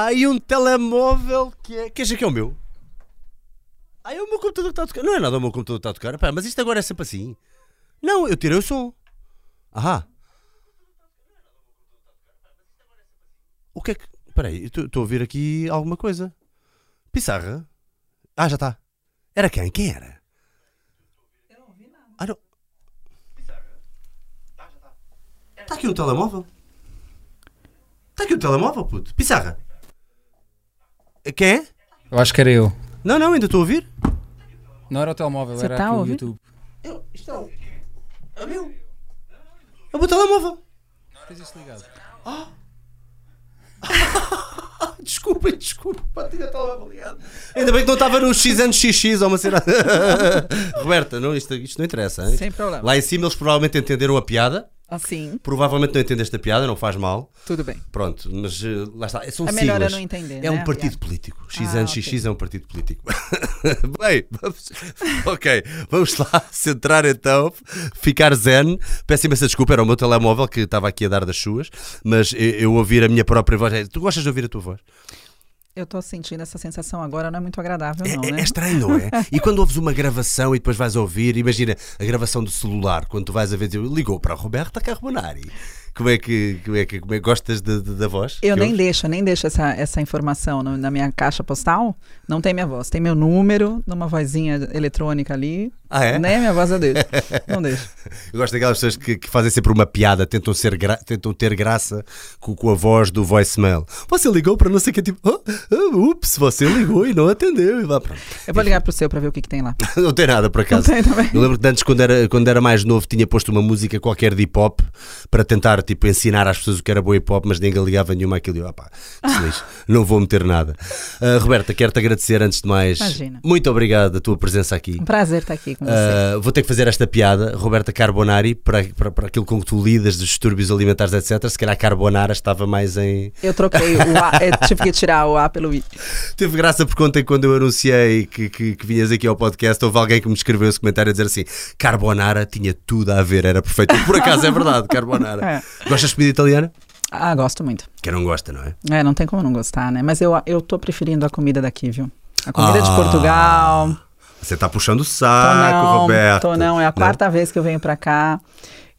Há aí um telemóvel que é. Que que é o meu? Ah, é o meu computador que está a tocar. Não é nada o meu computador que está a tocar. Pá, mas isto agora é sempre assim. Não, eu tirei o som. Ah. O que é que. Espera aí, estou a ouvir aqui alguma coisa. Pissarra? Ah, já está. Era quem? Quem era? Eu não ouvi nada. Ah, não. Está aqui um telemóvel. Está aqui um telemóvel, puto. Pissarra. Quem? Eu acho que era eu. Não, não, ainda estou a ouvir. Não era o telemóvel, Você era tá aqui o ouvindo? YouTube. Eu, isto é o. É o meu. É o meu telemóvel. Tens isto ligado. Desculpem, desculpem. Pá, tinha o telemóvel ligado. Ainda bem que não estava no XNXX ou uma cena. Roberta, não, isto, isto não interessa. hein? Sem problema. Lá em cima eles provavelmente entenderam a piada. Assim, Provavelmente não entendeste a piada, não faz mal. tudo bem. Pronto, mas eh, lá está. São É melhor siglas. eu não entender, É né, um a partido político. Ah, XNXX ok. é um partido político. Bem, vamos, ok, vamos lá centrar então, ficar zen. Peço imensa desculpa, era o meu telemóvel que estava aqui a dar das suas, mas eu, eu ouvir a minha própria voz. é, Tu gostas de ouvir a tua voz? Eu tô sentindo essa sensação agora, não é muito agradável, É, não, é- né? é estranho, não é? E quando ouves uma gravação e depois vais ouvir, imagina a gravação do celular, quando tu vais a ver, ligou para a Roberta Carbonari. Como é que, como é que, como é que gostas de- de- da voz? Eu nem ouves? deixo, nem deixo essa, essa informação no- na minha caixa postal. Não tem minha voz. Tem meu número, numa vozinha eletrônica ali. Ah, é? Nem minha voz eu deixo. Não deixo. Eu gosto daquelas pessoas que, que fazem sempre uma piada, tentam, ser gra- tentam ter graça com, com a voz do voicemail. Você ligou para não sei o que, tipo, oh, oh, ups, você ligou e não atendeu. E lá, pronto. Eu vou ligar pro seu pra ver o que, que tem lá. Não tem nada, por Não acaso. tem também. Eu lembro que antes, quando era, quando era mais novo, tinha posto uma música qualquer de hip hop para tentar tipo, ensinar às pessoas o que era boa hip hop, mas ninguém ligava nenhuma àquilo. E Eu, opá, lixe, não vou meter nada. Ah, Roberta, quero-te agradecer antes de mais. Imagina. Muito obrigado a tua presença aqui. Um prazer estar aqui com você. Ah, vou ter que fazer esta piada, Roberta Carbonari, para, para, para aquilo com que tu lidas dos distúrbios alimentares, etc. Se calhar Carbonara estava mais em. Eu troquei o A, eu tive que tirar o A pelo I. Teve graça porque ontem, quando eu anunciei que, que, que vinhas aqui ao podcast, houve alguém que me escreveu esse comentário a dizer assim: Carbonara tinha tudo a ver, era perfeito. Por acaso é verdade, Carbonara. É. Gostas de comida italiana? Ah, gosto muito. Quem não gosta, não é? É, não tem como não gostar, né? Mas eu, eu tô preferindo a comida daqui, viu? A comida de Ah, Portugal. Você tá puxando o Tô saco, não, Roberto. tô não. É a Né? quarta vez que eu venho pra cá.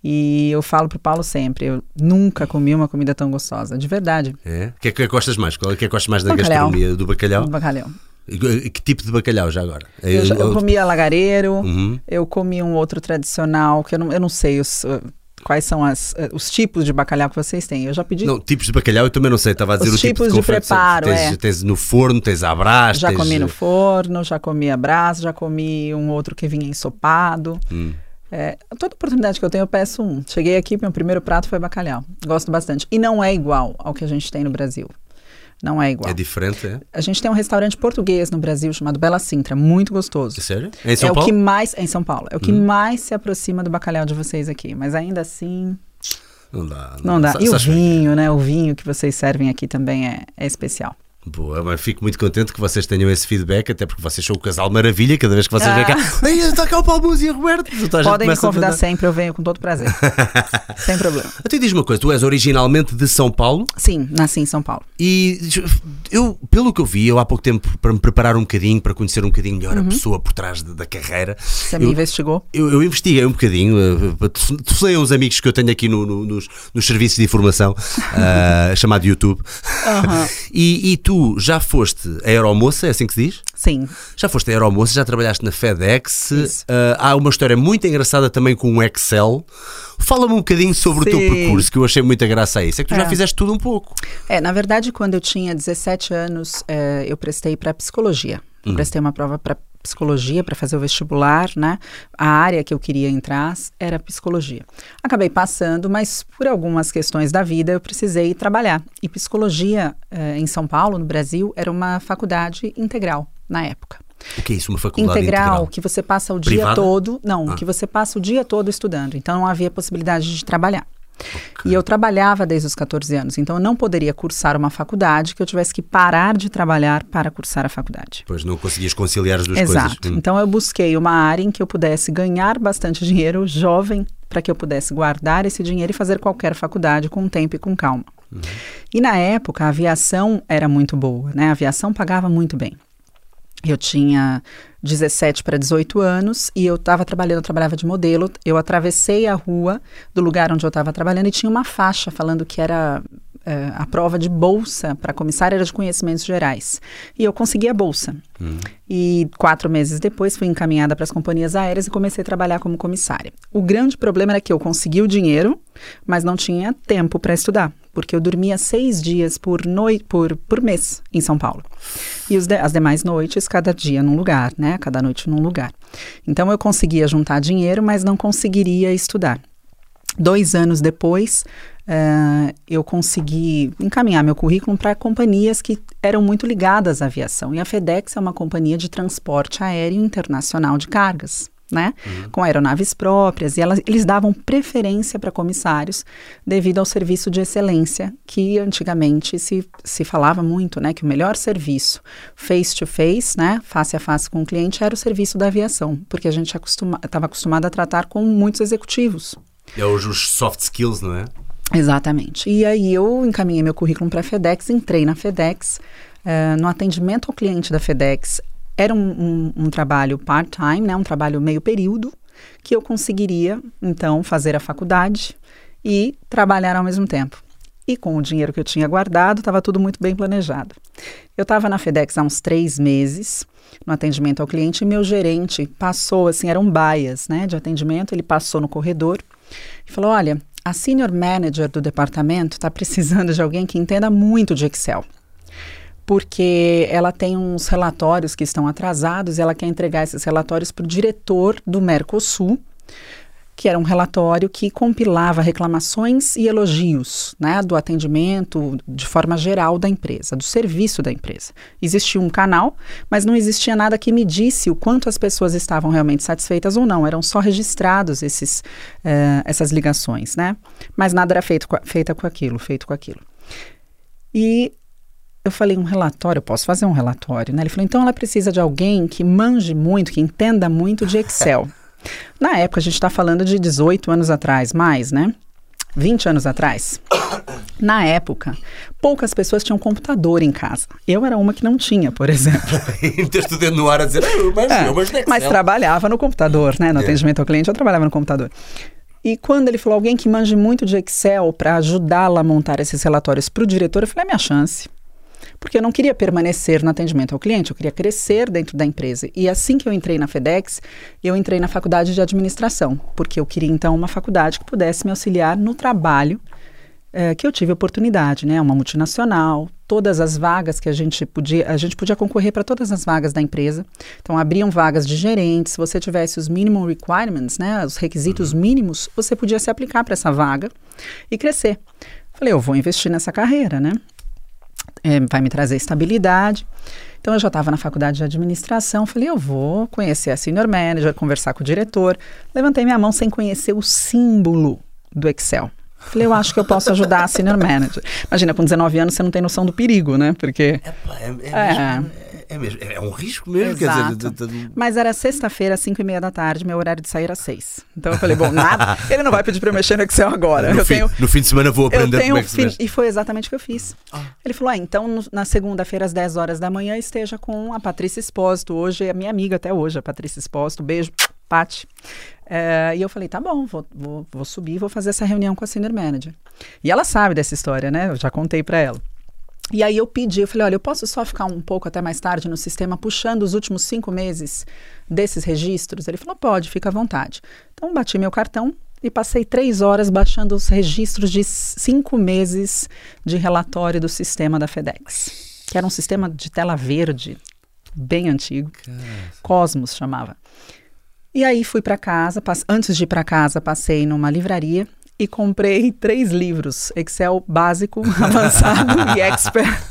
E eu falo pro Paulo sempre, eu nunca comi uma comida tão gostosa, de verdade. É? O que é que gostas mais? Qual é que gostas mais da Bacalhau. gastronomia? Do bacalhau? Bacalhau. E Que tipo de bacalhau já agora? Eu, já- eu comia lagareiro, Uhum. eu comi um outro tradicional, que eu não, eu não sei os, uh, quais são as, uh, os tipos de bacalhau que vocês têm. Eu já pedi, Não, tipos de bacalhau eu também não sei. Estava a dizer Os o tipo tipos de confecção. preparo, tens, é. tens no forno, tens à brás, já tens... comi no forno, já comi a brasa, já comi um outro que vinha ensopado. Hum. É, toda oportunidade que eu tenho, eu peço um. Cheguei aqui, meu primeiro prato foi bacalhau. Gosto bastante. E não é igual ao que a gente tem no Brasil. Não é igual. É diferente, é? A gente tem um restaurante português no Brasil chamado Bela Sintra, muito gostoso. Sério? É em São é Paulo? o que mais, é em São Paulo, é o que Hum. mais se aproxima do bacalhau de vocês aqui. Mas ainda assim, Não dá. não dá. Sa- E o vinho, né? O vinho que vocês servem aqui também é, é especial. Boa, mas fico muito contente que vocês tenham esse feedback, até porque vocês são o casal maravilha cada vez que vocês vêm cá. Ei, está cá o Palmus e a Roberto. A Ah. Podem me a convidar sempre, eu venho com todo prazer. Sem problema. Até diz uma coisa, tu és originalmente de São Paulo Sim, nasci em São Paulo. e eu, pelo que eu vi, eu há pouco tempo, para me preparar um bocadinho, para conhecer um bocadinho melhor Uhum. a pessoa por trás de- da carreira, Você me Eu- investigou? Eu, eu investiguei um bocadinho, tu tu sei uns amigos que eu tenho aqui no- no- nos, nos serviços de informação, uh, chamado YouTube, Aham. e, e tu já foste aeromoça, é assim que se diz? Sim. Já foste aeromoça, já trabalhaste na FedEx, uh, há uma história muito engraçada também com o Excel. Fala-me um bocadinho sobre o teu Sim. percurso, que eu achei muita graça a isso. É que tu já É. fizeste tudo um pouco. É, na verdade, quando eu tinha 17 anos, eh, eu prestei para psicologia. Eu prestei uma prova para psicologia para fazer o vestibular, né? A área que eu queria entrar era psicologia. Acabei passando, mas por algumas questões da vida eu precisei trabalhar. E psicologia eh, em São Paulo, no Brasil, era uma faculdade integral na época. O que é isso? Uma faculdade Integral, integral? que você passa o dia Privada? todo. Não, Ah. que você passa o dia todo estudando. Então não havia possibilidade de trabalhar. E eu trabalhava desde os 14 anos, então eu não poderia cursar uma faculdade que eu tivesse que parar de trabalhar para cursar a faculdade. Pois não conseguias conciliar as duas Exato. coisas. Hum. Então eu busquei uma área em que eu pudesse ganhar bastante dinheiro jovem para que eu pudesse guardar esse dinheiro e fazer qualquer faculdade com tempo e com calma. Uhum. E na época a aviação era muito boa, né? A aviação pagava muito bem. Eu tinha 17 para 18 anos e eu estava trabalhando, eu trabalhava de modelo. Eu atravessei a rua do lugar onde eu estava trabalhando e tinha uma faixa falando que era a prova de bolsa para comissária era de conhecimentos gerais. E eu consegui a bolsa. Hum. E quatro meses depois fui encaminhada para as companhias aéreas e comecei a trabalhar como comissária. O grande problema era que eu consegui o dinheiro, mas não tinha tempo para estudar, porque eu dormia seis dias por, noite, por, por mês em São Paulo. E de, as demais noites, cada dia num lugar, né? Cada noite num lugar. Então eu conseguia juntar dinheiro, mas não conseguiria estudar. Dois anos depois, uh, eu consegui encaminhar meu currículo para companhias que eram muito ligadas à aviação. E a FedEx é uma companhia de transporte aéreo internacional de cargas. Né? Uhum. Com aeronaves próprias, e elas, eles davam preferência para comissários devido ao serviço de excelência, que antigamente se, se falava muito, né? Que o melhor serviço face to face, né? Face a face com o cliente, era o serviço da aviação, porque a gente estava acostuma, acostumado a tratar com muitos executivos. É os, os soft skills, não é? Exatamente. E aí eu encaminhei meu currículo para a FedEx, entrei na FedEx. Uh, no atendimento ao cliente da FedEx, era um, um, um trabalho part-time, né, um trabalho meio período, que eu conseguiria, então, fazer a faculdade e trabalhar ao mesmo tempo. E com o dinheiro que eu tinha guardado, estava tudo muito bem planejado. Eu estava na FedEx há uns três meses, no atendimento ao cliente, e meu gerente passou, assim, eram baias né, de atendimento, ele passou no corredor e falou: Olha, a senior manager do departamento está precisando de alguém que entenda muito de Excel. Porque ela tem uns relatórios que estão atrasados e ela quer entregar esses relatórios para o diretor do Mercosul, que era um relatório que compilava reclamações e elogios né, do atendimento de forma geral da empresa, do serviço da empresa. Existia um canal, mas não existia nada que medisse o quanto as pessoas estavam realmente satisfeitas ou não. Eram só registrados esses, uh, essas ligações, né? Mas nada era feito com, feito com aquilo, feito com aquilo. E eu falei, um relatório, eu posso fazer um relatório, né? Ele falou, então ela precisa de alguém que manje muito, que entenda muito de Excel. Na época, a gente está falando de 18 anos atrás, mais, né? 20 anos atrás. Na época, poucas pessoas tinham computador em casa. Eu era uma que não tinha, por exemplo. estudando no ar a dizer, ah, mas, é, eu, mas, mas trabalhava no computador, né? No é. atendimento ao cliente, eu trabalhava no computador. E quando ele falou alguém que manje muito de Excel para ajudá-la a montar esses relatórios para o diretor, eu falei, é minha chance porque eu não queria permanecer no atendimento ao cliente, eu queria crescer dentro da empresa. E assim que eu entrei na FedEx, eu entrei na faculdade de administração, porque eu queria então uma faculdade que pudesse me auxiliar no trabalho é, que eu tive oportunidade, né? Uma multinacional, todas as vagas que a gente podia, a gente podia concorrer para todas as vagas da empresa. Então abriam vagas de gerentes, se você tivesse os minimum requirements, né, os requisitos uhum. mínimos, você podia se aplicar para essa vaga e crescer. Falei, eu vou investir nessa carreira, né? É, vai me trazer estabilidade. Então eu já estava na faculdade de administração, falei, eu vou conhecer a senior manager, conversar com o diretor. Levantei minha mão sem conhecer o símbolo do Excel. Falei, eu acho que eu posso ajudar a senior manager. Imagina, com 19 anos você não tem noção do perigo, né? Porque. É, é, é, mesmo, é, mesmo, é um risco mesmo, Exato. quer dizer. Mas era sexta-feira, às 5 e meia da tarde, meu horário de sair era 6. Então eu falei, bom, nada. ele não vai pedir para eu mexer no Excel agora. No, eu fim, tenho, no fim de semana vou aprender como é que se E foi exatamente o que eu fiz. Ah. Ele falou, ah, então no, na segunda-feira, às 10 horas da manhã, esteja com a Patrícia Espósito. Hoje é minha amiga até hoje, a Patrícia Espósito. Beijo, Pati. É, e eu falei, tá bom, vou, vou, vou subir vou fazer essa reunião com a senior manager. E ela sabe dessa história, né? Eu já contei para ela. E aí eu pedi, eu falei, olha, eu posso só ficar um pouco até mais tarde no sistema puxando os últimos cinco meses desses registros? Ele falou, pode, fica à vontade. Então bati meu cartão e passei três horas baixando os registros de cinco meses de relatório do sistema da FedEx, que era um sistema de tela verde, bem antigo. Cosmos chamava. E aí fui para casa, antes de ir para casa, passei numa livraria e comprei três livros: Excel básico, avançado e expert.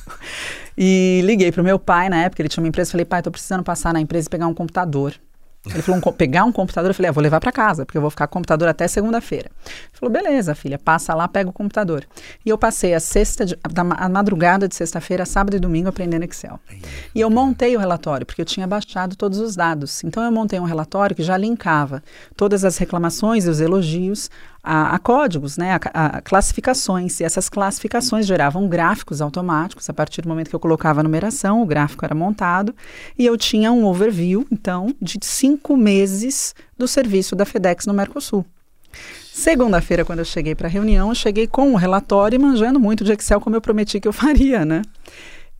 E liguei para o meu pai na época, ele tinha uma empresa, falei: "Pai, estou precisando passar na empresa e pegar um computador". Ele falou, um pegar um computador, eu falei, ah, vou levar para casa, porque eu vou ficar com o computador até segunda-feira. Ele falou, beleza, filha, passa lá, pega o computador. E eu passei a sexta, de, ma- a madrugada de sexta-feira, sábado e domingo aprendendo Excel. E eu montei o relatório, porque eu tinha baixado todos os dados. Então eu montei um relatório que já linkava todas as reclamações e os elogios a, a códigos, né, a, a classificações. E essas classificações geravam gráficos automáticos. A partir do momento que eu colocava a numeração, o gráfico era montado e eu tinha um overview, então, de cinco meses do serviço da FedEx no Mercosul. Segunda-feira, quando eu cheguei para a reunião, eu cheguei com o relatório e manjando muito de Excel, como eu prometi que eu faria, né?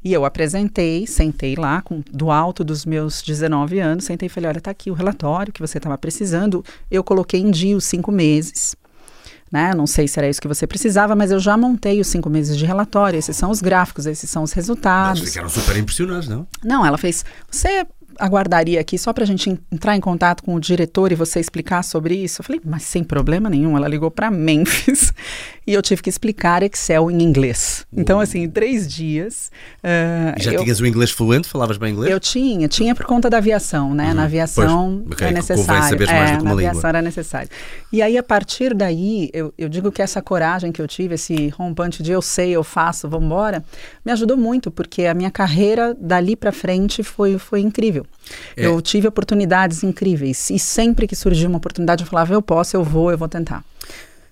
E eu apresentei, sentei lá, com, do alto dos meus 19 anos, sentei e falei, olha, tá aqui o relatório que você estava precisando. Eu coloquei em dia os cinco meses, né? Não sei se era isso que você precisava, mas eu já montei os cinco meses de relatório. Esses são os gráficos, esses são os resultados. ficaram super impressionados, não? Não, ela fez. Você aguardaria aqui só para a gente en- entrar em contato com o diretor e você explicar sobre isso? Eu falei, mas sem problema nenhum. Ela ligou para Memphis e eu tive que explicar Excel em inglês. Então, assim, em três dias. E já eu, tinhas o inglês fluente? Falavas bem inglês? eu tinha, tinha por conta da aviação, né? Na aviação Uhum. Pois, ok, é necessário. mais é, do que na uma língua. aviação era necessário. E aí, a partir daí, eu, eu digo que essa coragem que eu tive, esse rompante de eu sei, eu faço, vamos embora, me ajudou muito, porque a minha carreira dali para frente foi, foi incrível. É. Eu tive oportunidades incríveis. E sempre que surgia uma oportunidade, eu falava, eu posso, eu vou, eu vou tentar.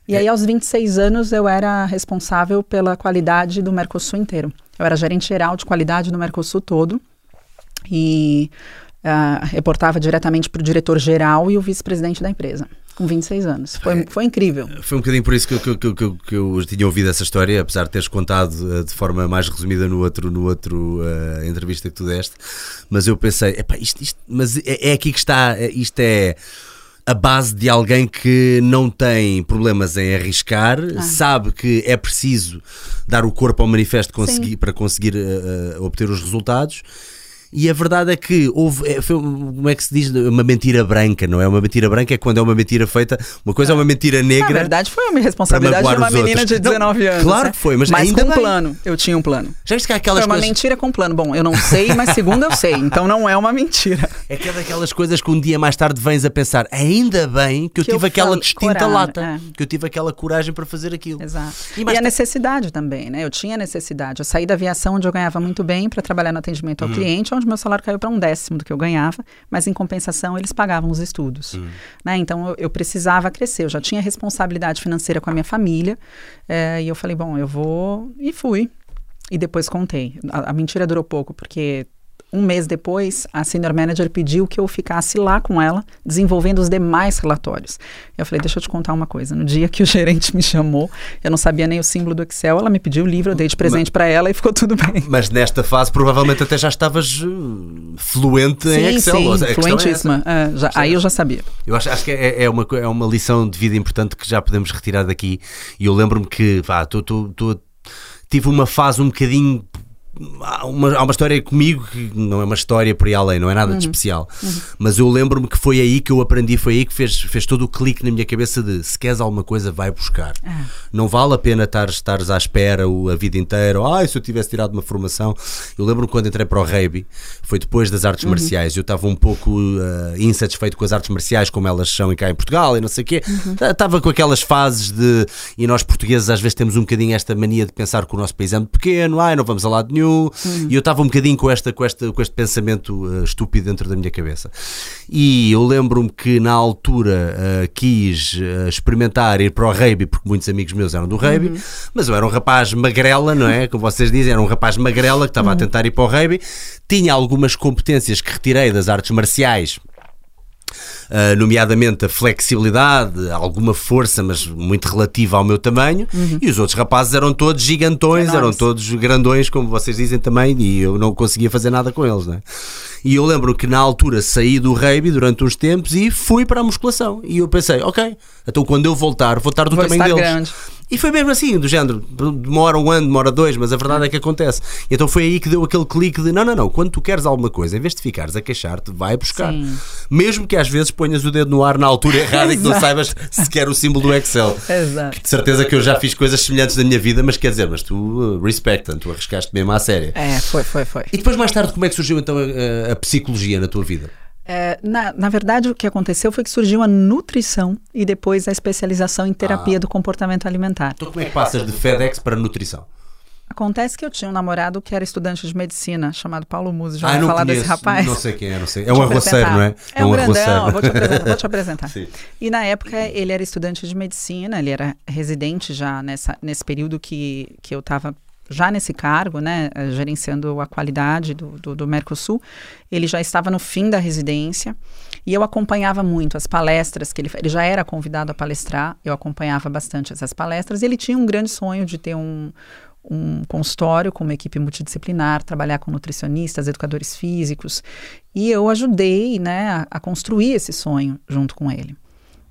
E É. aí, aos 26 anos, eu era responsável pela qualidade do Mercosul inteiro. Eu era gerente geral de qualidade no Mercosul todo e ah, reportava diretamente para o diretor-geral e o vice-presidente da empresa, com 26 anos. Foi, foi incrível. Foi um bocadinho por isso que, eu- que, que, que, que eu tinha ouvido essa história, apesar de teres contado eh, de forma mais resumida no outro, no outro eh, entrevista que tu deste. Mas eu pensei, isto, isto, mas é, é aqui que está, é- isto é a base de alguém que não tem problemas em arriscar, sabe que é preciso dar o corpo ao manifesto conseguir- para conseguir eh, obter os resultados. E a verdade é que houve, é, foi, como é que se diz, uma mentira branca, não é? Uma mentira branca é quando é uma mentira feita, uma coisa é uma mentira Na negra. verdade, foi uma responsabilidade de uma menina outros. de 19 Não, anos. claro né? que foi, mas mas ainda com um plano. Eu tinha um plano. Já viste que aquelas Foi uma coisas. mentira com plano. Bom, eu não sei, mas segundo eu sei. Então não é uma mentira. É que é daquelas coisas que um dia mais tarde vens a pensar, ainda bem que eu Que eu tive aquela falei- distinta coragem, lata, é. que eu tive aquela coragem para fazer aquilo. Exato. E E, a necessidade também, né? Eu tinha necessidade. Eu saí da aviação onde eu ganhava muito bem para trabalhar no atendimento ao cliente, onde meu salário caiu para um décimo do que eu ganhava, mas em compensação eles pagavam os estudos. Uhum. Né? Então eu, eu precisava crescer. Eu já tinha responsabilidade financeira com a minha família eh, e eu falei, bom, eu vou e fui. E depois contei. A, a mentira durou pouco, porque um mês depois, a senior manager pediu que eu ficasse lá com ela, desenvolvendo os demais relatórios. Eu falei, deixa eu te contar uma coisa. No dia que o gerente me chamou, eu não sabia nem o símbolo do Excel, ela me pediu o livro, eu dei de presente para ela e ficou tudo bem. Mas nesta fase provavelmente até já estavas uh, fluente em sim, Excel. sim, é fluentíssima. É, já- aí eu já sabia. Eu acho, acho que é, é uma, é uma lição de vida importante que já podemos retirar daqui. E eu lembro-me que vá, tô- tive uma fase um bocadinho. Há uma, há uma história comigo que não é uma história por aí além, não é nada de especial. Mas eu lembro-me que foi aí que eu aprendi, foi aí que fez, fez todo o clique na minha cabeça de se queres alguma coisa, vai buscar. Não vale a pena estar, estares à espera o- a vida inteira. Ah, se eu tivesse tirado uma formação. Eu lembro-me quando entrei para o rugby, foi depois das artes marciais. Eu estava um pouco ah, insatisfeito com as artes marciais, como elas são cá em Portugal e não sei o quê. Estava com aquelas fases de. E nós portugueses às vezes temos um bocadinho esta mania de pensar que o nosso país é muito pequeno, ai, não vamos a lado nenhum. E eu estava um bocadinho com, esta, com, esta, com este pensamento ah, estúpido dentro da minha cabeça. E eu lembro-me que na altura ah, quis ah, experimentar ir para o rugby, porque muitos amigos meus eram do rugby, mas eu era um rapaz magrela, não é? Como vocês dizem, era um rapaz magrela que estava a tentar ir para o rugby, tinha algumas competências que retirei das artes marciais. Uh, nomeadamente a flexibilidade, alguma força, mas muito relativa ao meu tamanho, e os outros rapazes eram todos gigantões, Enormes. eram todos grandões, como vocês dizem também, e eu não conseguia fazer nada com eles, né? E eu lembro que na altura saí do rugby durante uns tempos e fui para a musculação. E eu pensei, ok, então quando eu voltar, vou estar do Vou tamanho estar deles. grande. E foi mesmo assim, do género, demora um ano, demora dois, mas a verdade é que acontece. E então foi aí que deu aquele clique de não, não, não, quando tu queres alguma coisa, em vez de ficares a queixar-te, vai buscar. Sim. Mesmo que às vezes ponhas o dedo no ar na altura errada e que não saibas sequer o símbolo do Excel. Exato. De certeza que eu já fiz coisas semelhantes na minha vida, mas quer dizer, mas tu uh, respecta, tu arriscaste mesmo à séria. É, foi, foi, foi. E depois mais tarde, como é que surgiu então a, a- a psicologia na tua vida? É, na, na verdade, o que aconteceu foi que surgiu a nutrição e depois a especialização em terapia Ah. do comportamento alimentar. Então como é que passas de FedEx para nutrição? Acontece que eu tinha um namorado que era estudante de medicina, chamado Paulo Musi. Já ah, falar conheço, desse rapaz? Não sei quem é, não sei. É um arroceiro, não é? É um, grandão, arroceiro. eu vou te apresentar. Vou te apresentar. E na época ele era estudante de medicina, ele era residente já nessa, nesse período que, que eu estava já nesse cargo, né, eh, gerenciando a qualidade do, do, do Mercosul. Ele já estava no fim da residência e eu acompanhava muito as palestras que ele ele já era convidado a palestrar. Eu acompanhava bastante essas palestras. Ele tinha um grande sonho de ter um um consultório com uma equipe multidisciplinar, trabalhar com nutricionistas, educadores físicos, e eu ajudei né, a, a construir esse sonho junto com ele.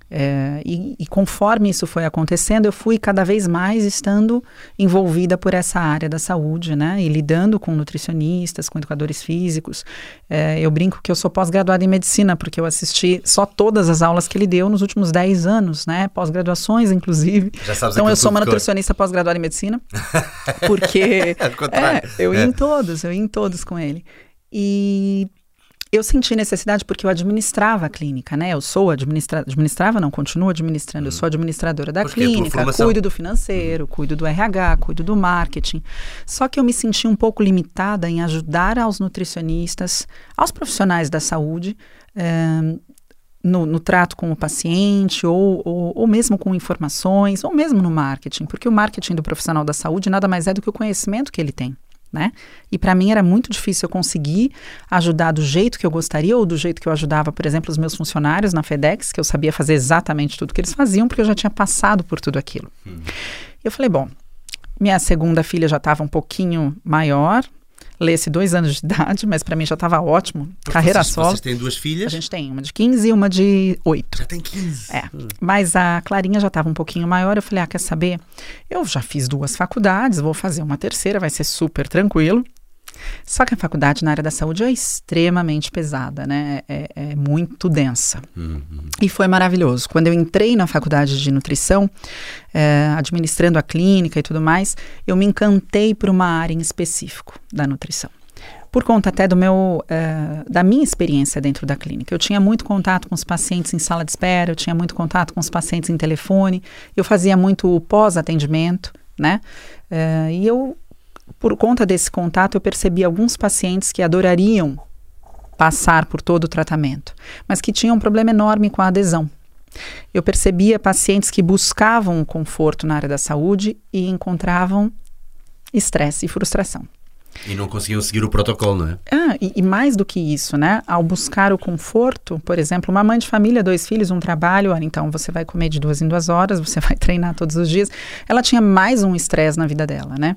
É, e, e conforme isso foi acontecendo, eu fui cada vez mais estando envolvida por essa área da saúde, né? E lidando com nutricionistas, com educadores físicos. É, eu brinco que eu sou pós-graduada em medicina, porque eu assisti só todas as aulas que ele deu nos últimos 10 anos, né? Pós-graduações, inclusive. Então eu sou uma nutricionista pós-graduada em medicina, porque é, eu ia É. em todos, eu ia em todos com ele. E eu senti necessidade porque eu administrava a clínica, né? Eu sou administra administrava, não, continuo administrando. Eu sou administradora da Porque é clínica, formação. cuido do financeiro, cuido do RH, cuido do marketing. Só que eu me senti um pouco limitada em ajudar aos nutricionistas, aos profissionais da saúde, eh, no, no trato com o paciente, ou, ou, ou mesmo com informações, ou mesmo no marketing, porque o marketing do profissional da saúde nada mais é do que o conhecimento que ele tem. Né? E para mim era muito difícil eu conseguir ajudar do jeito que eu gostaria ou do jeito que eu ajudava, por exemplo, os meus funcionários na FedEx, que eu sabia fazer exatamente tudo que eles faziam, porque eu já tinha passado por tudo aquilo. E eu falei, bom, minha segunda filha já estava um pouquinho maior, lê-se dois anos de idade, mas para mim já estava ótimo, carreira vocês, solo. Vocês têm duas A filhas? gente tem uma de 15 e uma de 8. Já tem 15. É, mas a Clarinha já estava um pouquinho maior. Eu falei, ah, quer saber? Eu já fiz duas faculdades, vou fazer uma terceira, vai ser super tranquilo. Só que a faculdade na área da saúde é extremamente pesada, né? É, é muito densa. E foi maravilhoso. Quando eu entrei na faculdade de nutrição, eh, administrando a clínica e tudo mais, eu me encantei por uma área em específico da nutrição. Por conta até do meu, eh, da minha experiência dentro da clínica. Eu tinha muito contato com os pacientes em sala de espera, eu tinha muito contato com os pacientes em telefone, eu fazia muito pós-atendimento, né? Eh, e eu, por conta desse contato, eu percebi alguns pacientes que adorariam passar por todo o tratamento, mas que tinham um problema enorme com a adesão. Eu percebia pacientes que buscavam conforto na área da saúde e encontravam estresse e frustração. E não conseguiam seguir o protocolo, não é? Ah, e, e mais do que isso, né? Ao buscar o conforto, por exemplo, uma mãe de família, dois filhos, um trabalho, olha, então você vai comer de duas em duas horas, você vai treinar todos os dias. Ela tinha mais um estresse na vida dela, né?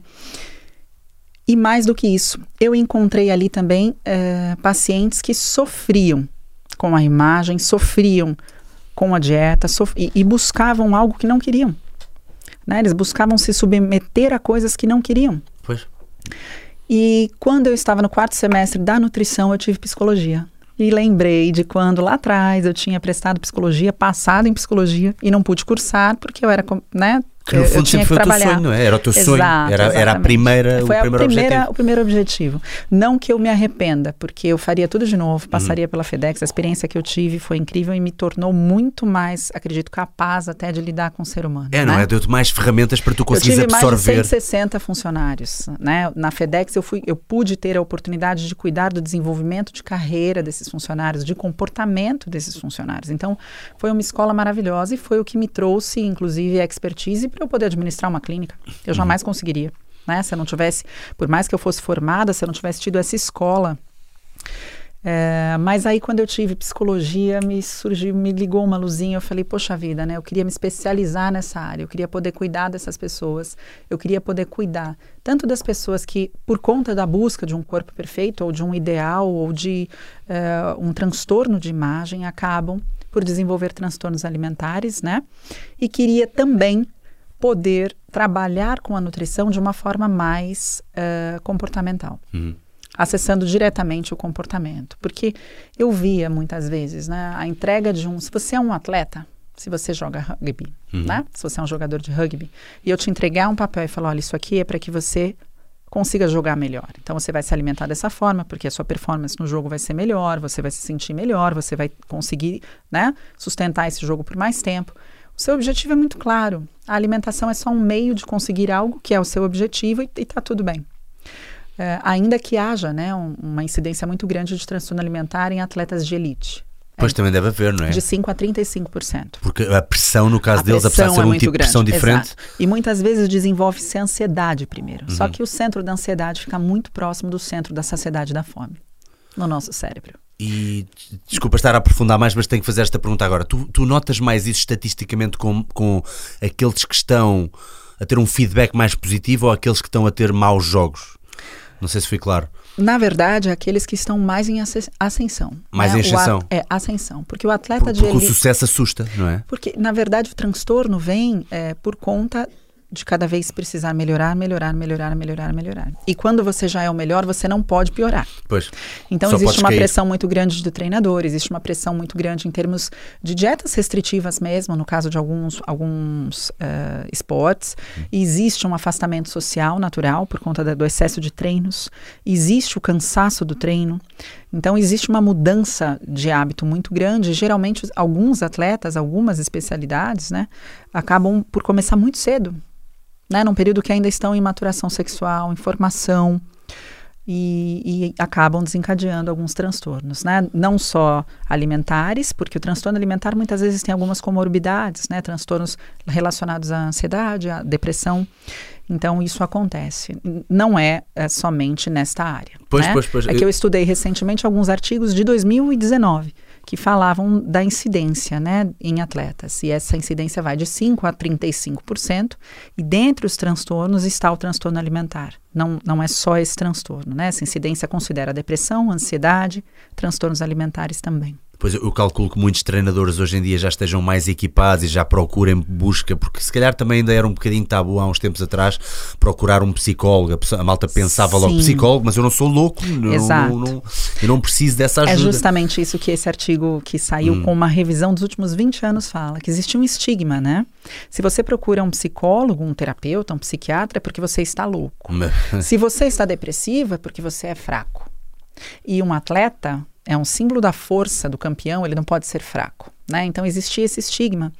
E mais do que isso, eu encontrei ali também eh, pacientes que sofriam com a imagem, sofriam com a dieta sof- e, e buscavam algo que não queriam. Né? Eles buscavam se submeter a coisas que não queriam. Pois. E quando eu estava no quarto semestre da nutrição, eu tive psicologia. E lembrei de quando lá atrás eu tinha prestado psicologia, passado em psicologia e não pude cursar porque eu era, né? Que no eu- eu fundo sempre foi o teu sonho, não é? Era o teu sonho. Exato, Era, era a primeira, Foi o a primeiro primeira, objetivo. o primeiro objetivo. Não que eu me arrependa, porque eu faria tudo de novo, Uhum. passaria pela FedEx. A experiência que eu tive foi incrível e me tornou muito mais, acredito, capaz até de lidar com o ser humano. É, não né? é? Deu-te mais ferramentas para tu Eu conseguires tive mais de absorver. 160 funcionários, né? Na FedEx eu fui, eu pude ter a oportunidade de cuidar do desenvolvimento de carreira desses funcionários, de comportamento desses funcionários. Então, foi uma escola maravilhosa e foi o que me trouxe, inclusive, a expertise para eu poder administrar uma clínica. Eu jamais conseguiria, né? Se eu não tivesse, por mais que eu fosse formada, se eu não tivesse tido essa escola é, mas aí quando eu tive psicologia, me surgiu, me ligou uma luzinha, eu falei, poxa vida, né? Eu queria me especializar nessa área, eu queria poder cuidar dessas pessoas, eu queria poder cuidar tanto das pessoas que, por conta da busca de um corpo perfeito, ou de um ideal, ou de é, um transtorno de imagem, acabam por desenvolver transtornos alimentares, né? E queria também poder trabalhar com a nutrição de uma forma mais é, comportamental Uhum. acessando diretamente o comportamento. Porque eu via muitas vezes, né, a entrega de um. Se você é um atleta, se você joga rugby, Uhum. né? Se você é um jogador de rugby, e eu te entregar um papel e falar, olha, isso aqui é para que você consiga jogar melhor. Então você vai se alimentar dessa forma, porque a sua performance no jogo vai ser melhor, você vai se sentir melhor, você vai conseguir né, sustentar esse jogo por mais tempo. O seu objetivo é muito claro. A alimentação é só um meio de conseguir algo que é o seu objetivo e está tudo bem. É, ainda que haja né, um, uma incidência muito grande de transtorno alimentar em atletas de elite. Pois também deve haver, não é? De 5% a 35%. Porque a pressão, no caso A deles, apesar de ser é um muito tipo de pressão grande, diferente, exato. E muitas vezes desenvolve-se a ansiedade primeiro. Só Uhum. que o centro da ansiedade fica muito próximo do centro da saciedade e da fome no nosso cérebro. E desculpa estar a aprofundar mais, mas tenho que fazer esta pergunta agora. Tu, tu notas mais isso estatisticamente com, com aqueles que estão a ter um feedback mais positivo ou aqueles que estão a ter maus jogos? Não sei se fui claro. Na verdade, aqueles que estão mais em asce- ascensão. Mais né? em O ascensão. É, ascensão. Porque o atleta Por- de porque o elite. sucesso assusta, não é? Porque, na verdade, o transtorno vem é, por conta de cada vez precisar melhorar, melhorar, melhorar, melhorar, melhorar. E quando você já é o melhor, você não pode piorar. Pois. Então Só existe uma cair. pressão muito grande do treinador, existe uma pressão muito grande em termos de dietas restritivas mesmo, no caso de alguns, alguns eh, esportes. E existe um afastamento social natural por conta da- do excesso de treinos, existe o cansaço do treino. Então existe uma mudança de hábito muito grande. Geralmente alguns atletas, algumas especialidades, né, acabam por começar muito cedo, né, num período que ainda estão em maturação sexual, em formação e, e acabam desencadeando alguns transtornos, né? Não só alimentares, porque o transtorno alimentar muitas vezes tem algumas comorbidades, né? Transtornos relacionados à ansiedade, à depressão. Então isso acontece. Não é, é somente nesta área. Pois, né? pois, pois. É que eu estudei recentemente alguns artigos de 2019 que falavam da incidência né, em atletas. E essa incidência vai de 5% a 35%. E dentre os transtornos está o transtorno alimentar. Não, não é só esse transtorno. Né? Essa incidência considera depressão, ansiedade, transtornos alimentares também. Pois eu calculo que muitos treinadores hoje em dia já estejam mais equipados e já procurem busca, porque se calhar também ainda era um bocadinho tabu há uns tempos atrás procurar um psicólogo. A malta pensava logo Sim. psicólogo, mas eu não sou louco, não- Exato. não, não- eu não preciso dessa ajuda. É justamente isso que esse artigo que saiu Hum. com uma revisão dos últimos 20 anos fala, que existe um estigma, né? Se você procura um psicólogo, um terapeuta, um psiquiatra, é porque você está louco. Se você está depressivo, é porque você é fraco. E um atleta é um símbolo da força do campeão, ele não pode ser fraco. Né? Então existia esse estigma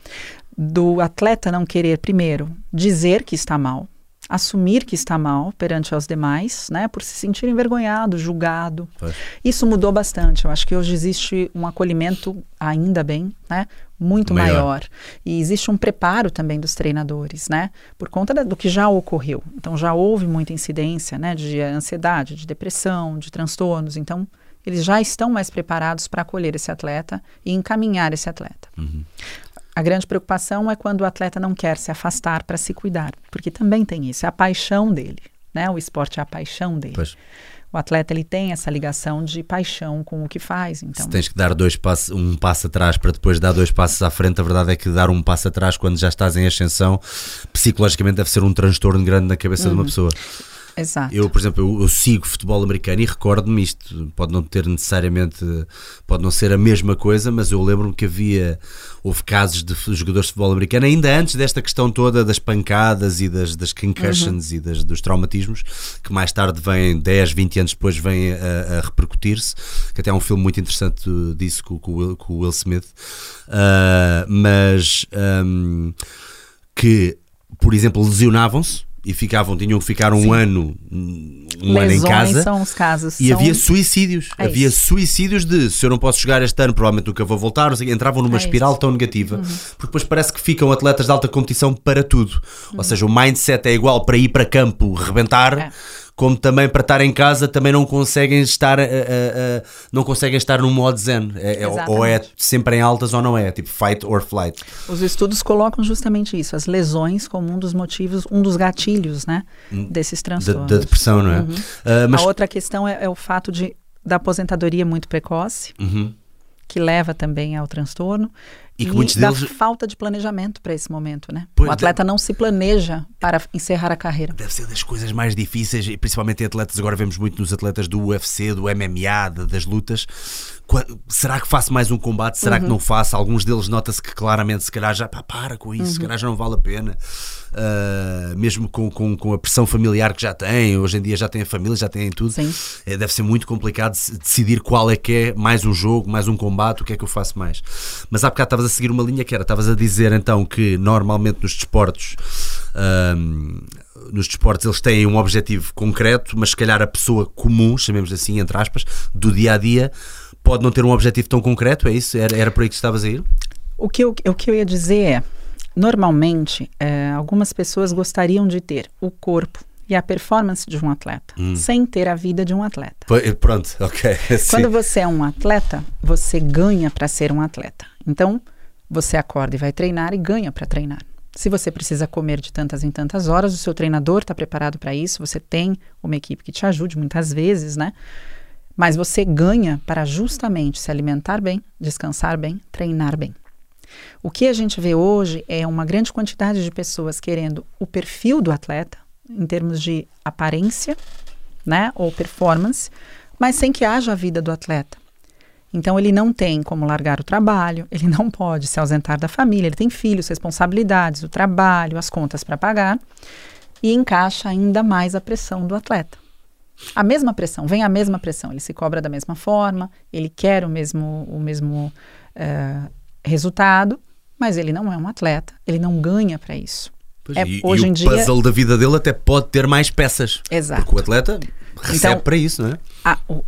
do atleta não querer, primeiro, dizer que está mal, assumir que está mal perante aos demais, né? por se sentir envergonhado, julgado. Pois. Isso mudou bastante. Eu acho que hoje existe um acolhimento, ainda bem, né? muito Maior. maior. E existe um preparo também dos treinadores, né? Por conta da- do que já ocorreu. Então já houve muita incidência, né? De ansiedade, de depressão, de transtornos. Então eles já estão mais preparados para acolher esse atleta e encaminhar esse atleta. Uhum. A grande preocupação é quando o atleta não quer se afastar para se cuidar, porque também tem isso, é a paixão dele, né? O esporte é a paixão dele. Pois. O atleta ele tem essa ligação de paixão com o que faz, então. Se tens que dar dois passos, um passo atrás para depois dar dois passos à frente, a verdade é que dar um passo atrás quando já estás em ascensão, psicologicamente deve ser um transtorno grande na cabeça Uhum. de uma pessoa. Exato. Eu, por exemplo, eu, eu sigo futebol americano e recordo-me isto. Pode não ter necessariamente, pode não ser a mesma coisa, mas eu lembro-me que havia, houve casos de jogadores de futebol americano, ainda antes desta questão toda das pancadas e das, das concussions e das, dos traumatismos, que mais tarde vêm, 10, 20 anos depois, vêm a, a repercutir-se. Que até há um filme muito interessante disso com, com o Will, com Will Smith. Ah, mas ahm, que, por exemplo, lesionavam-se. E ficavam, tinham que ficar um Sim. ano, um ano em Lesões casa. são os casos. E são- havia suicídios. É havia isso. suicídios de se eu não posso jogar este ano, provavelmente nunca vou voltar. Entravam numa É espiral isso. Uhum. tão negativa. Porque depois parece que ficam atletas de alta competição para tudo. Uhum. Ou seja, o mindset é igual para ir para campo rebentar. É. Como também para estar em casa também não conseguem estar eh, eh, eh, não conseguem estar no modo zen. É- é- ou é sempre em altas ou não é. Tipo fight or flight. Os estudos colocam justamente isso, as lesões como um dos motivos, um dos gatilhos, né, desses Hum. Da, transtornos. da depressão, não é? Ah, mas A outra questão é, é o fato de da aposentadoria muito precoce, Uhum. que leva também ao transtorno, E que muitos da deles- falta de planejamento para esse momento, né? Pois, o atleta não se planeja para encerrar a carreira. Deve ser das coisas mais difíceis, e principalmente em atletas. Agora vemos muito nos atletas do UFC, do MMA, de- das lutas. Será que faço mais um combate? Será que não faço? Alguns deles nota-se que claramente, se calhar já pá, para com isso, se calhar já não vale a pena. Ah, mesmo com, com, com a pressão familiar que já têm, hoje em dia já têm a família, já têm tudo. Sim. É, deve ser muito complicado de- decidir qual é que é mais um jogo, mais um combate, o que é que eu faço mais. Mas há bocado estavas a seguir uma linha que era, estavas a dizer então que normalmente nos desportos, ahm, nos desportos eles têm um objetivo concreto, mas se calhar a pessoa comum, chamemos assim, entre aspas, do dia a dia, pode não ter um objetivo tão concreto, é isso? Era, era por aí que estavas a ir? O que eu, o que eu ia dizer é, normalmente, eh, algumas pessoas gostariam de ter o corpo e a performance de um atleta, sem ter a vida de um atleta. Foi- Pronto, ok. Quando você é um atleta, você ganha para ser um atleta. Então, você acorda e vai treinar e ganha para treinar. Se você precisa comer de tantas em tantas horas, o seu treinador está preparado para isso, você tem uma equipe que te ajude muitas vezes, né? Mas você ganha para justamente se alimentar bem, descansar bem, treinar bem. O que a gente vê hoje é uma grande quantidade de pessoas querendo o perfil do atleta, em termos de aparência, né, ou performance, mas sem que haja a vida do atleta. Então ele não tem como largar o trabalho, ele não pode se ausentar da família, ele tem filhos, responsabilidades, o trabalho, as contas para pagar e encaixa ainda mais a pressão do atleta. A mesma pressão, vem a mesma pressão, ele se cobra da mesma forma, ele quer o mesmo, o mesmo eh, resultado, mas ele não é um atleta, ele não ganha para isso. Pois, é, e, hoje e em o dia- puzzle da vida dele até pode ter mais peças. Exato. Porque o atleta recebe Então- para isso, não é? a, o-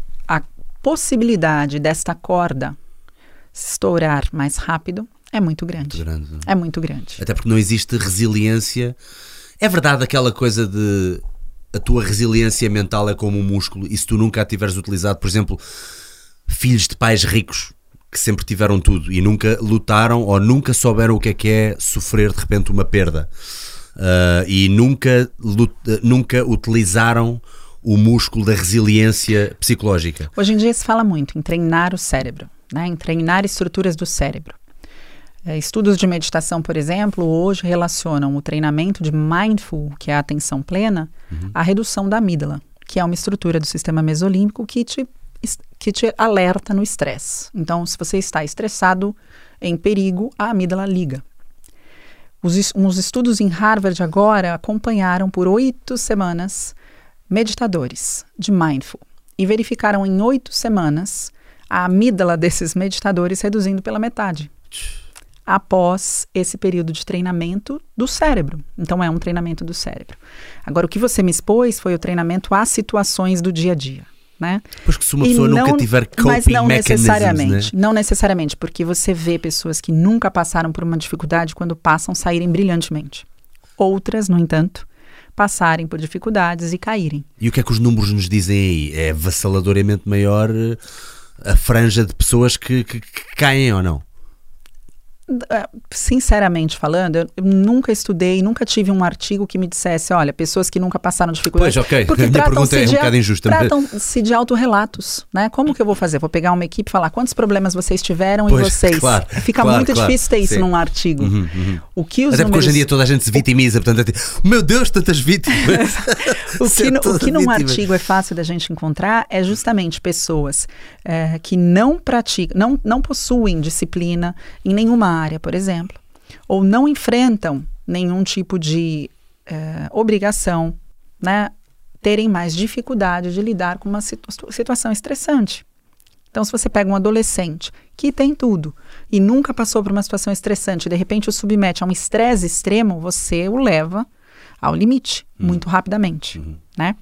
possibilidade desta corda estourar mais rápido é muito grande. Muito grande, não É muito grande. Até porque não existe resiliência. É verdade aquela coisa de a tua resiliência mental é como um músculo e se tu nunca a tiveres utilizado, por exemplo, filhos de pais ricos que sempre tiveram tudo e nunca lutaram ou nunca souberam o que é que é sofrer de repente uma perda Ah, e nunca, nunca utilizaram o músculo da resiliência psicológica. Hoje em dia se fala muito em treinar o cérebro, né? em treinar estruturas do cérebro. Eh, estudos de meditação, por exemplo, hoje relacionam o treinamento de mindful, que é a atenção plena, à redução da amígdala, que é uma estrutura do sistema mesolímbico que te, que te alerta no estresse. Então, se você está estressado, em perigo, a amígdala liga. Os, uns estudos em Harvard agora acompanharam por oito semanas meditadores de mindful e verificaram em oito semanas a amígdala desses meditadores reduzindo pela metade após esse período de treinamento do cérebro. Então é um treinamento do cérebro. Agora o que você me expôs foi o treinamento às situações do dia a dia, né? Pois que se uma E pessoa nunca não- tiver coping mas não mechanisms, necessariamente, né? não necessariamente, porque você vê pessoas que nunca passaram por uma dificuldade quando passam saírem brilhantemente. Outras, no entanto, passarem por dificuldades e caírem. E o que é que os números nos dizem aí? É avassaladoramente maior eh, a franja de pessoas que, que- que caem ou não? Eh, Sinceramente falando, eu nunca estudei, nunca tive um artigo que me dissesse, olha, pessoas que nunca passaram dificuldade. Pois, ok. Porque minha pergunta é um bocado injusta, mas- Tratam-se de autorrelatos, né? Como que eu vou fazer? Vou pegar uma equipe e falar quantos problemas vocês tiveram Pois, e vocês. claro, Fica claro, muito claro, difícil ter isso sim. num artigo. Uhum, uhum. O que os Até porque números... hoje em dia toda a gente se vitimiza, portanto é tipo, meu Deus, tantas vítimas. O que, no- o que num vítima. artigo é fácil da gente encontrar é justamente pessoas eh, que não praticam, não, não possuem disciplina em nenhuma área, por exemplo, ou não enfrentam nenhum tipo de eh, obrigação, né, terem mais dificuldade de lidar com uma situ- situação estressante. Então, se você pega um adolescente que tem tudo e nunca passou por uma situação estressante, de repente o submete a um estresse extremo, você o leva ao limite muito rapidamente, né?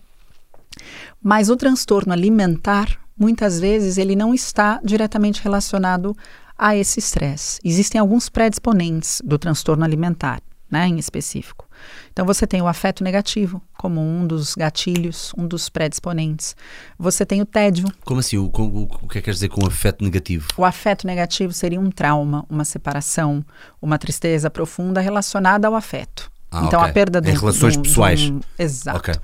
Mas o transtorno alimentar, muitas vezes, ele não está diretamente relacionado a esse estresse. Existem alguns predisponentes do transtorno alimentar, né, em específico. Então, você tem o afeto negativo como um dos gatilhos, um dos predisponentes. Você tem o tédio. Como assim? O, o, o que é que quer dizer com afeto negativo? O afeto negativo seria um trauma, uma separação, uma tristeza profunda relacionada ao afeto. Ah, então, ok. a perda do Em relações pessoais. exato. Ok.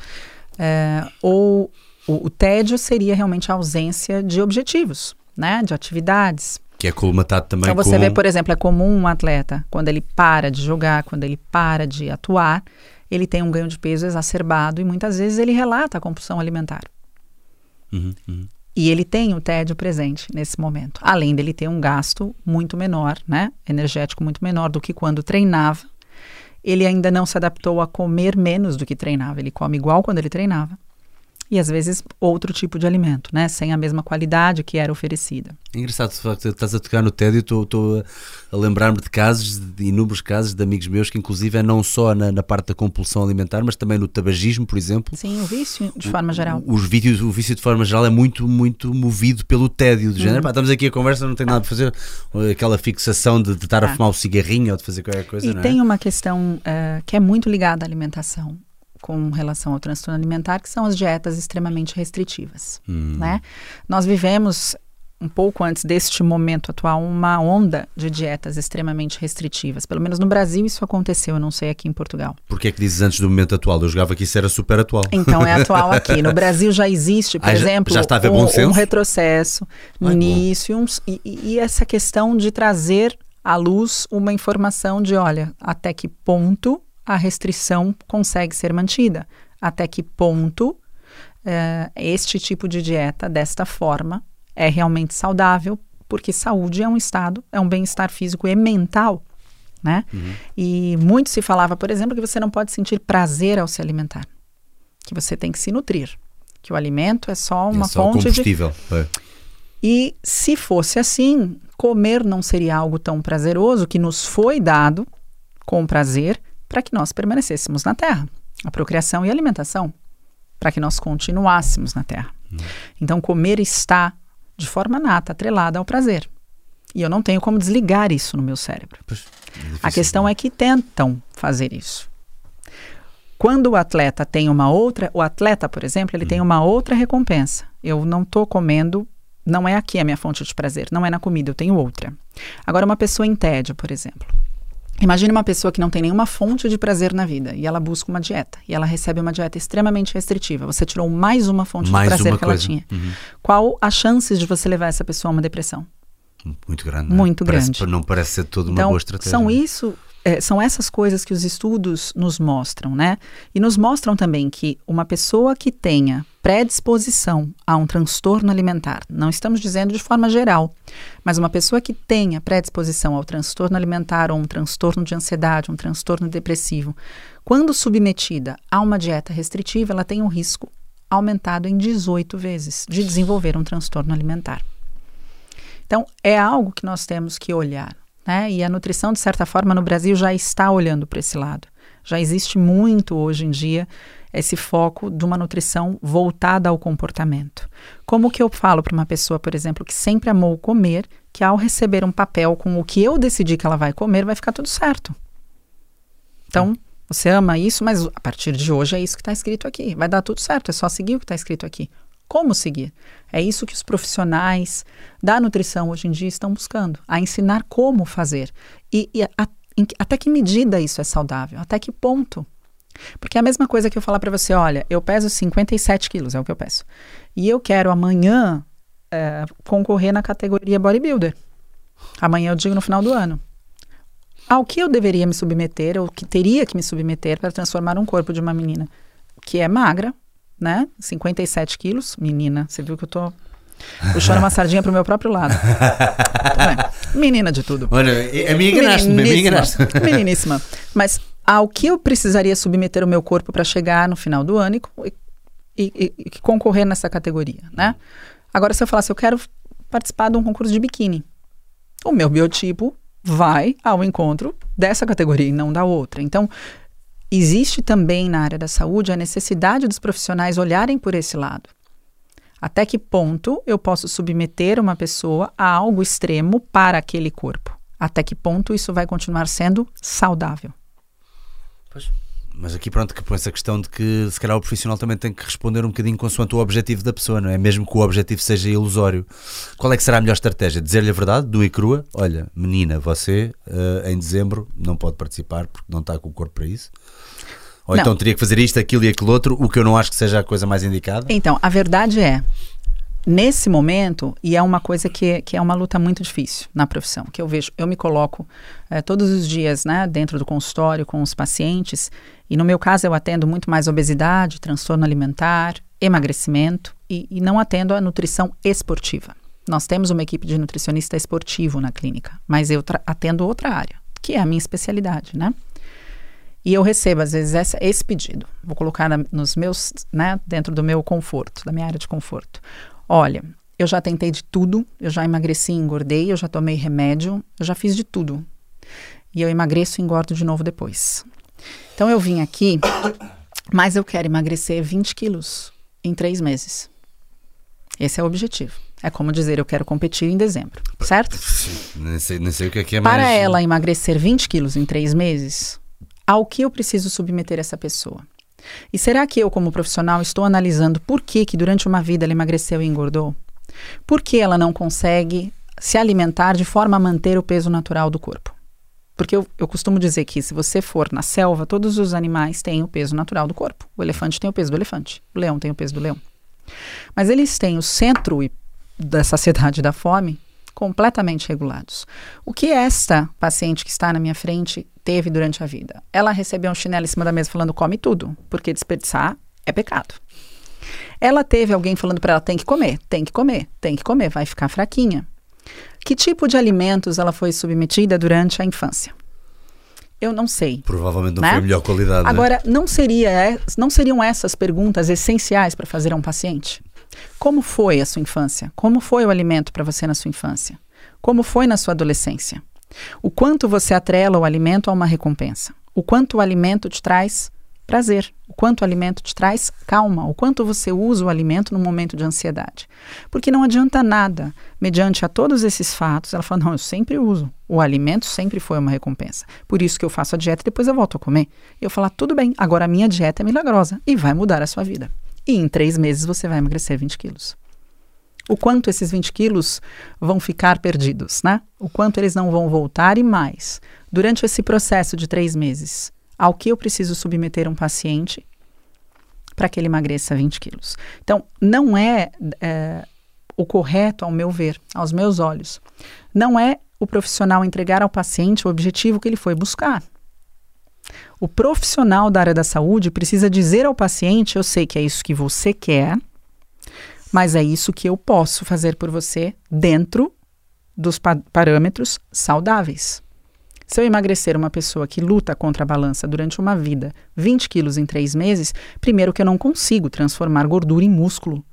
É, ou o, o tédio seria realmente a ausência de objetivos, né, de atividades. Que é colmatado também Então você com... vê, por exemplo, é comum um atleta, quando ele para de jogar, quando ele para de atuar, ele tem um ganho de peso exacerbado e muitas vezes ele relata a compulsão alimentar. Uhum, uhum. E ele tem o tédio presente nesse momento, além dele ter um gasto muito menor, né, energético muito menor do que quando treinava. Ele ainda não se adaptou a comer menos do que treinava, ele come igual quando ele treinava. E às vezes outro tipo de alimento, né, sem a mesma qualidade que era oferecida. É engraçado, facto, estás a tocar no tédio, estou a lembrar-me de casos, de inúmeros casos de amigos meus que inclusive é não só na, na, parte da compulsão alimentar, mas também no tabagismo, por exemplo. Sim, o vício de forma geral. Os vídeos, o vício de forma geral é muito, muito movido pelo tédio, de género, uhum. Pá, estamos aqui a conversa, não tem nada para fazer, aquela fixação de, de estar a fumar o cigarrinho ou de fazer qualquer coisa, E é? tem uma questão uh, que é muito ligada à alimentação com relação ao transtorno alimentar, que são as dietas extremamente restritivas. Hum. Né? Nós vivemos, um pouco antes deste momento atual, uma onda de dietas extremamente restritivas. Pelo menos no Brasil isso aconteceu, eu não sei aqui em Portugal. Por que é que dizes antes do momento atual? Eu jogava que isso era super atual. Então é atual aqui. No Brasil já existe, por Ah, já- exemplo, já haver um, um retrocesso e, uns- e- e essa questão de trazer à luz uma informação de, olha, até que ponto a restrição consegue ser mantida, até que ponto eh, este tipo de dieta desta forma é realmente saudável, porque saúde é um estado, é um bem-estar físico e mental, né? E muito se falava, por exemplo, que você não pode sentir prazer ao se alimentar, que você tem que se nutrir, que o alimento é só uma é só fonte de combustível. É. e se fosse assim, comer não seria algo tão prazeroso que nos foi dado com prazer para que nós permanecêssemos na Terra. A procriação e a alimentação, para que nós continuássemos na Terra. Então, comer está de forma nata atrelada ao prazer. E eu não tenho como desligar isso no meu cérebro. Pois, é. A questão é que tentam fazer isso. Quando o atleta tem uma outra, o atleta, por exemplo, ele tem uma outra recompensa. Eu não estou comendo, não é aqui a minha fonte de prazer, não é na comida, eu tenho outra. Agora, uma pessoa em tédio, por exemplo. Imagine uma pessoa que não tem nenhuma fonte de prazer na vida e ela busca uma dieta e ela recebe uma dieta extremamente restritiva. Você tirou mais uma fonte Mais de prazer que coisa. ela tinha. Uhum. Qual a chances de você levar essa pessoa a uma depressão? Muito grande. não é? Muito Parece- grande. Não parece ser toda uma Então, boa estratégia. são isso, é, são essas coisas que os estudos nos mostram, né? E nos mostram também que uma pessoa que tenha predisposição a um transtorno alimentar, não estamos dizendo de forma geral, mas uma pessoa que tenha predisposição ao transtorno alimentar ou um transtorno de ansiedade, um transtorno depressivo, quando submetida a uma dieta restritiva, ela tem um risco aumentado em 18 vezes de desenvolver um transtorno alimentar. Então, é algo que nós temos que olhar. Né? E a nutrição, de certa forma, no Brasil já está olhando para esse lado. Já existe muito hoje em dia esse foco de uma nutrição voltada ao comportamento. Como que eu falo para uma pessoa, por exemplo, que sempre amou comer, que ao receber um papel com o que eu decidi que ela vai comer, vai ficar tudo certo. Então, você ama isso, mas a partir de hoje é isso que está escrito aqui. Vai dar tudo certo, é só seguir o que está escrito aqui. Como seguir? É isso que os profissionais da nutrição hoje em dia estão buscando, a ensinar como fazer. E, e a- em até que medida isso é saudável? Até que ponto? Porque é a mesma coisa que eu falar para você, olha, eu peso 57 quilos, é o que eu peço. E eu quero amanhã eh, concorrer na categoria bodybuilder. Amanhã eu digo no final do ano. Ao que eu deveria me submeter, ou que teria que me submeter para transformar um corpo de uma menina que é magra, né? 57 quilos, menina. Você viu que eu tô puxando uma sardinha pro meu próprio lado. Menina de tudo. Olha, a mim enganaste-me, a mim enganaste. Meniníssima. Meniníssima. Mas ao que eu precisaria submeter o meu corpo para chegar no final do ano e, e- e- e concorrer nessa categoria, né? Agora, se eu falasse, eu quero participar de um concurso de biquíni, o meu biotipo vai ao encontro dessa categoria e não da outra. Então, existe também na área da saúde a necessidade dos profissionais olharem por esse lado. Até que ponto eu posso submeter uma pessoa a algo extremo para aquele corpo? Até que ponto isso vai continuar sendo saudável? Pois. Mas aqui pronto que põe essa questão de que se calhar o profissional também tem que responder um bocadinho consoante o objetivo da pessoa, não é? Mesmo que o objetivo seja ilusório. Qual é que será a melhor estratégia? Dizer-lhe a verdade, do e crua? Olha, menina, você eh, em dezembro não pode participar porque não está com o corpo para isso. Ou Não. então teria que fazer isto, aquilo e aquilo outro, o que eu não acho que seja a coisa mais indicada. Então, a verdade é, nesse momento, e é uma coisa que, que é uma luta muito difícil na profissão, que eu vejo, eu me coloco eh, todos os dias né, dentro do consultório com os pacientes, e no meu caso eu atendo muito mais obesidade, transtorno alimentar, emagrecimento, e, e não atendo a nutrição esportiva. Nós temos uma equipe de nutricionista esportivo na clínica, mas eu atendo outra área, que é a minha especialidade, né? E eu recebo, às vezes, essa, esse pedido. Vou colocar na, nos meus, né, dentro do meu conforto, da minha área de conforto. Olha, eu já tentei de tudo, eu já emagreci e engordei, eu já tomei remédio, eu já fiz de tudo. E eu emagreço e engordo de novo depois. Então eu vim aqui, mas eu quero emagrecer 20 quilos em três meses. Esse é o objetivo. É como dizer, eu quero competir em dezembro, certo? Nem sei, nem sei o que é, que é Para mais... ela emagrecer 20 quilos em três meses, ao que eu preciso submeter essa pessoa? E será que eu, como profissional, estou analisando por que, que durante uma vida ela emagreceu e engordou? Por que ela não consegue se alimentar de forma a manter o peso natural do corpo? Porque eu, eu costumo dizer que se você for na selva, todos os animais têm o peso natural do corpo. O elefante tem o peso do elefante, o leão tem o peso do leão. Mas eles têm o centro da saciedade da fome completamente regulados. O que esta paciente que está na minha frente teve durante a vida? Ela recebeu um chinelo em cima da mesa falando come tudo, porque desperdiçar é pecado. Ela teve alguém falando para ela tem que comer, tem que comer, tem que comer, vai ficar fraquinha. Que tipo de alimentos ela foi submetida durante a infância? Eu não sei. Provavelmente não né? foi a melhor qualidade. né? Agora, não, seria, é, não seriam essas perguntas essenciais para fazer a um paciente? Como foi a sua infância? Como foi o alimento para você na sua infância? Como foi na sua adolescência? O quanto você atrela o alimento a uma recompensa? O quanto o alimento te traz prazer? O quanto o alimento te traz calma? O quanto você usa o alimento no momento de ansiedade? Porque não adianta nada, mediante a todos esses fatos, ela fala: não, eu sempre uso. O alimento sempre foi uma recompensa. Por isso que eu faço a dieta e depois eu volto a comer. E eu falar: tudo bem, agora a minha dieta é milagrosa e vai mudar a sua vida. E em três meses você vai emagrecer 20 quilos. O quanto esses 20 quilos vão ficar perdidos, né? O quanto eles não vão voltar e mais. Durante esse processo de três meses, ao que eu preciso submeter um paciente para que ele emagreça 20 quilos. Então, não é, é, o correto, ao meu ver, aos meus olhos, não é o profissional entregar ao paciente o objetivo que ele foi buscar. O profissional da área da saúde precisa dizer ao paciente: eu sei que é isso que você quer, mas é isso que eu posso fazer por você dentro dos pa parâmetros saudáveis. Se eu emagrecer uma pessoa que luta contra a balança durante uma vida, 20 quilos em três meses, primeiro que eu não consigo transformar gordura em músculo.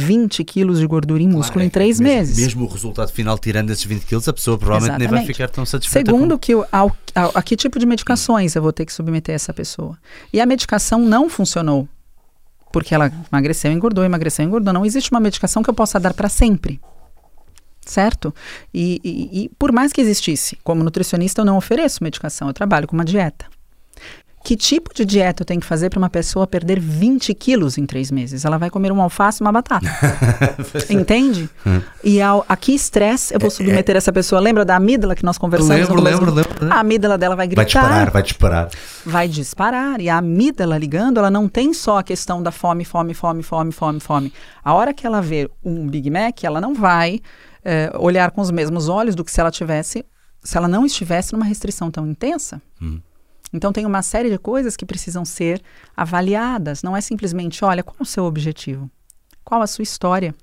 20 quilos de gordura em músculo Claro, é em três mesmo, meses. Mesmo o resultado final, tirando esses 20 quilos, a pessoa provavelmente nem vai Exatamente. ficar tão satisfeita. Segundo, que eu- ao- ao- a que tipo de medicações eu vou ter que submeter essa pessoa? E a medicação não funcionou. Porque ela emagreceu, engordou, emagreceu, engordou. Não existe uma medicação que eu possa dar para sempre. Certo? E, e- e por mais que existisse, como nutricionista, eu não ofereço medicação, eu trabalho com uma dieta. Que tipo de dieta eu tenho que fazer para uma pessoa perder 20 quilos em três meses? Ela vai comer uma alface e uma batata. Entende? E ao, a que estresse eu vou submeter essa pessoa? Lembra da amígdala que nós conversamos? Lembro, lembro, lembro. A amígdala dela vai Vai gritar disparar, vai disparar. vai disparar. E a amígdala ligando, ela não tem só a questão da fome, fome, fome, fome, fome, fome. A hora que ela ver um Big Mac, ela não vai eh, olhar com os mesmos olhos do que se ela tivesse, se ela não estivesse numa restrição tão intensa. Hum. Então tem uma série de coisas que precisam ser avaliadas. Não é simplesmente, olha, qual é o seu objetivo? Qual a sua história?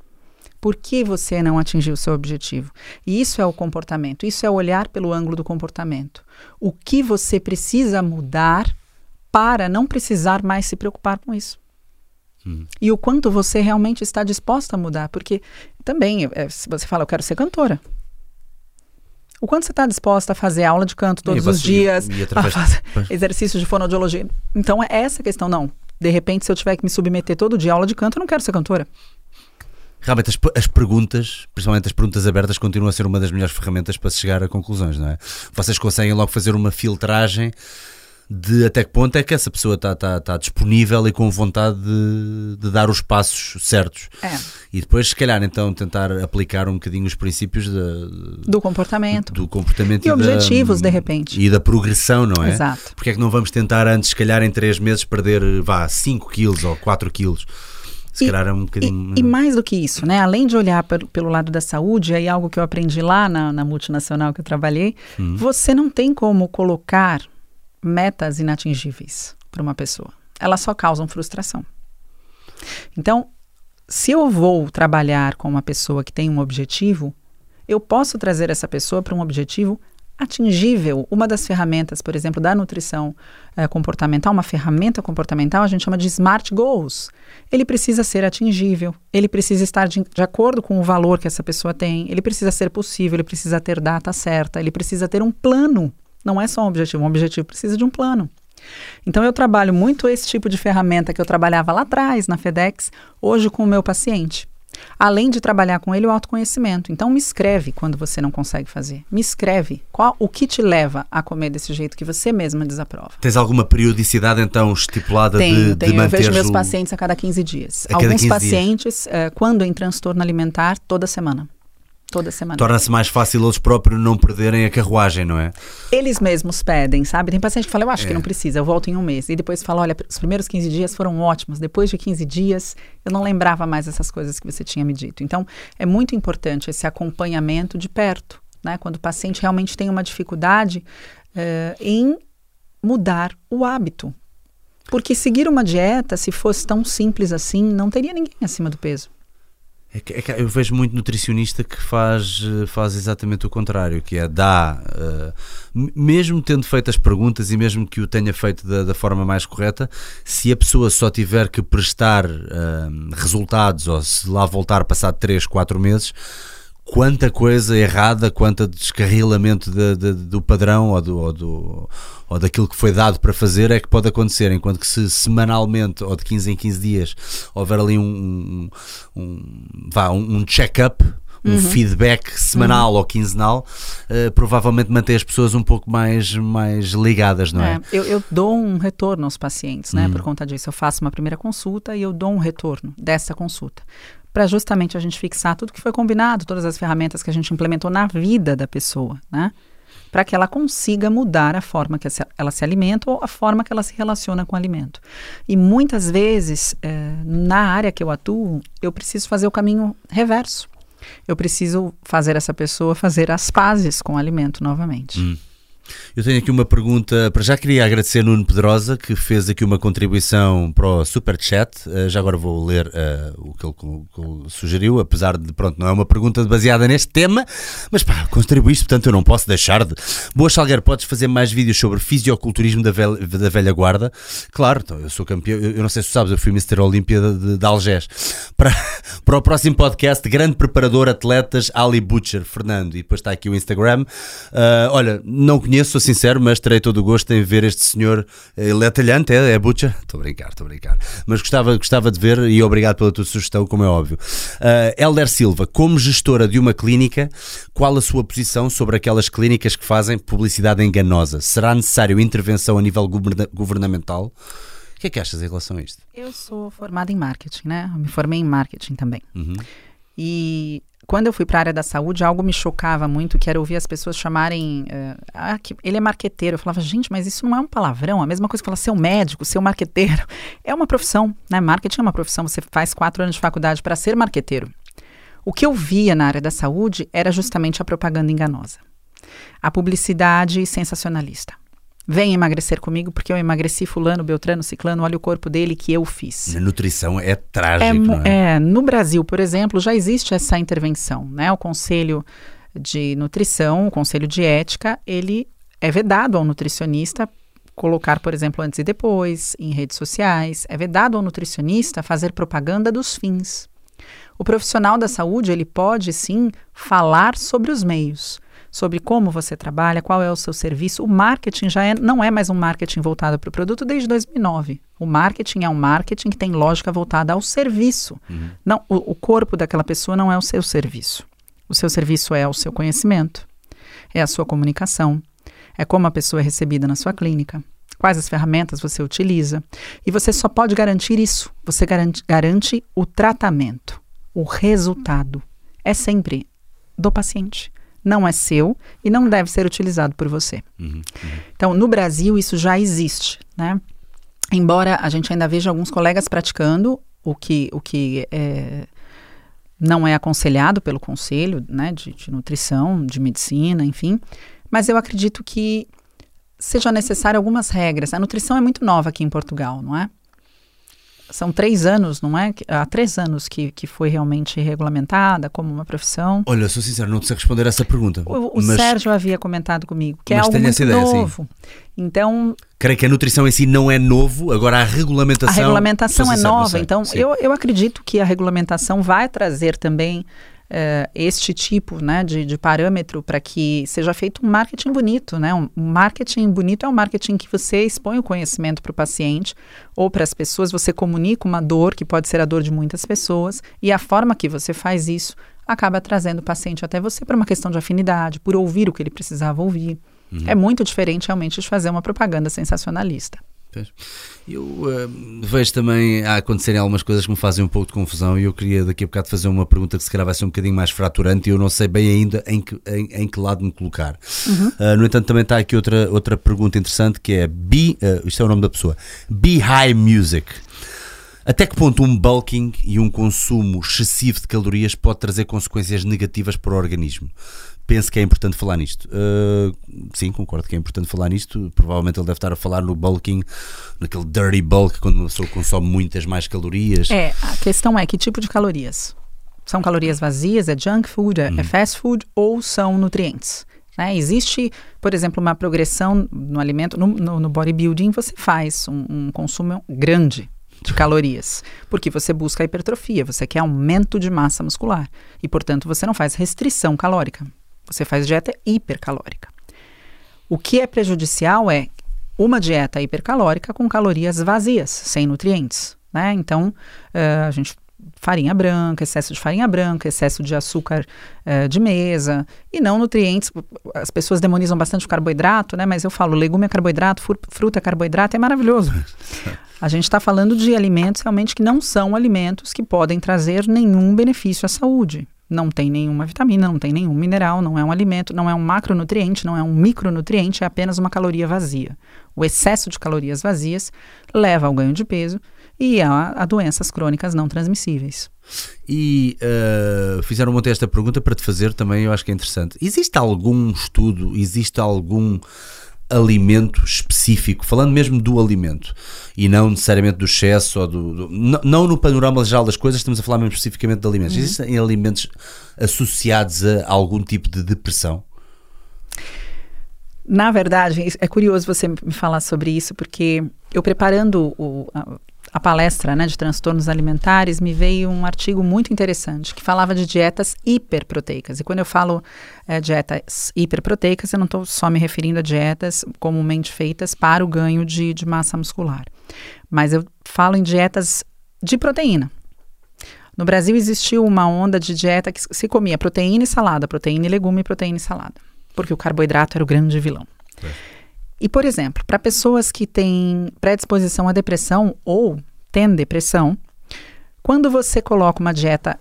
Por que você não atingiu o seu objetivo? E isso é o comportamento, isso é olhar pelo ângulo do comportamento. O que você precisa mudar para não precisar mais se preocupar com isso? E o quanto você realmente está disposta a mudar? Porque também, é, se você fala, eu quero ser cantora. O quanto você está disposta a fazer aula de canto todos E os dias, e a fazer Pois. exercícios de fonoaudiologia. Então é essa a questão, não. De repente, se eu tiver que me submeter todo dia a aula de canto, eu não quero ser cantora. Realmente, as, as perguntas, principalmente as perguntas abertas, continuam a ser uma das melhores ferramentas para se chegar a conclusões, não é? Vocês conseguem logo fazer uma filtragem de até que ponto é que essa pessoa está está- está disponível e com vontade de, de dar os passos certos. É. E depois, se calhar, então, tentar aplicar um bocadinho os princípios da- Do comportamento. do comportamento E da- objetivos, de repente. E da progressão, não é? Exato. Porque é que não vamos tentar antes, se calhar, em 3 meses, perder, vá, 5 quilos ou 4 quilos? Se calhar é um bocadinho. E, e, mais do que isso, né? Além de olhar per, pelo lado da saúde, aí algo que eu aprendi lá na, na multinacional que eu trabalhei, hum. você não tem como colocar metas inatingíveis para uma pessoa. Elas só causam frustração. Então, se eu vou trabalhar com uma pessoa que tem um objetivo, eu posso trazer essa pessoa para um objetivo atingível. Uma das ferramentas, por exemplo, da nutrição é, comportamental, uma ferramenta comportamental, a gente chama de SMART Goals. Ele precisa ser atingível, ele precisa estar de, de, acordo com o valor que essa pessoa tem, ele precisa ser possível, ele precisa ter data certa, ele precisa ter um plano. Não é só um objetivo, um objetivo precisa de um plano. Então eu trabalho muito esse tipo de ferramenta que eu trabalhava lá atrás na FedEx, hoje com o meu paciente. Além de trabalhar com ele o autoconhecimento. Então me escreve quando você não consegue fazer. Me escreve qual o que te leva a comer desse jeito que você mesma desaprova. Tens alguma periodicidade então estipulada tenho, de, tenho. de manter Eu vejo meus pacientes a cada 15 dias. A Alguns 15 pacientes, uh, quando em transtorno alimentar, toda semana toda semana. Torna-se mais fácil eles próprios não perderem a carruagem, não é? Eles mesmos pedem, sabe? Tem paciente que fala, eu acho É. que não precisa, eu volto em um mês. E depois fala, olha, os primeiros 15 dias foram ótimos, depois de 15 dias eu não lembrava mais essas coisas que você tinha me dito. Então, é muito importante esse acompanhamento de perto, né? Quando o paciente realmente tem uma dificuldade eh, em mudar o hábito. Porque seguir uma dieta, se fosse tão simples assim, não teria ninguém acima do peso. É que- é que eu vejo muito nutricionista que faz, eh, faz exatamente o contrário, que é dá, m- mesmo tendo feito as perguntas e mesmo que o tenha feito da, da forma mais correta, se a pessoa só tiver que prestar eh, resultados ou se lá voltar passado 3, 4 meses, quanta coisa errada, quanto descarrilamento de- de- do padrão ou, do, ou, do- ou daquilo que foi dado para fazer é que pode acontecer, enquanto que se semanalmente ou de 15 em 15 dias houver ali um, um, um, vá, um, um check-up, um feedback semanal ou quinzenal, eh, provavelmente mantém as pessoas um pouco mais, mais ligadas, não é? É, eu, eu dou um retorno aos pacientes, né? Por conta disso, eu faço uma primeira consulta e eu dou um retorno dessa consulta. Para justamente a gente fixar tudo que foi combinado, todas as ferramentas que a gente implementou na vida da pessoa, né? Para que ela consiga mudar a forma que ela se alimenta ou a forma que ela se relaciona com o alimento. E muitas vezes, eh, na área que eu atuo, eu preciso fazer o caminho reverso. Eu preciso fazer essa pessoa fazer as pazes com o alimento novamente. Eu tenho aqui uma pergunta. Para já queria agradecer Nuno Pedrosa, que fez aqui uma contribuição para o Super Chat. Eh, já agora vou ler eh, o que ele, que ele sugeriu, apesar de, pronto, não é uma pergunta baseada neste tema, mas pá, contribuíste, portanto eu não posso deixar de. Boas Salgueiro, podes fazer mais vídeos sobre fisioculturismo da velha, da velha guarda? Claro, então, eu sou campeão, eu, eu não sei se sabes, eu fui Mr. Olímpia de, de, de Algés. Para, para o próximo podcast, grande preparador atletas Ali Butcher, Fernando. E depois está aqui o Instagram. Ah, olha, não conheço, sou sincero, mas terei todo o gosto em ver este senhor. Ele é talhante, é, é Butcher? Estou a brincar, estou a brincar. Mas gostava, gostava de ver e obrigado pela tua sugestão, como é óbvio. Ah, Helder Silva, como gestora de uma clínica, qual a sua posição sobre aquelas clínicas que fazem publicidade enganosa? Será necessário intervenção a nível governa- governamental? O que é que achas em relação a isto? Eu sou formada em marketing, né? Eu me formei em marketing também. Uhum. E quando eu fui para a área da saúde, algo me chocava muito, que era ouvir as pessoas chamarem. eh, ah, ele é marqueteiro. Eu falava, gente, mas isso não é um palavrão. A mesma coisa que falar seu médico, seu marqueteiro. É uma profissão, né? Marketing é uma profissão. Você faz quatro anos de faculdade para ser marqueteiro. O que eu via na área da saúde era justamente a propaganda enganosa. A publicidade sensacionalista. Vem emagrecer comigo porque eu emagreci fulano, beltrano, ciclano, olha o corpo dele que eu fiz. Na nutrição é trágico, É, é? é, no Brasil, por exemplo, já existe essa intervenção, né? O Conselho de Nutrição, o Conselho de Ética, ele é vedado ao nutricionista colocar, por exemplo, antes e depois em redes sociais. É vedado ao nutricionista fazer propaganda dos fins. O profissional da saúde, ele pode sim falar sobre os meios, sobre como você trabalha, qual é o seu serviço. O marketing já é, não é mais um marketing voltado para o produto desde 2009. O marketing é um marketing que tem lógica voltada ao serviço. Não, o, o corpo daquela pessoa não é o seu serviço. O seu serviço é o seu conhecimento, é a sua comunicação, é como a pessoa é recebida na sua clínica, quais as ferramentas você utiliza. E você só pode garantir isso. Você garante, garante o tratamento, o resultado. É sempre do paciente. Não é seu e não deve ser utilizado por você. Então, no Brasil, isso já existe, né? Embora a gente ainda veja alguns colegas praticando o que, o que é, não é aconselhado pelo conselho né, de, de nutrição, de medicina, enfim. Mas eu acredito que seja necessário algumas regras. A nutrição é muito nova aqui em Portugal, não é? São três anos, não é? Há três anos que, que foi realmente regulamentada como uma profissão. Olha, sou sincero, não sei responder essa pergunta. O, o mas Sérgio havia comentado comigo que é algo muito ideia, sim. novo. Então, creio que a nutrição em si não é novo, agora a regulamentação. a regulamentação é sincero, nova. Então, Sim. eu, eu acredito que a regulamentação vai trazer também eh, este tipo né, de, de parâmetro para que seja feito um marketing bonito. Né? Um, um marketing bonito é um marketing que você expõe o conhecimento para o paciente ou para as pessoas, você comunica uma dor que pode ser a dor de muitas pessoas, e a forma que você faz isso acaba trazendo o paciente até você por uma questão de afinidade, por ouvir o que ele precisava ouvir. Uhum. É muito diferente realmente de fazer uma propaganda sensacionalista. Pois. Eu eh, vejo também a acontecerem algumas coisas que me fazem um pouco de confusão e eu queria daqui a bocado fazer uma pergunta que se calhar vai ser um bocadinho mais fraturante e eu não sei bem ainda em que, em, em que lado me colocar. Ah, no entanto, também está aqui outra, outra pergunta interessante que é Be, ah, isto é o nome da pessoa, Be High Music. Até que ponto um bulking e um consumo excessivo de calorias pode trazer consequências negativas para o organismo? Penso que é importante falar nisto. Uh, sim, concordo que é importante falar nisto. Provavelmente ele deve estar a falar no bulking, naquele dirty bulk, quando uma pessoa consome muitas mais calorias. É, a questão é que tipo de calorias? São calorias vazias, é junk food, é, é fast food ou são nutrientes? Né? Existe, por exemplo, uma progressão no alimento, no, no, no bodybuilding você faz um, um consumo grande de calorias, porque você busca hipertrofia, você quer aumento de massa muscular e, portanto, você não faz restrição calórica, você faz dieta hipercalórica. O que é prejudicial é uma dieta hipercalórica com calorias vazias, sem nutrientes. Né? Então, eh, a gente farinha branca, excesso de farinha branca, excesso de açúcar eh, de mesa e não nutrientes. As pessoas demonizam bastante o carboidrato, né? Mas eu falo, legume é carboidrato, fru- fruta é carboidrato, é maravilhoso. A gente está falando de alimentos realmente que não são alimentos que podem trazer nenhum benefício à saúde. Não tem nenhuma vitamina, não tem nenhum mineral, não é um alimento, não é um macronutriente, não é um micronutriente, é apenas uma caloria vazia. O excesso de calorias vazias leva ao ganho de peso e a, a doenças crônicas não transmissíveis. E uh, fizeram ontem esta pergunta para te fazer também, eu acho que é interessante. Existe algum estudo, existe algum alimento específico, falando mesmo do alimento e não necessariamente do excesso ou do, do- não, não no panorama geral das coisas, estamos a falar mesmo especificamente de alimentos. Existem alimentos associados a algum tipo de depressão? Na verdade, é curioso você me falar sobre isso, porque eu preparando o- a, palestra né, de transtornos alimentares, me veio um artigo muito interessante que falava de dietas hiperproteicas. E quando eu falo eh, dietas hiperproteicas, eu não estou só me referindo a dietas comumente feitas para o ganho de, de massa muscular. Mas eu falo em dietas de proteína. No Brasil existiu uma onda de dieta que se comia proteína e salada, proteína e legume, proteína e salada, porque o carboidrato era o grande vilão. E, por exemplo, para pessoas que têm predisposição à depressão ou têm depressão, quando você coloca uma dieta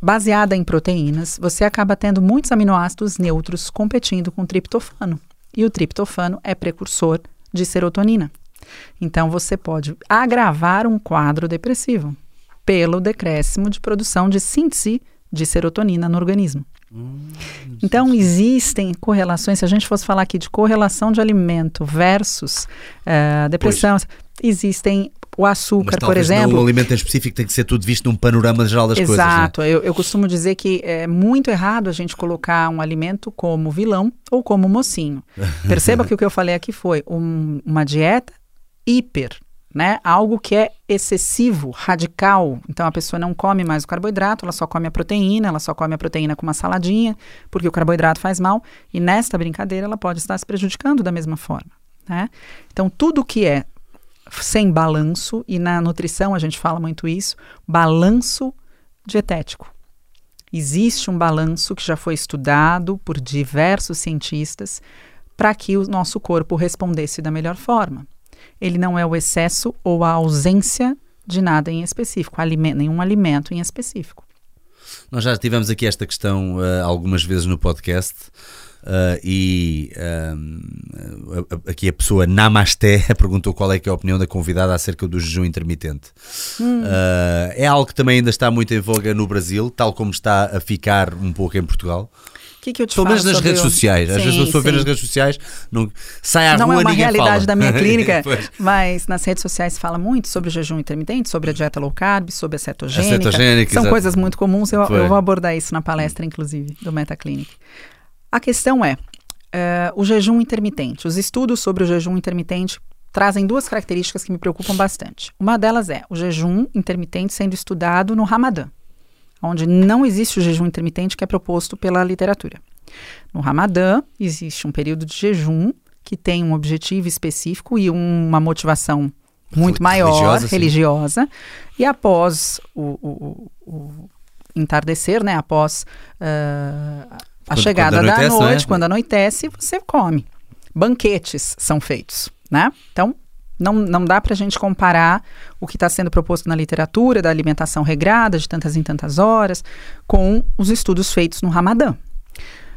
baseada em proteínas, você acaba tendo muitos aminoácidos neutros competindo com triptofano. E o triptofano é precursor de serotonina. Então, você pode agravar um quadro depressivo pelo decréscimo de produção de síntese de serotonina no organismo. Então, existem correlações. Se a gente fosse falar aqui de correlação de alimento versus eh, depressão, existem o açúcar, Mas por exemplo. não um alimento em específico tem que ser tudo visto num panorama geral das coisas. não é? Exato. Eu, eu costumo dizer que é muito errado a gente colocar um alimento como vilão ou como mocinho. Perceba que o que eu falei aqui foi um- uma dieta hiper, né? Algo que é excessivo, radical. Então a pessoa não come mais o carboidrato, ela só come a proteína, ela só come a proteína com uma saladinha, porque o carboidrato faz mal. E nesta brincadeira ela pode estar se prejudicando da mesma forma, né? Então tudo que é sem balanço, e na nutrição a gente fala muito isso, balanço dietético. Existe um balanço que já foi estudado por diversos cientistas para que o nosso corpo respondesse da melhor forma. Ele não é o excesso ou a ausência de nada em específico, alime- nenhum alimento em específico. Nós já tivemos aqui esta questão uh, algumas vezes no podcast. Uh, e a- aqui a pessoa Namasté perguntou qual é, que é a opinião da convidada acerca do jejum intermitente. Hum. Uh, é algo que também ainda está muito em voga no Brasil, tal como está a ficar um pouco em Portugal. Que, que eu te Pelo menos nas redes o- sociais. Às Sim, vezes a pessoa vê sim. nas redes sociais, não, sai à Não rua é uma realidade fala. da minha clínica, mas nas redes sociais fala muito sobre o jejum intermitente, sobre a dieta low carb, sobre a cetogênica. A cetogênica, São exato. coisas muito comuns, eu, eu vou abordar isso na palestra, inclusive, do Metaclinic. A questão é, eh, o jejum intermitente. Os estudos sobre o jejum intermitente trazem duas características que me preocupam bastante. Uma delas é o jejum intermitente sendo estudado no Ramadã, onde não existe o jejum intermitente que é proposto pela literatura. No Ramadã, existe um período de jejum que tem um objetivo específico e uma motivação muito maior, Religiosa, religiosa, e após o, o- o- entardecer, né, após ah, a Quando- chegada quando da noite, quando anoitece, você come. Banquetes são feitos, né? Então, não, não dá para a gente comparar o que está sendo proposto na literatura da alimentação regrada de tantas em tantas horas com os estudos feitos no Ramadã.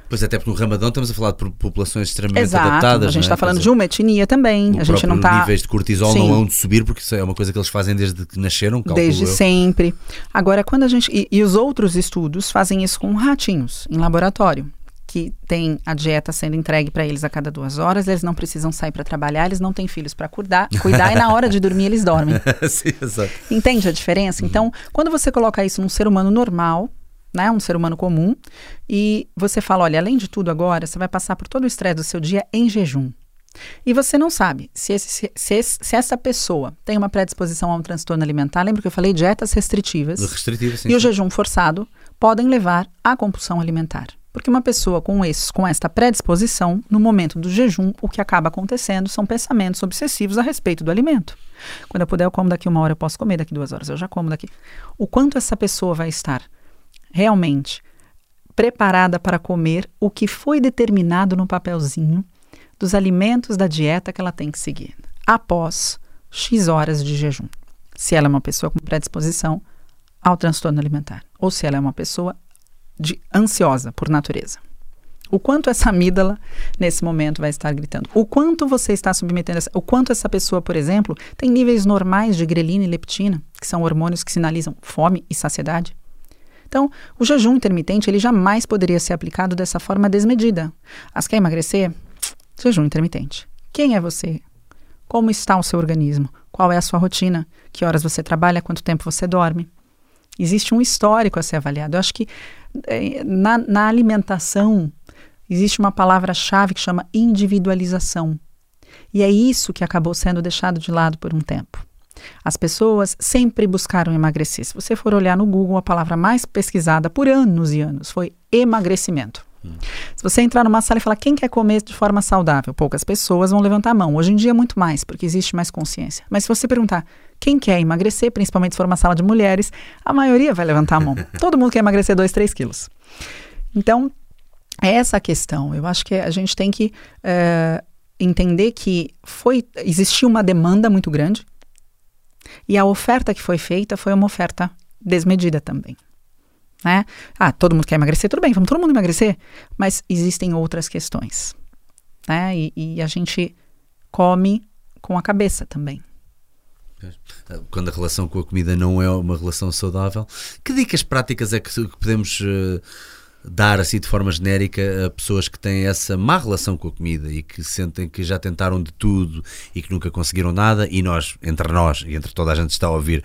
Pois até porque no Ramadão estamos a falar de populações extremamente Exato. adaptadas. a gente não é? está falando Quer de uma etnia também. A gente não está níveis de cortisol Sim. não hão de subir porque isso é uma coisa que eles fazem desde que nasceram, Desde eu. sempre. Agora, quando a gente. E, e os outros estudos fazem isso com ratinhos, em laboratório, que tem a dieta sendo entregue para eles a cada duas horas, eles não precisam sair para trabalhar, eles não têm filhos para cuidar, cuidar e na hora de dormir eles dormem. Sim, exato. Entende a diferença? Então, quando você coloca isso num ser humano normal, né, um ser humano comum, e você fala, olha, além de tudo agora, você vai passar por todo o estresse do seu dia em jejum. E você não sabe se, esse- se, se essa pessoa tem uma predisposição a um transtorno alimentar. Lembra que eu falei dietas restritivas sim. e o sim. jejum forçado podem levar à compulsão alimentar. Porque uma pessoa com, esse, com esta predisposição, no momento do jejum, o que acaba acontecendo são pensamentos obsessivos a respeito do alimento. Quando eu puder, eu como daqui uma hora, eu posso comer daqui duas horas, eu já como daqui. O quanto essa pessoa vai estar realmente preparada para comer o que foi determinado no papelzinho dos alimentos da dieta que ela tem que seguir, após X horas de jejum. Se ela é uma pessoa com predisposição ao transtorno alimentar, ou se ela é uma pessoa de ansiosa por natureza. O quanto essa amígdala nesse momento vai estar gritando? O quanto você está submetendo essa, o quanto essa pessoa, por exemplo, tem níveis normais de grelina e leptina, que são hormônios que sinalizam fome e saciedade? Então, o jejum intermitente ele jamais poderia ser aplicado dessa forma desmedida. As quer emagrecer? Jejum intermitente. Quem é você? Como está o seu organismo? Qual é a sua rotina? Que horas você trabalha? Quanto tempo você dorme? Existe um histórico a ser avaliado. Eu acho que na, na alimentação existe uma palavra-chave que chama individualização. E é isso que acabou sendo deixado de lado por um tempo. As pessoas sempre buscaram emagrecer. Se você for olhar no Google, a palavra mais pesquisada por anos e anos foi emagrecimento. Se você entrar numa sala e falar quem quer comer de forma saudável, poucas pessoas vão levantar a mão. Hoje em dia, muito mais, porque existe mais consciência. Mas se você perguntar quem quer emagrecer, principalmente se for uma sala de mulheres, a maioria vai levantar a mão. Todo mundo quer emagrecer 2, 3 quilos. Então, é essa a questão. Eu acho que a gente tem que eh, entender que foi existiu uma demanda muito grande e a oferta que foi feita foi uma oferta desmedida também. Né? Ah, todo mundo quer emagrecer, tudo bem, vamos todo mundo emagrecer, mas existem outras questões. Né? E, e a gente come com a cabeça também. Quando a relação com a comida não é uma relação saudável, que dicas práticas é que, podemos eh, dar assim de forma genérica a pessoas que têm essa má relação com a comida e que sentem que já tentaram de tudo e que nunca conseguiram nada e nós, entre nós e entre toda a gente que está a ouvir,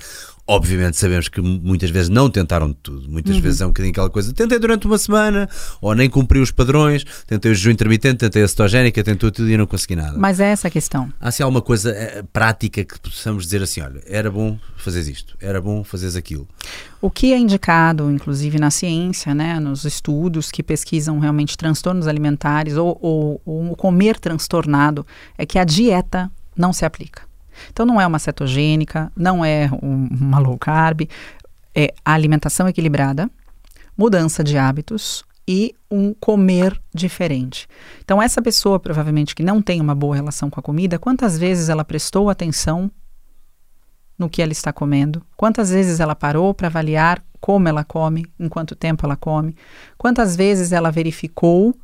obviamente sabemos que muitas vezes não tentaram de tudo. Muitas vezes é um bocadinho aquela coisa, tentei durante uma semana ou nem cumpri os padrões, tentei o jejum intermitente, tentei a cetogénica, tentei tudo e não consegui nada. Mas é essa a questão. Há assim alguma coisa eh, prática que possamos dizer assim: olha, era bom fazeres isto, era bom fazeres aquilo. O que é indicado, inclusive na ciência, né, nos estudos que pesquisam realmente transtornos alimentares ou, ou, ou comer transtornado, é que a dieta não se aplica. Então não é uma cetogênica, não é um- uma low carb, é a alimentação equilibrada, mudança de hábitos e um comer diferente. Então essa pessoa provavelmente que não tem uma boa relação com a comida, quantas vezes ela prestou atenção no que ela está comendo, quantas vezes ela parou para avaliar como ela come, em quanto tempo ela come, quantas vezes ela verificou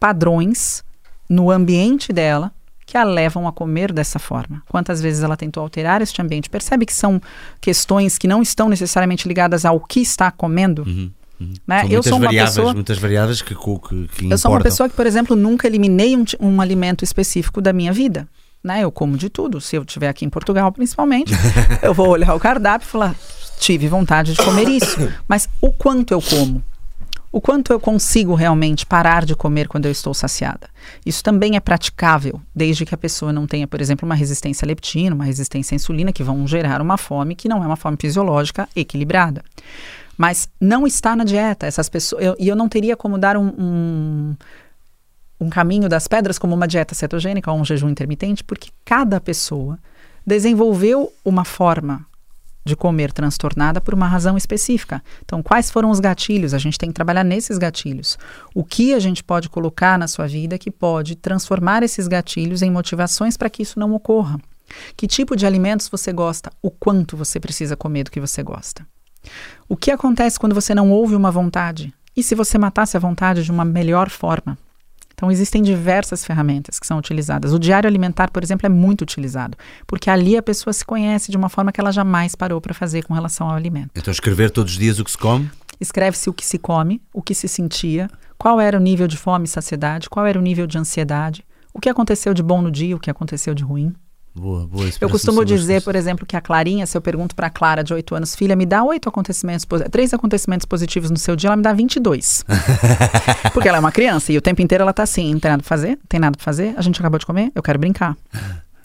padrões no ambiente dela que a levam a comer dessa forma. Quantas vezes ela tentou alterar este ambiente? Percebe que são questões que não estão necessariamente ligadas ao que está comendo? Uhum, uhum. Né? Eu muitas sou uma variáveis, pessoa- muitas variáveis que, que, que Eu sou uma pessoa que, por exemplo, nunca eliminei um, um alimento específico da minha vida. Né? Eu como de tudo. Se eu estiver aqui em Portugal, principalmente, eu vou olhar o cardápio e falar: tive vontade de comer isso. Mas o quanto eu como? O quanto eu consigo realmente parar de comer quando eu estou saciada? Isso também é praticável, desde que a pessoa não tenha, por exemplo, uma resistência à leptina, uma resistência à insulina, que vão gerar uma fome que não é uma fome fisiológica equilibrada. Mas não está na dieta. Essas pessoas. eu- E eu, não teria como dar um, um, um caminho das pedras como uma dieta cetogênica ou um jejum intermitente, porque cada pessoa desenvolveu uma forma de comer transtornada por uma razão específica. Então, quais foram os gatilhos? A gente tem que trabalhar nesses gatilhos. O que a gente pode colocar na sua vida que pode transformar esses gatilhos em motivações para que isso não ocorra? Que tipo de alimentos você gosta? O quanto você precisa comer do que você gosta? O que acontece quando você não ouve uma vontade? E se você matasse a vontade de uma melhor forma? Então, existem diversas ferramentas que são utilizadas. O diário alimentar, por exemplo, é muito utilizado, porque ali a pessoa se conhece de uma forma que ela jamais parou para fazer com relação ao alimento. Então escrever todos os dias o que se come. Escreve-se o que se come, o que se sentia, qual era o nível de fome e saciedade, qual era o nível de ansiedade, o que aconteceu de bom no dia, o que aconteceu de ruim. Boa, boa. Eu costumo dizer, por exemplo, que a Clarinha, se eu pergunto para a Clara de 8 anos, filha, me dá oito acontecimentos, três acontecimentos positivos no seu dia, ela me dá 22. Porque ela é uma criança e o tempo inteiro ela tá assim, não tem nada pra fazer, não tem nada pra fazer, a gente acabou de comer, eu quero brincar.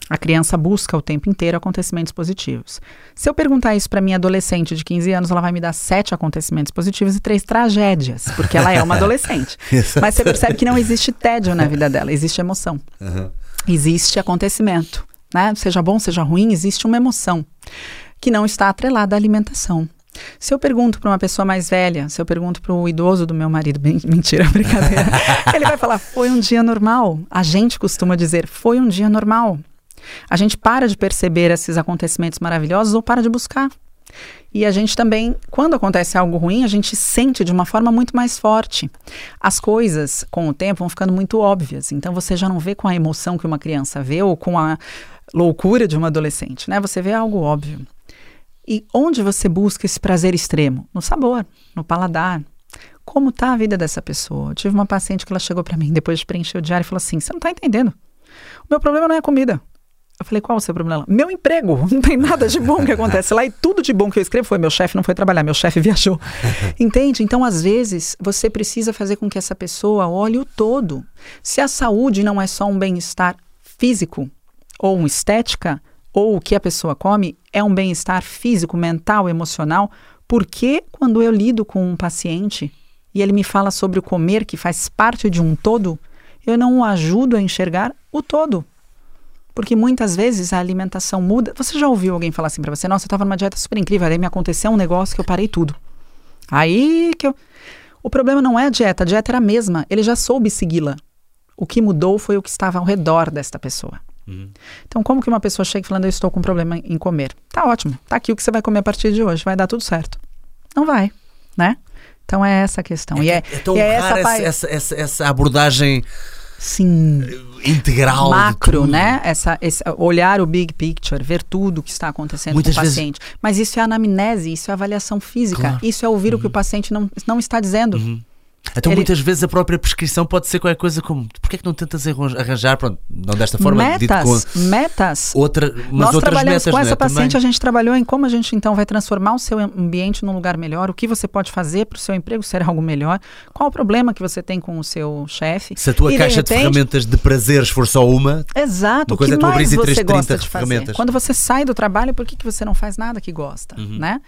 A criança busca o tempo inteiro acontecimentos positivos. Se eu perguntar isso para minha adolescente de 15 anos, ela vai me dar sete acontecimentos positivos e três tragédias, porque ela é uma adolescente. Mas você percebe que não existe tédio na vida dela, existe emoção. Existe acontecimento, né? Seja bom, seja ruim, existe uma emoção que não está atrelada à alimentação. Se eu pergunto para uma pessoa mais velha, se eu pergunto para o idoso do meu marido, bem- mentira, brincadeira, ele vai falar: foi um dia normal. A gente costuma dizer: foi um dia normal. A gente para de perceber esses acontecimentos maravilhosos ou para de buscar. E a gente também, quando acontece algo ruim, a gente sente de uma forma muito mais forte. As coisas, com o tempo, vão ficando muito óbvias. Então você já não vê com a emoção que uma criança vê ou com a loucura de uma adolescente, né? Você vê algo óbvio. E onde você busca esse prazer extremo? No sabor, no paladar. Como está a vida dessa pessoa? Eu tive uma paciente que ela chegou para mim depois de preencher o diário e falou assim: Você não está entendendo. O meu problema não é a comida. Eu falei, qual o seu problema? Meu emprego. Não tem nada de bom que acontece lá. E tudo de bom que eu escrevo foi: meu chefe não foi trabalhar, meu chefe viajou. Entende? Então, às vezes, você precisa fazer com que essa pessoa olhe o todo. Se a saúde não é só um bem-estar físico, ou estética, ou o que a pessoa come, é um bem-estar físico, mental, emocional, por que quando eu lido com um paciente e ele me fala sobre o comer, que faz parte de um todo, eu não o ajudo a enxergar o todo? Porque muitas vezes a alimentação muda. Você já ouviu alguém falar assim para você: Nossa, eu estava numa dieta super incrível, aí me aconteceu um negócio que eu parei tudo. Aí que eu. O problema não é a dieta, a dieta era a mesma, ele já soube segui-la. O que mudou foi o que estava ao redor desta pessoa. Então, como que uma pessoa chega falando, eu estou com problema em comer? Tá ótimo, tá aqui o que você vai comer a partir de hoje, vai dar tudo certo. Não vai, né? Então é essa a questão. e é, É tão e é rara essa, pa- essa, essa, essa abordagem Sim, integral. macro, né? Essa, esse, olhar o big picture, ver tudo o que está acontecendo Muitas com o vezes- paciente. Mas isso é anamnese, isso é avaliação física, Claro. Uhum. isso é ouvir o que o paciente não, não está dizendo. Então, Ele- muitas vezes a própria prescrição pode ser qualquer coisa como porquê é que não tentas arran- arranjar, pronto, não desta forma, metas, com metas. outra, mas Nós outras trabalhamos metas, com né, essa paciente, também. a gente trabalhou em como a gente então vai transformar o seu ambiente num lugar melhor, o que você pode fazer para o seu emprego ser algo melhor, qual o problema que você tem com o seu chefe. Se a tua E, caixa de, repente- ferramentas de prazeres for só uma, Exato, Uma o coisa que é mais e você 330 gosta de fazer? ferramentas. Quando você sai do trabalho, por que, que você não faz nada que gosta, Uhum. né?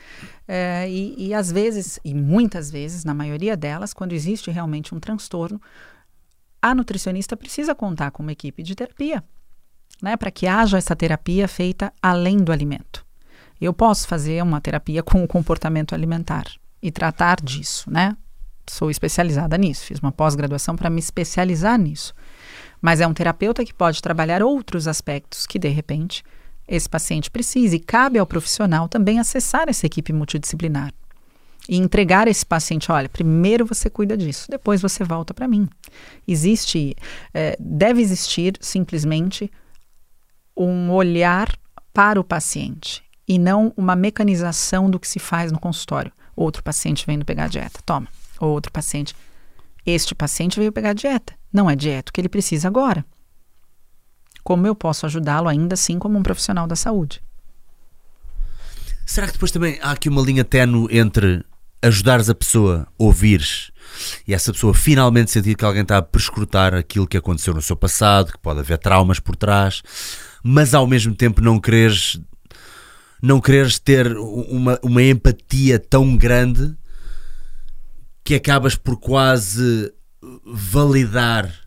É, e, e às vezes, e muitas vezes, na maioria delas, quando existe realmente um transtorno, a nutricionista precisa contar com uma equipe de terapia, né? Para que haja essa terapia feita além do alimento. Eu posso fazer uma terapia com o comportamento alimentar e tratar disso, né? Sou especializada nisso, fiz uma pós-graduação para me especializar nisso. Mas é um terapeuta que pode trabalhar outros aspectos que, de repente, esse paciente precisa. E cabe ao profissional também acessar essa equipe multidisciplinar. e entregar esse paciente, olha, primeiro você cuida disso, depois você volta para mim. Existe, é, deve existir simplesmente um olhar para o paciente e não uma mecanização do que se faz no consultório. Outro paciente vem pegar dieta, toma. Outro paciente, este paciente veio pegar dieta. Não é dieta que ele precisa agora. Como eu posso ajudá-lo ainda assim como um profissional da saúde? Será que depois também há aqui uma linha ténue entre ajudares a pessoa ouvires e essa pessoa finalmente sentir que alguém está a prescrutar aquilo que aconteceu no seu passado, que pode haver traumas por trás, mas ao mesmo tempo não quereres não quereres ter uma, uma empatia tão grande que acabas por quase validar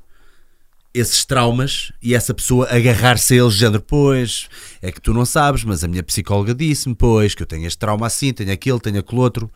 esses traumas e essa pessoa agarrar-se a eles, género, pois, é que tu não sabes, mas a minha psicóloga disse-me, pois, que eu tenho este trauma assim, tenho aquele, tenho aquele outro.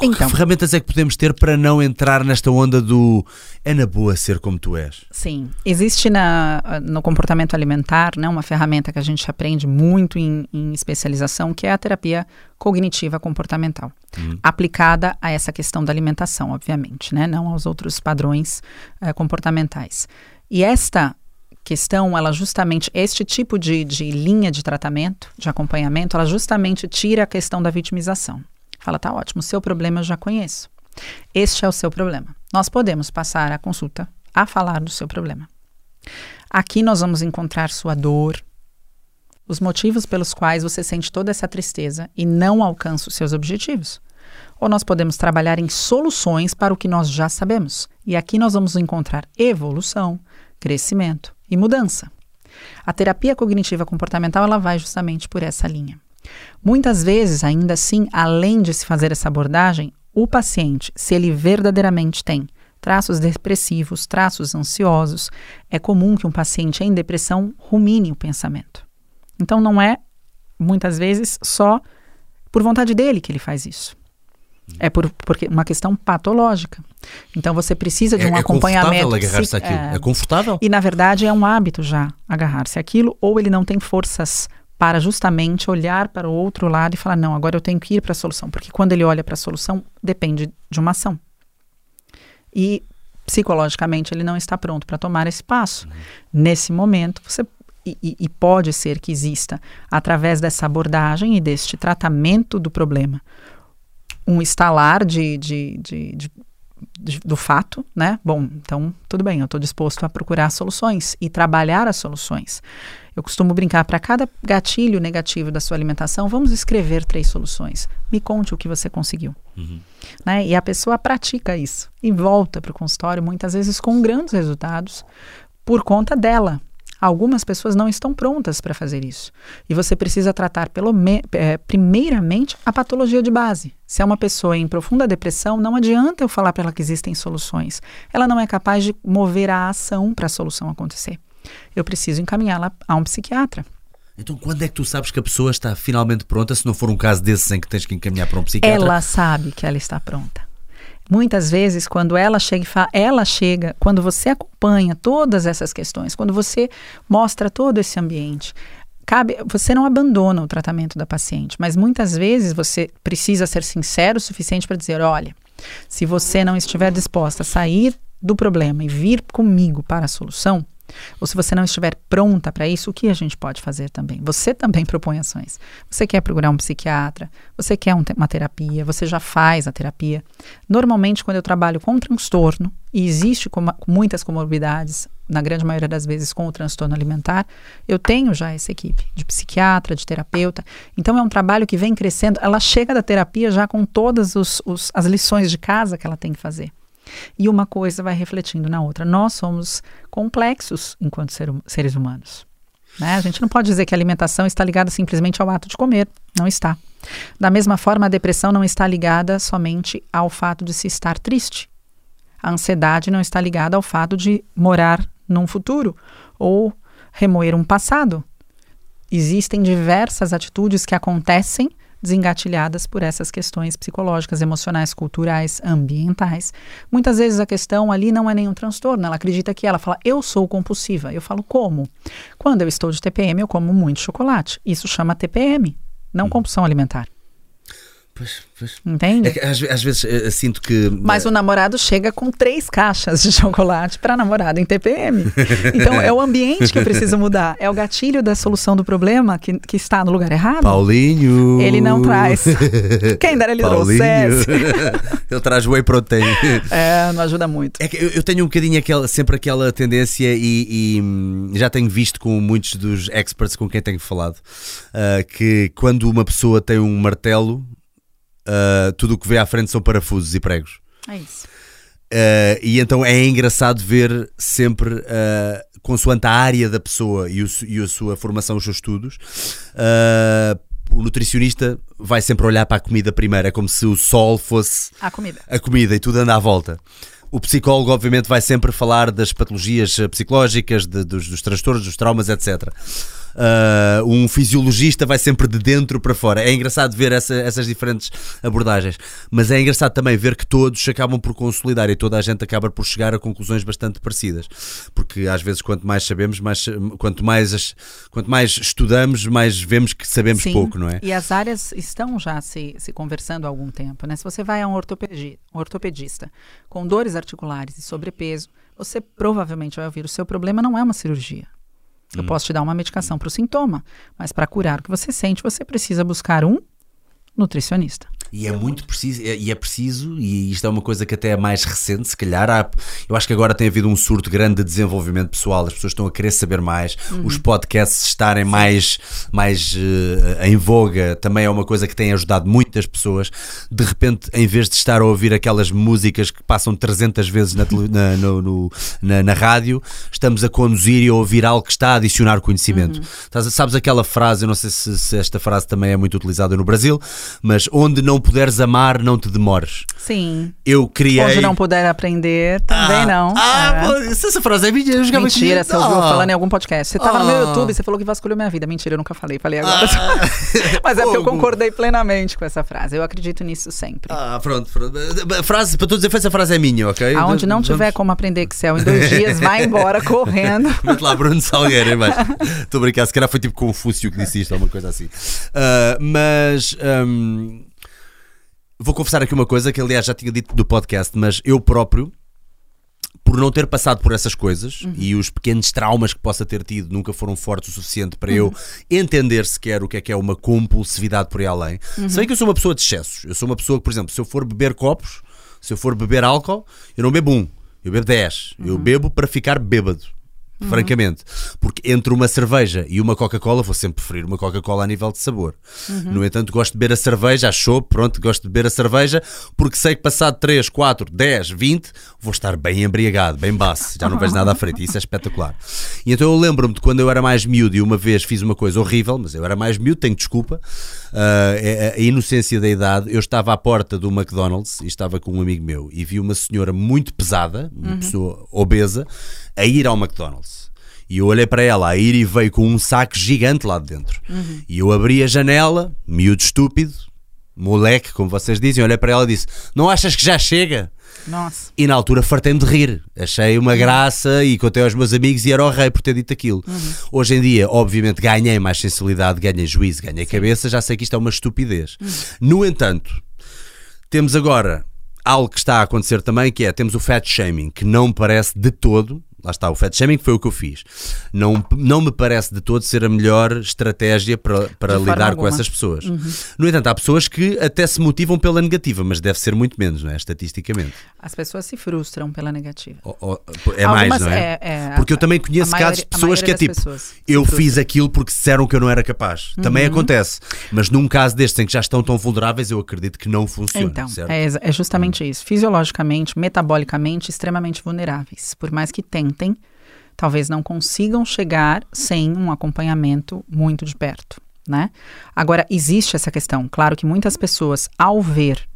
Então, que ferramentas é que podemos ter para não entrar nesta onda do é na boa ser como tu és? Sim, existe na, no comportamento alimentar né, uma ferramenta que a gente aprende muito em, em especialização, que é a terapia cognitiva comportamental, uhum. aplicada a essa questão da alimentação, obviamente, né, não aos outros padrões uh, comportamentais. E esta questão, ela justamente, este tipo de, de linha de tratamento, de acompanhamento, ela justamente tira a questão da vitimização. Fala, tá ótimo, seu problema eu já conheço. Este é o seu problema. Nós podemos passar a consulta a falar do seu problema. Aqui nós vamos encontrar sua dor, os motivos pelos quais você sente toda essa tristeza e não alcança os seus objetivos. Ou nós podemos trabalhar em soluções para o que nós já sabemos. E aqui nós vamos encontrar evolução, crescimento e mudança. A terapia cognitiva comportamental ela vai justamente por essa linha. Muitas vezes, ainda assim, além de se fazer essa abordagem, o paciente, se ele verdadeiramente tem traços depressivos, traços ansiosos, é comum que um paciente em depressão rumine o pensamento. Então, não é, muitas vezes, só por vontade dele que ele faz isso. É por porque uma questão patológica. Então você precisa de um é, é acompanhamento. Confortável agarrar-se àquilo. É, é confortável. E na verdade é um hábito já agarrar-se àquilo, ou ele não tem forças para justamente olhar para o outro lado e falar: não, agora eu tenho que ir para a solução. Porque quando ele olha para a solução, depende de uma ação. E psicologicamente ele não está pronto para tomar esse passo. Uhum. Nesse momento, você. E, e, pode ser que exista, através dessa abordagem e deste tratamento do problema, um estalar de, de, de, de do fato, né? Bom, então tudo bem, eu estou disposto a procurar soluções e trabalhar as soluções. Eu costumo brincar, para cada gatilho negativo da sua alimentação, vamos escrever três soluções. Me conte o que você conseguiu. Uhum. Né? E a pessoa pratica isso e volta para o consultório, muitas vezes com grandes resultados, por conta dela. Algumas pessoas não estão prontas para fazer isso. E você precisa tratar, pelo é, primeiramente, a patologia de base. Se é uma pessoa em profunda depressão, não adianta eu falar para ela que existem soluções. Ela não é capaz de mover a ação para a solução acontecer eu preciso encaminhá-la a um psiquiatra. Então, quando é que tu sabes que a pessoa está finalmente pronta, se não for um caso desses em que tens que encaminhar para um psiquiatra? Ela sabe que ela está pronta. Muitas vezes, quando ela chega ela chega, quando você acompanha todas essas questões, quando você mostra todo esse ambiente, cabe, você não abandona o tratamento da paciente, mas muitas vezes você precisa ser sincero o suficiente para dizer, olha, se você não estiver disposta a sair do problema e vir comigo para a solução, ou se você não estiver pronta para isso, o que a gente pode fazer também? Você também propõe ações. Você quer procurar um psiquiatra, você quer um, uma terapia, você já faz a terapia. Normalmente, quando eu trabalho com transtorno, e existe com muitas comorbidades, na grande maioria das vezes com o transtorno alimentar, eu tenho já essa equipe de psiquiatra, de terapeuta. Então é um trabalho que vem crescendo. Ela chega da terapia já com todas os, os, as lições de casa que ela tem que fazer. E uma coisa vai refletindo na outra. Nós somos complexos enquanto ser, seres humanos. Né? A gente não pode dizer que a alimentação está ligada simplesmente ao ato de comer. Não está. Da mesma forma, a depressão não está ligada somente ao fato de se estar triste. A ansiedade não está ligada ao fato de morar num futuro ou remoer um passado. Existem diversas atitudes que acontecem desengatilhadas por essas questões psicológicas, emocionais, culturais, ambientais. Muitas vezes a questão ali não é nenhum transtorno, ela acredita que ela fala, eu sou compulsiva. Eu falo, como? Quando eu estou de TPM, eu como muito chocolate. Isso chama TPM, não compulsão alimentar. Pois, pois. Entende? É às, às vezes eh, sinto que. Mas o namorado chega com três caixas de chocolate para namorada em TPM. Então é o ambiente que eu preciso mudar. É o gatilho da solução do problema que, que está no lugar errado. Paulinho. Ele não traz. Quem dera ele Paulinho. trouxesse. Ele traz whey protein. É, não ajuda muito. É que eu, eu tenho um bocadinho aquela, sempre aquela tendência e, e, hum, já tenho visto com muitos dos experts com quem tenho falado ah, que quando uma pessoa tem um martelo, ah, tudo o que vê à frente são parafusos e pregos. É isso. Uh, e então é engraçado ver sempre, uh, consoante a área da pessoa e, o e a sua formação, os seus estudos, uh, o nutricionista vai sempre olhar para a comida primeiro. É como se o sol fosse A comida. a comida e tudo anda à volta. O psicólogo, obviamente, vai sempre falar das patologias psicológicas, de- dos, dos transtornos, dos traumas, etc. Ah, um fisiologista vai sempre de dentro para fora. É engraçado ver essa- essas diferentes abordagens, mas é engraçado também ver que todos acabam por consolidar e toda a gente acaba por chegar a conclusões bastante parecidas. Porque às vezes, quanto mais sabemos, mais, quanto, mais, as- quanto mais estudamos, mais vemos que sabemos Sim. pouco, não é? E as áreas estão já se, se conversando há algum tempo. Né? Se você vai a um ortopedi- um ortopedista com dores articulares e sobrepeso, você provavelmente vai ouvir: o seu problema não é uma cirurgia. Hum. Eu posso te dar uma medicação para o sintoma, mas para curar o que você sente, você precisa buscar um nutricionista. E é muito preciso, é- e é preciso, e isto é uma coisa que até é mais recente, se calhar. Há, eu acho que agora tem havido um surto grande de desenvolvimento pessoal, as pessoas estão a querer saber mais, os podcasts estarem mais, mais eh, em voga também é uma coisa que tem ajudado muitas pessoas. De repente, em vez de estar a ouvir aquelas músicas que passam 300 vezes na, na, no- no- na- na rádio, estamos a conduzir e a ouvir algo que está a adicionar conhecimento. Estás- Sabes aquela frase, eu não sei se, se esta frase também é muito utilizada no Brasil, mas onde não puderes amar, não te demores. Sim. Eu criei. Onde não puder aprender, também Ah, não. Ah, É. essa frase é minha, eu jogava Mentira, você ouviu Ah. falando em algum podcast. Você estava no meu Ah. YouTube, você falou que vasculhou minha vida. Mentira, eu nunca falei. Falei agora. Ah. Mas é porque eu concordei plenamente com essa frase. Eu acredito nisso sempre. Ah, pronto, pronto. Frase, para todos os efeitos, a frase é minha, ok? Aonde não Vamos- tiver como aprender Excel em dois dias, vai embora correndo. Mete lá Bruno Salgueiro em baixo. Estou a brincar, se calhar foi tipo Confúcio que disse isto, ou uma coisa assim. Ah, mas hum, vou confessar aqui uma coisa que, aliás, já tinha dito do podcast, mas eu próprio, por não ter passado por essas coisas e os pequenos traumas que possa ter tido nunca foram fortes o suficiente para eu entender sequer o que é que é uma compulsividade por aí além. Se bem que eu sou uma pessoa de excessos, eu sou uma pessoa que, por exemplo, se eu for beber copos, se eu for beber álcool, eu não bebo um, eu bebo 10. Eu bebo para ficar bêbado. Francamente, porque entre uma cerveja e uma Coca-Cola, vou sempre preferir uma Coca-Cola a nível de sabor. No entanto, gosto de beber a cerveja, achou, pronto, gosto de beber a cerveja, porque sei que passado 3, 4, 10, 20, vou estar bem embriagado, bem baço, já não vejo nada à frente, isso é espetacular. E então eu lembro-me de quando eu era mais miúdo e uma vez fiz uma coisa horrível, mas eu era mais miúdo, tenho desculpa, a inocência da idade, eu estava à porta do McDonald's e estava com um amigo meu e vi uma senhora muito pesada, uma pessoa obesa, a ir ao McDonald's. E eu olhei para ela a ir e veio com um saco gigante lá de dentro. E eu abri a janela, miúdo estúpido, moleque, como vocês dizem, olhei para ela e disse: Não achas que já chega? Nossa. E na altura fartei-me de rir. Achei uma graça e contei aos meus amigos e era o rei por ter dito aquilo. Hoje em dia, obviamente, ganhei mais sensibilidade, ganhei juízo, ganhei cabeça, já sei que isto é uma estupidez. No entanto, temos agora algo que está a acontecer também, que é, temos o fat shaming, que não me parece de todo, lá está, o fat shaming foi o que eu fiz, não, não me parece de todo ser a melhor estratégia para, para lidar com alguma. essas pessoas. No entanto, há pessoas que até se motivam pela negativa, mas deve ser muito menos, não é? Estatisticamente. As pessoas se frustram pela negativa. É mais, Algumas- não é? é- é, Porque eu também conheço a casos de maioria- pessoas que é maioria tipo, eu fiz aquilo porque disseram que eu não era capaz. Também Uhum. acontece. Mas num caso destes em que já estão tão vulneráveis, eu acredito que não funciona. Então, é, é justamente isso. Fisiologicamente, metabolicamente, extremamente vulneráveis. Por mais que tentem, talvez não consigam chegar sem um acompanhamento muito de perto, né? Agora, existe essa questão. Claro que muitas pessoas, ao ver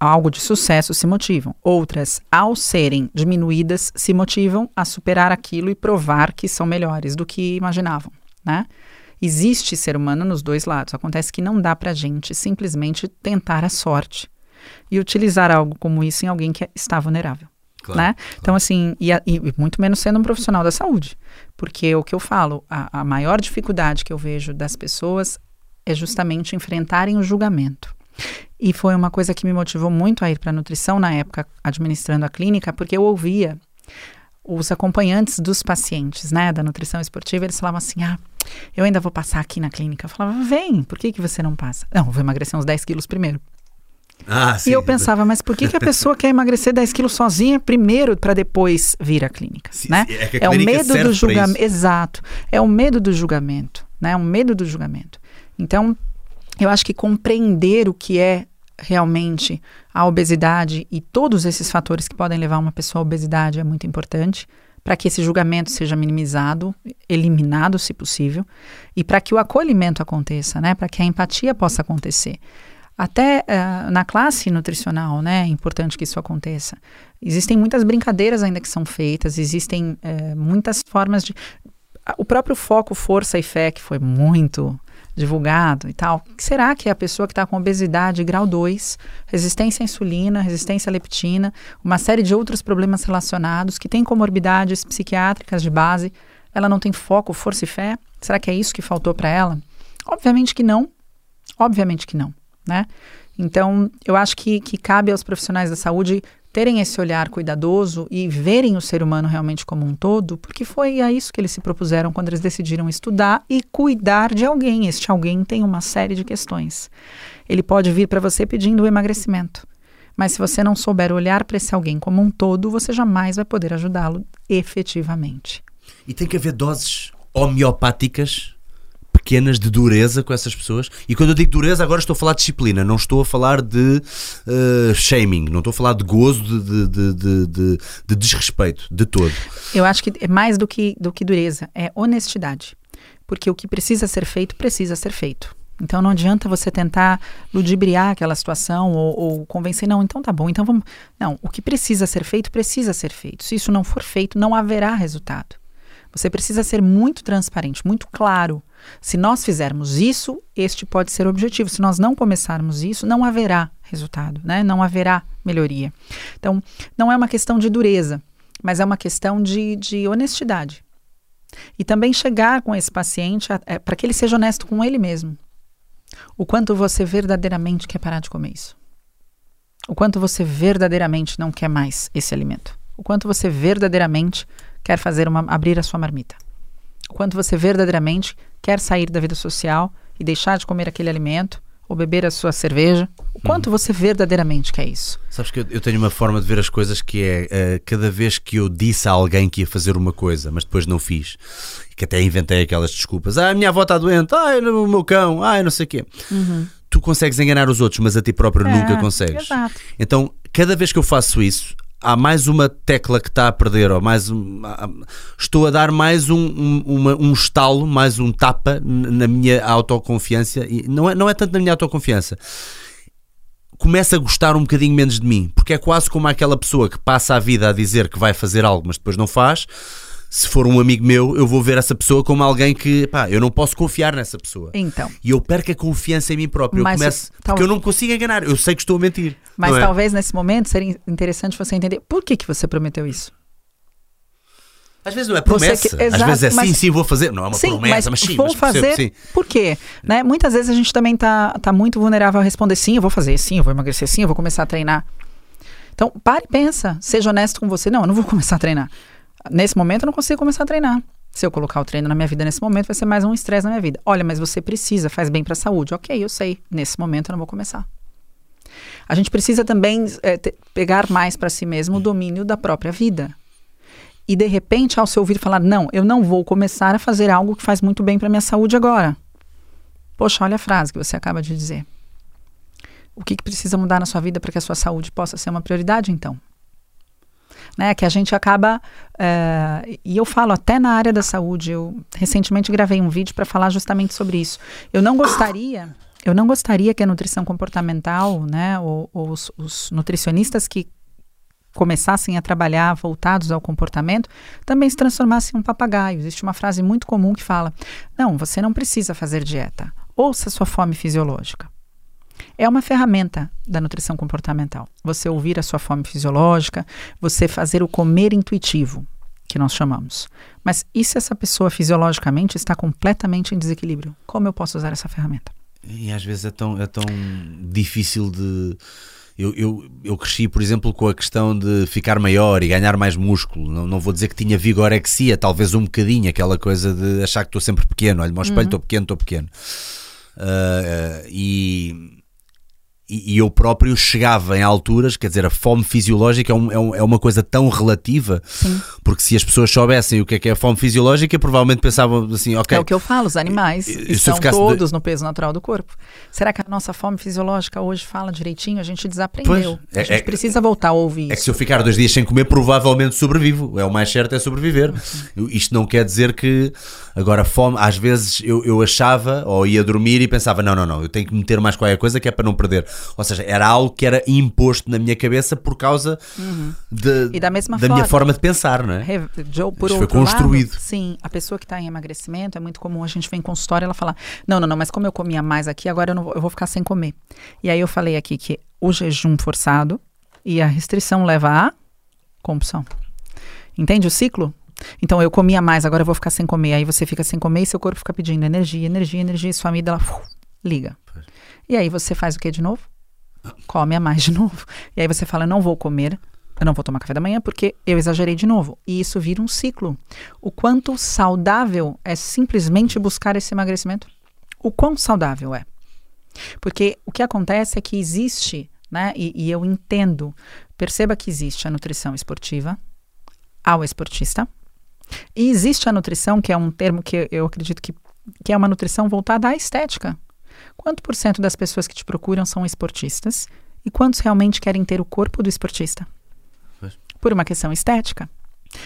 algo de sucesso, se motivam. Outras, ao serem diminuídas, se motivam a superar aquilo e provar que são melhores do que imaginavam, né? Existe ser humano nos dois lados. Acontece que não dá pra gente simplesmente tentar a sorte e utilizar algo como isso em alguém que está vulnerável. Claro, né? Então, assim, e, e muito menos sendo um profissional da saúde. Porque o que eu falo, a, a maior dificuldade que eu vejo das pessoas é justamente enfrentarem o julgamento. E foi uma coisa que me motivou muito a ir para a nutrição na época, administrando a clínica, porque eu ouvia os acompanhantes dos pacientes, né, da nutrição esportiva, eles falavam assim: ah, eu ainda vou passar aqui na clínica. Eu falava, vem, por que, que você não passa? Não, vou emagrecer uns 10 quilos primeiro. Ah, sim. E eu pensava, mas por que, que a pessoa quer emagrecer 10 quilos sozinha primeiro para depois vir à clínica? Sim, né? é que a o clínica medo serve do julgamento. Exato. É o medo do julgamento. Né? É o medo do julgamento. Então, eu acho que compreender o que é realmente a obesidade e todos esses fatores que podem levar uma pessoa à obesidade é muito importante para que esse julgamento seja minimizado, eliminado, se possível, e para que o acolhimento aconteça, né? Para que a empatia possa acontecer. Até eh, na classe nutricional, né? É importante que isso aconteça. Existem muitas brincadeiras ainda que são feitas, existem eh, muitas formas de. O próprio foco Força e Fé, que foi muito divulgado e tal. Será que a pessoa que está com obesidade grau 2, resistência à insulina, resistência à leptina, uma série de outros problemas relacionados, que tem comorbidades psiquiátricas de base, ela não tem foco, força e fé? Será que é isso que faltou para ela? Obviamente que não. Obviamente que não, né? Então, eu acho que, que cabe aos profissionais da saúde terem esse olhar cuidadoso e verem o ser humano realmente como um todo, porque foi a isso que eles se propuseram quando eles decidiram estudar e cuidar de alguém. Este alguém tem uma série de questões. Ele pode vir para você pedindo o emagrecimento, mas se você não souber olhar para esse alguém como um todo, você jamais vai poder ajudá-lo efetivamente. E tem que haver doses homeopáticas pequenas de dureza com essas pessoas. E quando eu digo dureza, agora estou a falar de disciplina, não estou a falar de uh, shaming, não estou a falar de gozo, de, de, de, de, de desrespeito, de todo. Eu acho que é mais do que, do que dureza, é honestidade. Porque o que precisa ser feito, precisa ser feito. Então não adianta você tentar ludibriar aquela situação ou, ou, convencer, não, então tá bom, então vamos. Não, o que precisa ser feito, precisa ser feito. Se isso não for feito, não haverá resultado. Você precisa ser muito transparente, muito claro. Se nós fizermos isso, este pode ser o objetivo. Se nós não começarmos isso, não haverá resultado, né? não haverá melhoria. Então, não é uma questão de dureza, mas é uma questão de, de honestidade. E também chegar com esse paciente é, para que ele seja honesto com ele mesmo. O quanto você verdadeiramente quer parar de comer isso. O quanto você verdadeiramente não quer mais esse alimento. O quanto você verdadeiramente quer fazer uma, abrir a sua marmita. O quanto você verdadeiramente quer sair da vida social e deixar de comer aquele alimento ou beber a sua cerveja. O quanto você verdadeiramente quer isso? Sabes que eu, eu tenho uma forma de ver as coisas que é uh, cada vez que eu disse a alguém que ia fazer uma coisa, mas depois não fiz, que até inventei aquelas desculpas. Ah, minha avó está doente, ah, o meu cão, ah, não sei o quê. Uhum. Tu consegues enganar os outros, mas a ti próprio É, nunca consegues. exato. Então, cada vez que eu faço isso, há mais uma tecla que está a perder, ou mais um, estou a dar mais um, um, uma- um estalo, mais um tapa na minha autoconfiança. E não é, não é tanto na minha autoconfiança. Começo a gostar um bocadinho menos de mim, porque é quase como aquela pessoa que passa a vida a dizer que vai fazer algo, mas depois não faz. Se for um amigo meu, eu vou ver essa pessoa como alguém que, pá, eu não posso confiar nessa pessoa. Então, E eu perco a confiança em mim próprio. Eu começo, o- porque eu não me consigo enganar. Eu sei que estou a mentir. Mas é? talvez nesse momento seria interessante você entender por que, que você prometeu isso. Às vezes não é promessa. que- Às exato, vezes é sim, mas- sim, vou fazer. Não é uma sim, promessa, mas, mas, sim, vou mas fazer. sim. Por quê? Né? Muitas vezes a gente também tá, tá muito vulnerável a responder sim, eu vou fazer, sim, eu vou emagrecer, sim, eu vou começar a treinar. Então, pare e pensa. Seja honesto com você. Não, eu não vou começar a treinar. Nesse momento eu não consigo começar a treinar. Se eu colocar o treino na minha vida nesse momento, vai ser mais um estresse na minha vida. Olha, mas você precisa, faz bem para a saúde. Ok, eu sei. Nesse momento eu não vou começar. A gente precisa também é, pegar mais para si mesmo o domínio da própria vida. E de repente, ao se ouvir falar, não, eu não vou começar a fazer algo que faz muito bem para minha saúde agora. Poxa, olha a frase que você acaba de dizer. O que, que precisa mudar na sua vida para que a sua saúde possa ser uma prioridade, então? Né, que a gente acaba. eh, e eu falo até na área da saúde. Eu recentemente gravei um vídeo para falar justamente sobre isso. Eu não gostaria. Eu não gostaria que a nutrição comportamental, né, ou, ou os, os nutricionistas que começassem a trabalhar voltados ao comportamento, também se transformassem em um papagaio. Existe uma frase muito comum que fala: não, você não precisa fazer dieta. Ouça sua fome fisiológica. É uma ferramenta da nutrição comportamental. Você ouvir a sua fome fisiológica, você fazer o comer intuitivo, que nós chamamos. Mas e se essa pessoa fisiologicamente está completamente em desequilíbrio? Como eu posso usar essa ferramenta? E às vezes é tão, é tão difícil de. Eu, eu, eu cresci, por exemplo, com a questão de ficar maior e ganhar mais músculo. Não, não vou dizer que tinha vigorexia, talvez um bocadinho, aquela coisa de achar que estou sempre pequeno. Olha-me ao espelho, estou pequeno, estou pequeno. Ah, ah, e, e e eu próprio chegava em alturas, quer dizer, a fome fisiológica é, um- é um- é uma coisa tão relativa, Sim. porque se as pessoas soubessem o que é que é a fome fisiológica, provavelmente pensavam assim, ok, É o que eu falo, os animais E- estão de- todos no peso natural do corpo. Será que a nossa fome fisiológica hoje fala direitinho? A gente desaprendeu. Pois, é- a gente é- precisa voltar a ouvir É que isso. se eu ficar dois dias sem comer, provavelmente sobrevivo. É o mais certo é sobreviver. Eu- Isto não quer dizer que agora fome, às vezes eu, eu achava ou ia dormir e pensava: não, não, não, eu tenho que meter mais qualquer coisa que é para não perder. Ou seja, era algo que era imposto na minha cabeça por causa de- Uhum. E da mesma minha forma- forma de pensar, não é? Re- Joe, por Isso foi construído. Lado, sim, a pessoa que está em emagrecimento, é muito comum a gente vem em consultório e ela fala: Não, não, não, mas como eu comia mais aqui, agora eu, não vou, eu vou ficar sem comer. E aí eu falei aqui que o jejum forçado e a restrição leva à compulsão. Entende o ciclo? Então eu comia mais, agora eu vou ficar sem comer. Aí você fica sem comer e seu corpo fica pedindo energia, energia, energia, e sua amígdala uf, liga. E aí você faz o que de novo? Come a mais de novo. E aí você fala: Não vou comer, eu não vou tomar café da manhã porque eu exagerei de novo. E isso vira um ciclo. O quanto saudável é simplesmente buscar esse emagrecimento? O quão saudável é? Porque o que acontece é que existe, né? E, e eu entendo, perceba que existe a nutrição esportiva ao esportista. E existe a nutrição, que é um termo que eu acredito que, que é uma nutrição voltada à estética. Quanto por cento das pessoas que te procuram são esportistas? E quantos realmente querem ter o corpo do esportista? Por uma questão estética.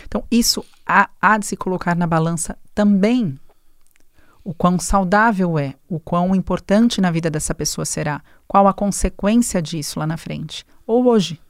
Então, isso há, há de se colocar na balança também. O quão saudável é, o quão importante na vida dessa pessoa será, qual a consequência disso lá na frente, ou hoje.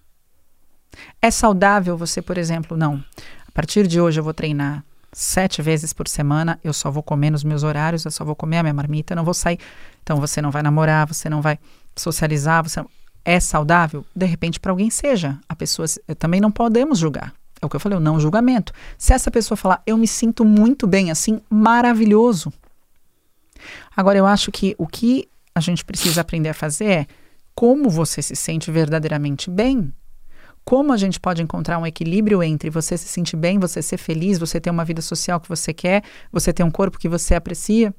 É saudável você, por exemplo, não. A partir de hoje eu vou treinar sete vezes por semana, eu só vou comer nos meus horários, eu só vou comer a minha marmita, eu não vou sair. Então você não vai namorar, você não vai socializar, você não- é saudável? De repente para alguém seja. A pessoa também não podemos julgar. É o que eu falei, o não julgamento. Se essa pessoa falar, eu me sinto muito bem assim, maravilhoso. Agora eu acho que o que a gente precisa aprender a fazer é como você se sente verdadeiramente bem como a gente pode encontrar um equilíbrio entre você se sentir bem, você ser feliz, você ter uma vida social que você quer, você ter um corpo que você aprecia?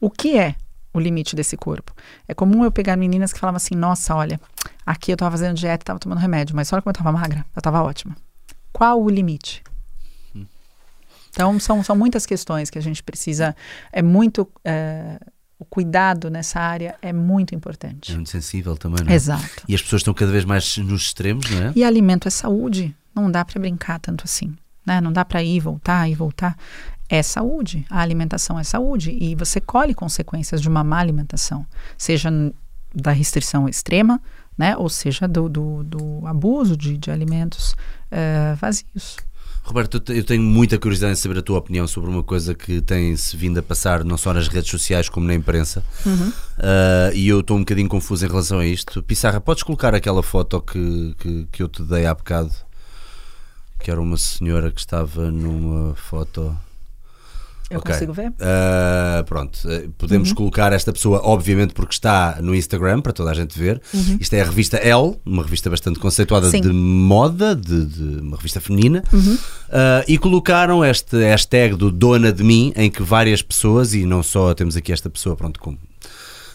O que é o limite desse corpo? É comum eu pegar meninas que falavam assim: nossa, olha, aqui eu estava fazendo dieta e estava tomando remédio, mas olha como eu estava magra, eu estava ótima. Qual o limite? Então, são, são muitas questões que a gente precisa. É muito. é, o cuidado nessa área é muito É importante. muito sensível também, não é? Exato. E as pessoas estão cada vez mais nos extremos, não é? E alimento é saúde. Não dá para brincar tanto assim. Né? Não dá para ir, voltar, ir, voltar. É saúde. A alimentação é saúde. E você colhe consequências de uma má alimentação. Seja da restrição extrema, né? ou seja do, do, do abuso de, de alimentos eh, vazios. Roberto, eu te- eu tenho muita curiosidade em saber a tua opinião sobre uma coisa que tem-se vindo a passar não só nas redes sociais como na imprensa. Ah, e eu estou um bocadinho confuso em relação a isto. Pissarra, podes colocar aquela foto que, que, que eu te dei há bocado? Que era uma senhora que estava numa foto. Eu Ok. consigo ver? Ah, pronto, eh, podemos colocar esta pessoa, obviamente, porque está no Instagram para toda a gente ver. Isto é a revista Elle, uma revista bastante conceituada Sim. de moda, de, de- uma revista feminina. Ah, e colocaram este hashtag do Dona de Mim, em que várias pessoas, e não só temos aqui esta pessoa, pronto, com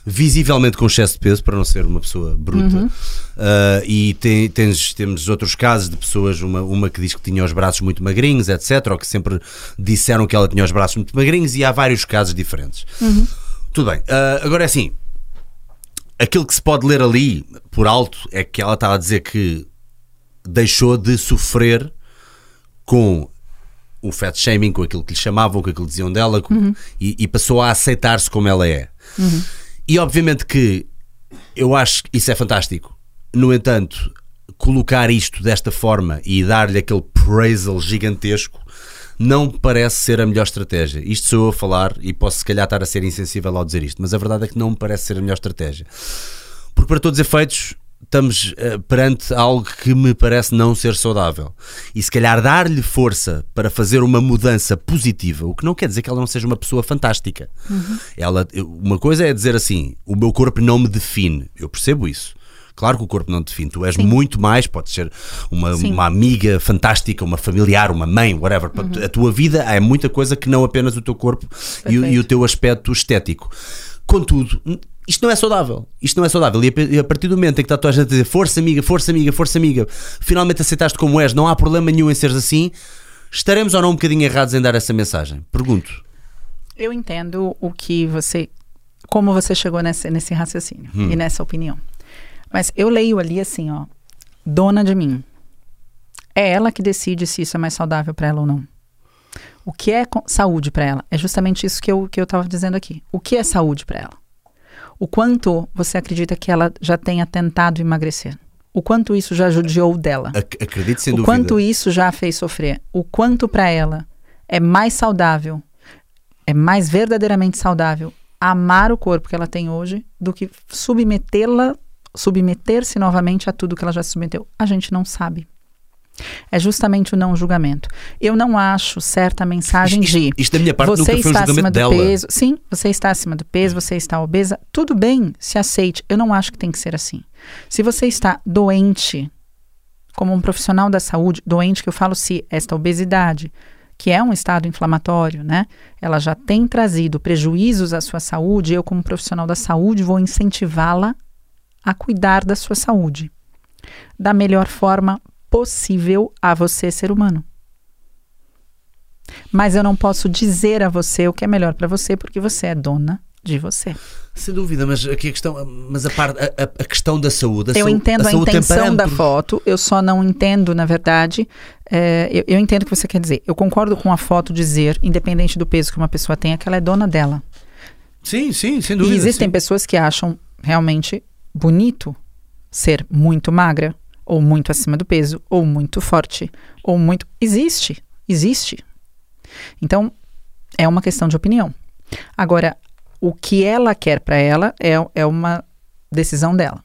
visivelmente com excesso de peso, para não ser uma pessoa bruta. Ah, e tem- tens- temos outros casos de pessoas, uma, uma que diz que tinha os braços muito magrinhos, etc., ou que sempre disseram que ela tinha os braços muito magrinhos, e há vários casos diferentes. Tudo bem. Ah, agora é assim. Aquilo que se pode ler ali, por alto, é que ela estava a dizer que deixou de sofrer com o fat shaming, com aquilo que lhe chamavam, com aquilo que diziam dela, com- e, e passou a aceitar-se como ela é. E obviamente que eu acho que isso é fantástico. No entanto, colocar isto desta forma e dar-lhe aquele praisal gigantesco não parece ser a melhor estratégia. Isto sou eu a falar e posso se calhar estar a ser insensível ao dizer isto, mas a verdade é que não me parece ser a melhor estratégia. Porque para todos os efeitos estamos eh, perante algo que me parece não ser saudável. E se calhar dar-lhe força para fazer uma mudança positiva, o que não quer dizer que ela não seja uma pessoa fantástica. Ela, eu- uma coisa é dizer assim: o meu corpo não me define. Eu percebo isso. Claro que o corpo não te define, tu és Sim. muito mais, pode ser uma, Sim. uma amiga fantástica, uma familiar, uma mãe, whatever. A tua vida é muita coisa que não apenas o teu corpo e, o- e o teu aspecto estético. Contudo, isto não é saudável. Isto não é saudável. E a, partir do momento em que está a tua gente a dizer força amiga, força amiga, força amiga, finalmente aceitaste como és, não há problema nenhum em seres assim, estaremos ou não um bocadinho errados em dar essa mensagem? Pergunto. Eu entendo o que você. Como você chegou nesse, nesse raciocínio e nessa opinião. Mas eu leio ali assim, ó. Dona de mim. É ela que decide se isso é mais saudável para ela ou não. O que é saúde para ela? É justamente isso que eu que eu estava dizendo aqui. O que é saúde para ela? O quanto você acredita que ela já tenha tentado emagrecer? O quanto isso já judiou dela? Ac- acredito sem o dúvida. quanto isso já a fez sofrer, o quanto para ela é mais saudável, é mais verdadeiramente saudável amar o corpo que ela tem hoje do que submetê-la, submeter-se novamente a tudo que ela já se submeteu. A gente não sabe. É justamente o não julgamento. Eu não acho certa a mensagem Isto, de isto da minha parte você nunca foi um está acima julgamento dela. peso. Sim, você está acima do peso, você está obesa. Tudo bem, se aceite. Eu não acho que tem que ser assim. Se você está doente, como um profissional da saúde, doente que eu falo se esta obesidade, que é um estado inflamatório, né? Ela já tem trazido prejuízos à sua saúde, eu como profissional da saúde vou incentivá-la a cuidar da sua saúde da melhor forma possível a você, ser humano. Mas eu não posso dizer a você o que é melhor para você, porque você é dona de você. Sem dúvida, mas aqui a questão, mas a, parte, a, a- a questão da saúde. A eu saúde- entendo a, tem intenção da foto, eu só não entendo, na verdade. é, eu, eu entendo o que você quer dizer. Eu concordo com a foto dizer, independente do peso que uma pessoa tenha, que ela é dona dela. Sim, sim, sem E dúvida. existem sim. pessoas que acham realmente bonito ser muito magra, ou muito acima do peso, ou muito forte, ou muito. Existe, existe. Então, é uma questão de opinião. Agora, o que ela quer para ela é, é uma decisão dela.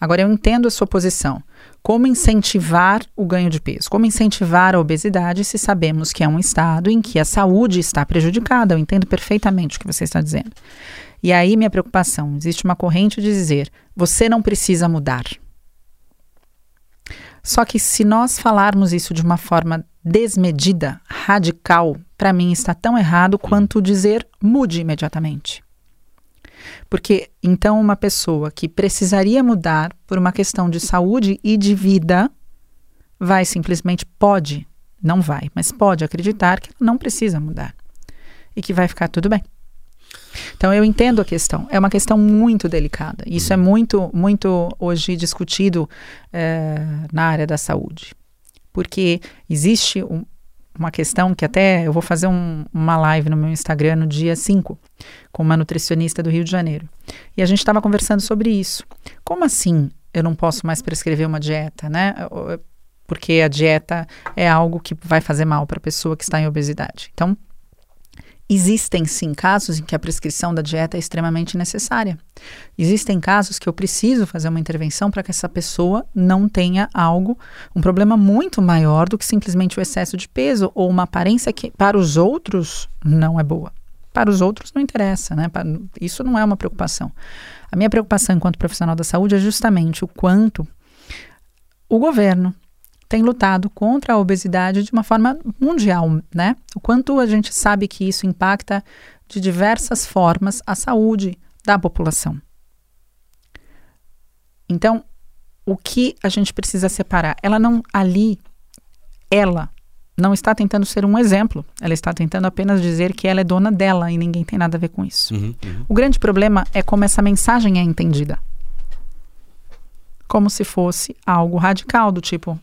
Agora, eu entendo a sua posição. Como incentivar o ganho de peso? Como incentivar a obesidade se sabemos que é um estado em que a saúde está prejudicada? Eu entendo perfeitamente o que você está dizendo. E aí, minha preocupação: existe uma corrente de dizer, você não precisa mudar. Só que se nós falarmos isso de uma forma desmedida, radical, para mim está tão errado quanto dizer mude imediatamente. Porque então uma pessoa que precisaria mudar por uma questão de saúde e de vida vai simplesmente pode, não vai, mas pode acreditar que não precisa mudar e que vai ficar tudo bem. Então eu entendo a questão. É uma questão muito delicada. Isso é muito, muito hoje discutido eh, na área da saúde, porque existe um- uma questão que até eu vou fazer um- uma live no meu Instagram no dia 5 com uma nutricionista do Rio de Janeiro. E a gente estava conversando sobre isso. Como assim eu não posso mais prescrever uma dieta, né? Porque a dieta é algo que vai fazer mal para a pessoa que está em obesidade. Então, Existem sim casos em que a prescrição da dieta é extremamente necessária. Existem casos que eu preciso fazer uma intervenção para que essa pessoa não tenha algo, um problema muito maior do que simplesmente o excesso de peso ou uma aparência que para os outros não é boa. Para os outros não interessa, né? Pa- Isso não é uma preocupação. A minha preocupação enquanto profissional da saúde é justamente o quanto o governo tem lutado contra a obesidade de uma forma mundial, né? O quanto a gente sabe que isso impacta de diversas formas a saúde da população. Então, o que a gente precisa separar? Ela não ali, ela não está tentando ser um exemplo. Ela está tentando apenas dizer que ela é dona dela e ninguém tem nada a ver com isso. Uhum, uhum. O grande problema é como essa mensagem é entendida. Como se fosse algo radical, do tipo,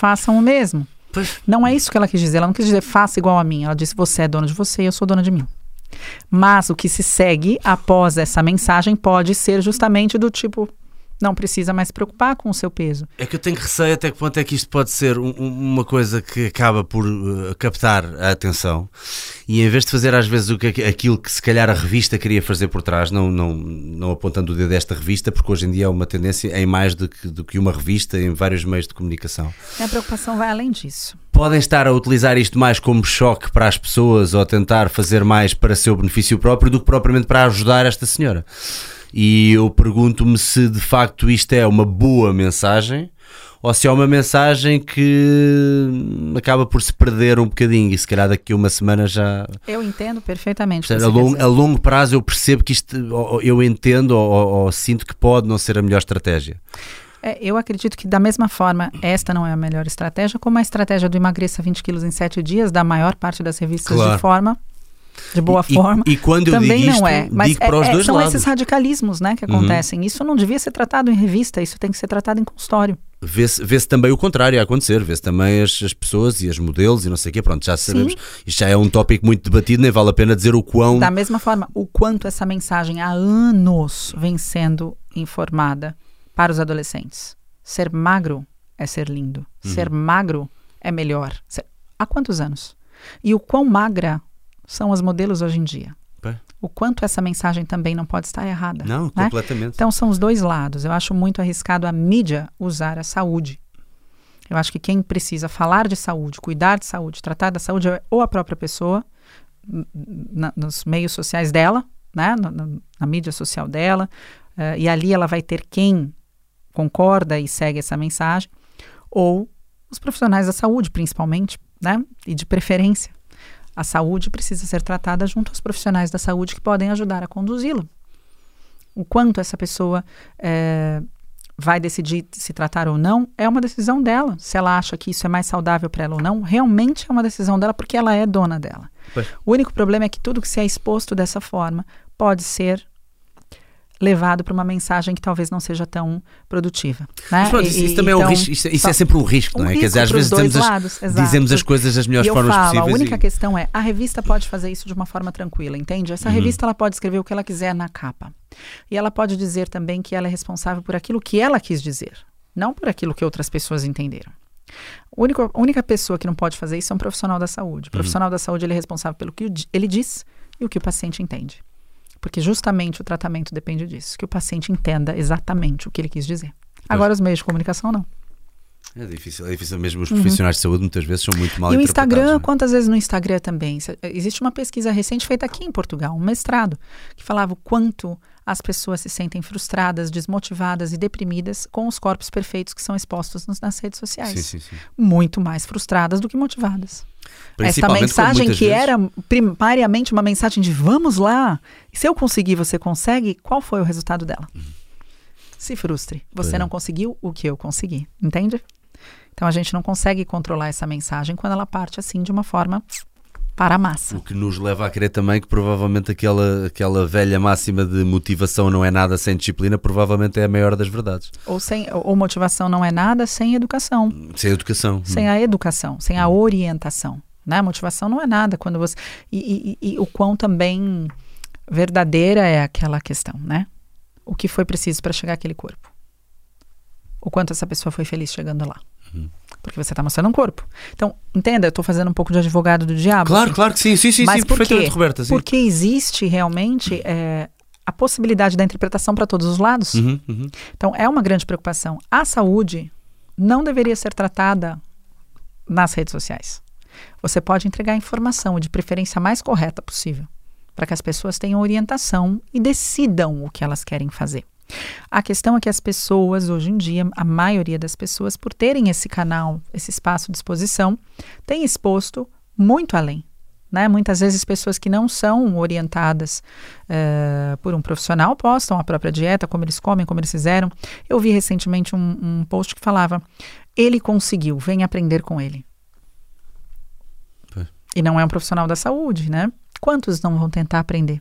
façam o mesmo. Pois. Não é isso que ela quis dizer. Ela não quis dizer faça igual a mim. Ela disse você é dona de você e eu sou dona de mim. Mas o que se segue após essa mensagem pode ser justamente do tipo não precisa mais se preocupar com o seu peso. É que eu tenho receio até que ponto é que isto pode ser um- um- uma coisa que acaba por uh, captar a atenção e em vez de fazer às vezes o que, aquilo que se calhar a revista queria fazer por trás, não, não, não apontando o dedo desta revista, porque hoje em dia é uma tendência em mais do que, do que uma revista em vários meios de comunicação. A preocupação vai além disso. Podem estar a utilizar isto mais como choque para as pessoas ou a tentar fazer mais para seu benefício próprio do que propriamente para ajudar esta senhora. E eu pergunto-me se de facto isto é uma boa mensagem ou se é uma mensagem que acaba por se perder um bocadinho e se calhar daqui a uma semana já. Eu entendo perfeitamente. o que A dizer. a longo prazo eu percebo que isto, eu entendo ou, ou- ou sinto que pode não ser a melhor estratégia. É, eu acredito que, da mesma forma, esta não é a melhor estratégia, como a estratégia do emagreça 20 quilos em 7 dias, da maior parte das revistas Claro. de forma, de boa E- e- forma. E, quando eu também digo isto, não é. Mas digo é- para os é- dois são lados. esses radicalismos né, que Uhum. acontecem. Isso não devia ser tratado em revista, isso tem que ser tratado em consultório. Vê-se vê-se também o contrário a acontecer, vê-se também as, as pessoas e as modelos e não sei o quê, pronto, já sabemos. Isto já é um tópico muito debatido, nem vale a pena dizer o quão. Da mesma forma, o quanto essa mensagem há anos vem sendo informada para os adolescentes. Ser magro é ser lindo. Uhum. Ser magro é melhor. Há quantos anos? E o quão magra são as modelos hoje em dia? Pá. O quanto essa mensagem também não pode estar errada. Não, né? completamente. Então são os dois lados. Eu acho muito arriscado a mídia usar a saúde. Eu acho que quem precisa falar de saúde, cuidar de saúde, tratar da saúde é ou a própria pessoa, na- nos meios sociais dela, né? na, na- na mídia social dela, eh, e ali ela vai ter quem concorda e segue essa mensagem, ou os profissionais da saúde, principalmente, né? e de preferência. A saúde precisa ser tratada junto aos profissionais da saúde que podem ajudar a conduzi-la o quanto essa pessoa eh, vai decidir se tratar ou não, é uma decisão dela. Se ela acha que isso é mais saudável para ela ou não, realmente é uma decisão dela porque ela é dona dela. Pois. O único problema é que tudo que se é exposto dessa forma pode ser levado para uma mensagem que talvez não seja tão produtiva. Né? Mas pronto, isso, E- isso também é um então, risco, isso, isso só- é sempre um risco, um não é? Quer risco dizer, às vezes dizemos as, lados, dizemos as coisas das melhores eu formas falo, possíveis. A única e- questão é, a revista pode fazer isso de uma forma tranquila, entende? Uhum. Essa revista ela pode escrever o que ela quiser na capa. E ela pode dizer também que ela é responsável por aquilo que ela quis dizer, não por aquilo que outras pessoas entenderam. O único- A única pessoa que não pode fazer isso é um profissional da saúde. O profissional da saúde ele é responsável pelo que ele diz e o que o paciente entende. Porque justamente o tratamento depende disso, que o paciente entenda exatamente o que ele quis dizer. Agora, os meios de comunicação não. É difícil, é difícil mesmo. Os profissionais de saúde muitas vezes são muito mal Uhum. E o Instagram, não é? quantas vezes no Instagram também? Existe uma pesquisa recente feita aqui em Portugal, um mestrado, que falava o quanto as pessoas se sentem frustradas, desmotivadas e deprimidas com os corpos perfeitos que são expostos nos- nas redes sociais. Sim, sim, sim. Muito mais frustradas do que motivadas. Esta mensagem que vezes- era primariamente uma mensagem de vamos lá, se eu conseguir, você consegue, qual foi o resultado dela? Se frustre. Você é. não conseguiu o que eu consegui, entende? Então a gente não consegue controlar essa mensagem quando ela parte assim de uma forma para a massa. O que nos leva a crer também que provavelmente aquela, aquela velha máxima de motivação não é nada sem disciplina, provavelmente é a maior das verdades. Ou, sem, ou motivação não é nada sem educação. Sem educação. sem a educação, sem a orientação. Né? Motivação não é nada quando você. E, e- e o quão também verdadeira é aquela questão, né? O que foi preciso para chegar àquele corpo? O quanto essa pessoa foi feliz chegando lá? Porque você está mostrando um corpo. Então, entenda, eu estou fazendo um pouco de advogado do diabo. Claro, aqui. claro que sim, sim, sim, Mas sim por perfeitamente, quê? Roberta. Sim. Porque existe realmente é, a possibilidade da interpretação para todos os lados. Uhum, uhum. Então, é uma grande preocupação. A saúde não deveria ser tratada nas redes sociais. Você pode entregar a informação, de preferência mais correta possível, para que as pessoas tenham orientação e decidam o que elas querem fazer. A questão é que as pessoas, hoje em dia, a maioria das pessoas, por terem esse canal, esse espaço de exposição, tem exposto muito além. Né? Muitas vezes pessoas que não são orientadas eh, por um profissional postam a própria dieta, como eles comem, como eles fizeram. Eu vi recentemente um, um post que falava: ele conseguiu, vem aprender com ele. E não é um profissional da saúde, né? Quantos não vão tentar aprender?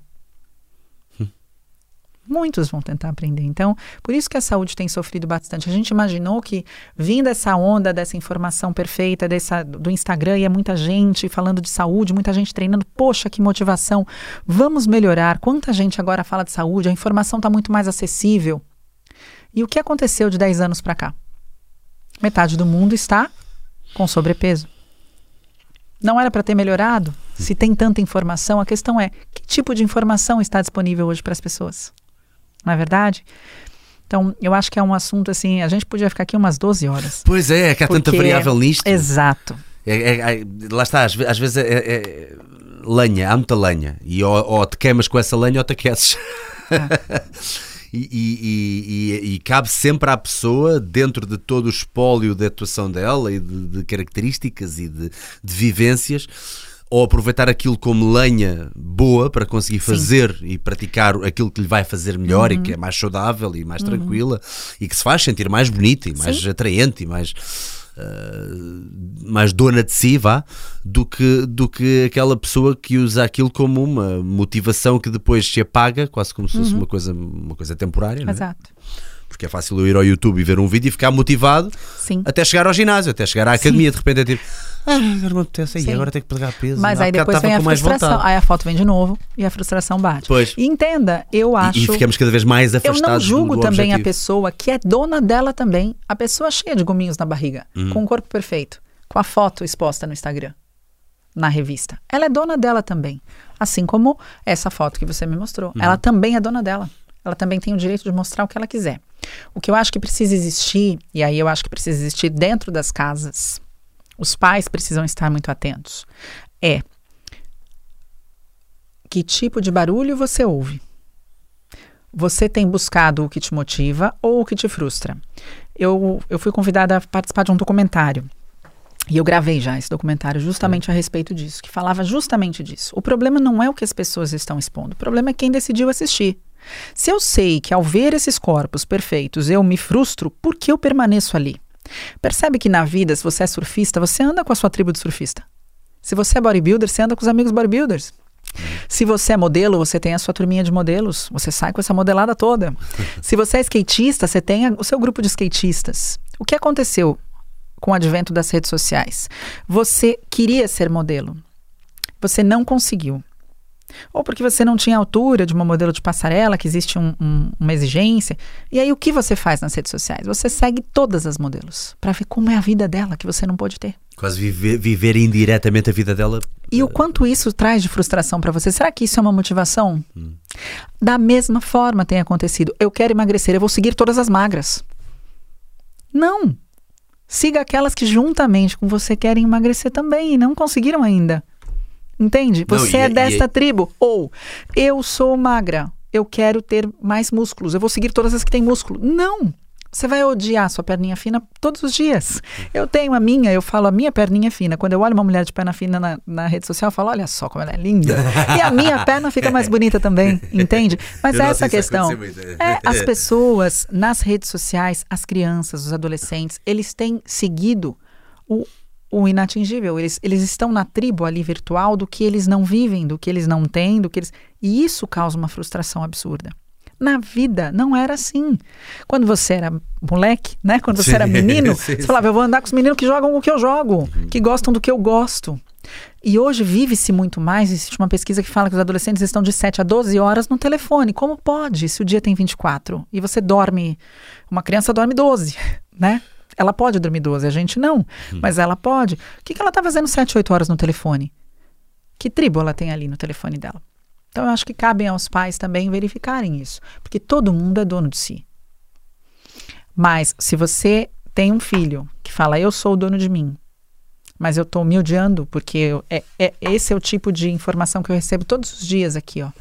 Muitos vão tentar aprender. Então, por isso que a saúde tem sofrido bastante. A gente imaginou que, vindo essa onda dessa informação perfeita dessa, do Instagram, e é muita gente falando de saúde, muita gente treinando. Poxa, que motivação! Vamos melhorar. Quanta gente agora fala de saúde, a informação está muito mais acessível. E o que aconteceu de 10 anos para cá? Metade do mundo está com sobrepeso. Não era para ter melhorado? Se tem tanta informação, a questão é que tipo de informação está disponível hoje para as pessoas? Não é verdade? Então, eu acho que é um assunto assim, a gente podia ficar aqui umas 12 horas. Pois é, é que há tanta Porque- variável nisto. Exato. É- é- é- lá está, às, às vezes é, é- é lenha, há muita lenha. E ou, ou te queimas com essa lenha ou te aqueces. e, e- e- e- e cabe sempre à pessoa, dentro de todo o espólio de atuação dela e de, de características e de, de vivências, ou aproveitar aquilo como lenha boa para conseguir fazer e praticar aquilo que lhe vai fazer melhor Uhum. e que é mais saudável e mais tranquila e que se faz sentir mais bonita e mais atraente e mais mais dona de si, vá, do que, do que aquela pessoa que usa aquilo como uma motivação que depois se apaga, quase como se fosse uma, coisa, uma coisa temporária, não é? Exato. Porque é fácil eu ir ao YouTube e ver um vídeo e ficar motivado Sim. até chegar ao ginásio, até chegar à academia. De repente é tipo, ah, agora me apetece Sim. agora tenho que pegar peso. Mas aí depois vem a frustração. Aí a foto vem de novo e a frustração bate. Pois. E entenda, eu acho. E, e ficamos cada vez mais Eu afastados não julgo do, também a objetivo. pessoa que é dona dela também. A pessoa cheia de gominhos na barriga, Uhum. com o corpo perfeito, com a foto exposta no Instagram, na revista. Ela é dona dela também. Assim como essa foto que você me mostrou. Uhum. Ela também é dona dela. Ela também tem o direito de mostrar o que ela quiser. O que eu acho que precisa existir, e aí eu acho que precisa existir dentro das casas, os pais precisam estar muito atentos, é que tipo de barulho você ouve? Você tem buscado o que te motiva ou o que te frustra? Eu, eu fui convidada a participar de um documentário. E eu gravei já esse documentário justamente a respeito disso, que falava justamente disso. O problema não é o que as pessoas estão expondo, o problema é quem decidiu assistir. Se eu sei que ao ver esses corpos perfeitos eu me frustro, por que eu permaneço ali? Percebe que na vida, se você é surfista, você anda com a sua tribo de surfista. Se você é bodybuilder, você anda com os amigos bodybuilders. Se você é modelo, você tem a sua turminha de modelos, você sai com essa modelada toda. Se você é skatista, você tem o seu grupo de skatistas. O que aconteceu com o advento das redes sociais? Você queria ser modelo, você não conseguiu. Ou porque você não tinha altura de uma modelo de passarela, que existe um- um- uma exigência. E aí o que você faz nas redes sociais? Você segue todas as modelos para ver como é a vida dela que você não pode ter. Quase viver, viver indiretamente a vida dela. E o quanto isso traz de frustração para você? Será que isso é uma motivação? Da mesma forma tem acontecido. Eu quero emagrecer, eu vou seguir todas as magras. Não. Siga aquelas que juntamente com você querem emagrecer também e não conseguiram ainda. Entende? Não, Você e- é e- desta tribo. Ou eu sou magra, eu quero ter mais músculos, eu vou seguir todas as que têm músculo. Não! Você vai odiar sua perninha fina todos os dias. Eu tenho a minha, eu falo a minha perninha fina. Quando eu olho uma mulher de perna fina na, na rede social, eu falo, olha só como ela é linda. E a minha perna fica mais bonita também, entende? Mas é essa questão. É, as pessoas nas redes sociais, as crianças, os adolescentes, eles têm seguido o, o inatingível. Eles, eles estão na tribo ali virtual do que eles não vivem, do que eles não têm, do que eles. E isso causa uma frustração absurda. Na vida não era assim. Quando você era moleque, né? Quando você Sim, era menino, sim, você falava, eu vou andar com os meninos que jogam o que eu jogo, que gostam do que eu gosto. E hoje vive-se muito mais. Existe uma pesquisa que fala que os adolescentes estão de 7 a 12 horas no telefone. Como pode, se o dia tem 24 e você dorme. Uma criança dorme 12, né? Ela pode dormir 12, a gente não, mas ela pode. O que, que ela está fazendo 7, 8 horas no telefone? Que tribo ela tem ali no telefone dela? Então eu acho que cabem aos pais também verificarem isso, porque todo mundo é dono de si. Mas se você tem um filho que fala, eu sou o dono de mim, mas eu estou me odiando porque eu- é, é- esse é o tipo de informação que eu recebo todos os dias aqui, ó.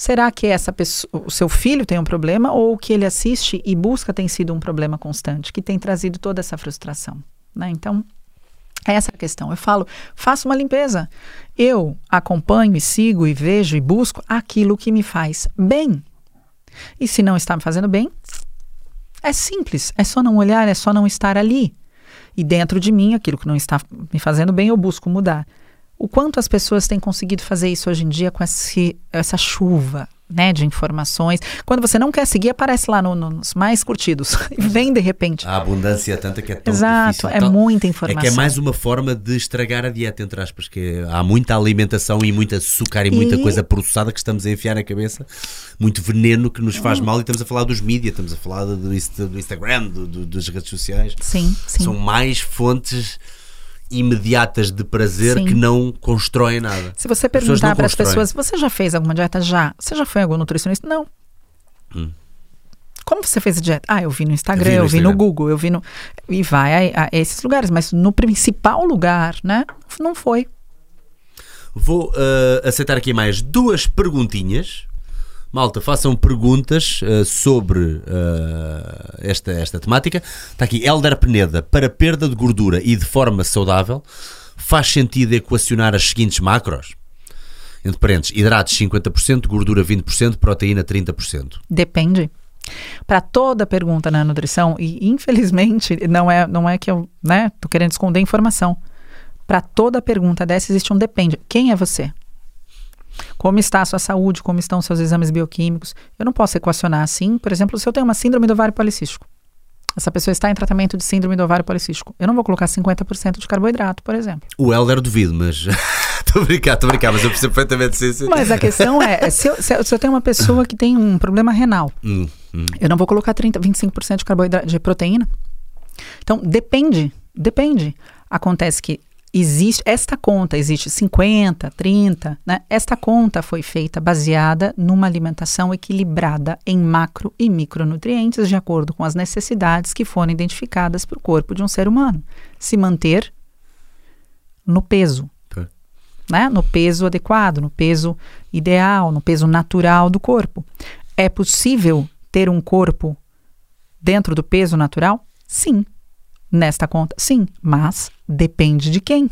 Será que essa pessoa, o seu filho tem um problema ou o que ele assiste e busca tem sido um problema constante que tem trazido toda essa frustração, né? Então é essa a questão. Eu falo, faça uma limpeza. Eu acompanho e sigo e vejo e busco aquilo que me faz bem. E se não está me fazendo bem, é simples. É só não olhar, é só não estar ali. E dentro de mim, aquilo que não está me fazendo bem, eu busco mudar. O quanto as pessoas têm conseguido fazer isso hoje em dia com esse, essa chuva né, de informações. Quando você não quer seguir, aparece lá no- no- nos mais curtidos. Vem de repente. A abundância é tanta que é tão Exato, difícil. é Tal- muita É informação. que é mais uma forma de estragar a dieta, entre aspas, que há muita alimentação e muito açúcar e muita E- coisa processada que estamos a enfiar na cabeça, muito veneno que nos Hum. faz mal e estamos a falar dos mídias, estamos a falar do, do do Instagram, do- das redes sociais. Sim, sim. São mais fontes imediatas de prazer Sim. que não constroem nada. Se você perguntar para as pessoas, você já fez alguma dieta? Já. Você já foi algum nutricionista? Não. Hum. Como você fez a dieta? Ah, eu vi no Instagram, Eu vi no eu vi no. Google, eu vi no. E vai a, a esses lugares, mas no principal lugar, né? Não foi. Vou uh, aceitar aqui mais duas perguntinhas. Malta, façam perguntas uh, sobre uh, esta, esta temática. Está aqui, Elder Peneda. Para perda de gordura e de forma saudável, faz sentido equacionar as seguintes macros? Entre parênteses, hidratos 50%, gordura 20%, proteína 30%. Depende. Para toda pergunta na nutrição, e infelizmente não é, não é que eu né, querendo esconder informação. Para toda pergunta dessa existe um depende. Quem é você? Como está a sua saúde? Como estão seus exames bioquímicos? Eu não posso equacionar assim. Por exemplo, se eu tenho uma síndrome do ovário policístico. Essa pessoa está em tratamento de síndrome do ovário policístico. Eu não vou colocar 50% de carboidrato, por exemplo. O Elder duvido, mas. Estou a brincar, estou a brincar, mas eu percebo perfeitamente sim, sim. Mas a questão é, se eu, se eu- se eu tenho uma pessoa que tem um problema renal, Hum, hum. Eu não vou colocar 30, 25% de carboidrato de proteína. Então, depende, depende. Acontece que existe esta conta, existe 50, 30, né? Esta conta foi feita baseada numa alimentação equilibrada em macro e micronutrientes de acordo com as necessidades que foram identificadas para o corpo de um ser humano. Se manter no peso, Tá. né? no peso adequado, no peso ideal, no peso natural do corpo. É possível ter um corpo dentro do peso natural? Sim. Nesta conta, sim. Mas depende de quem.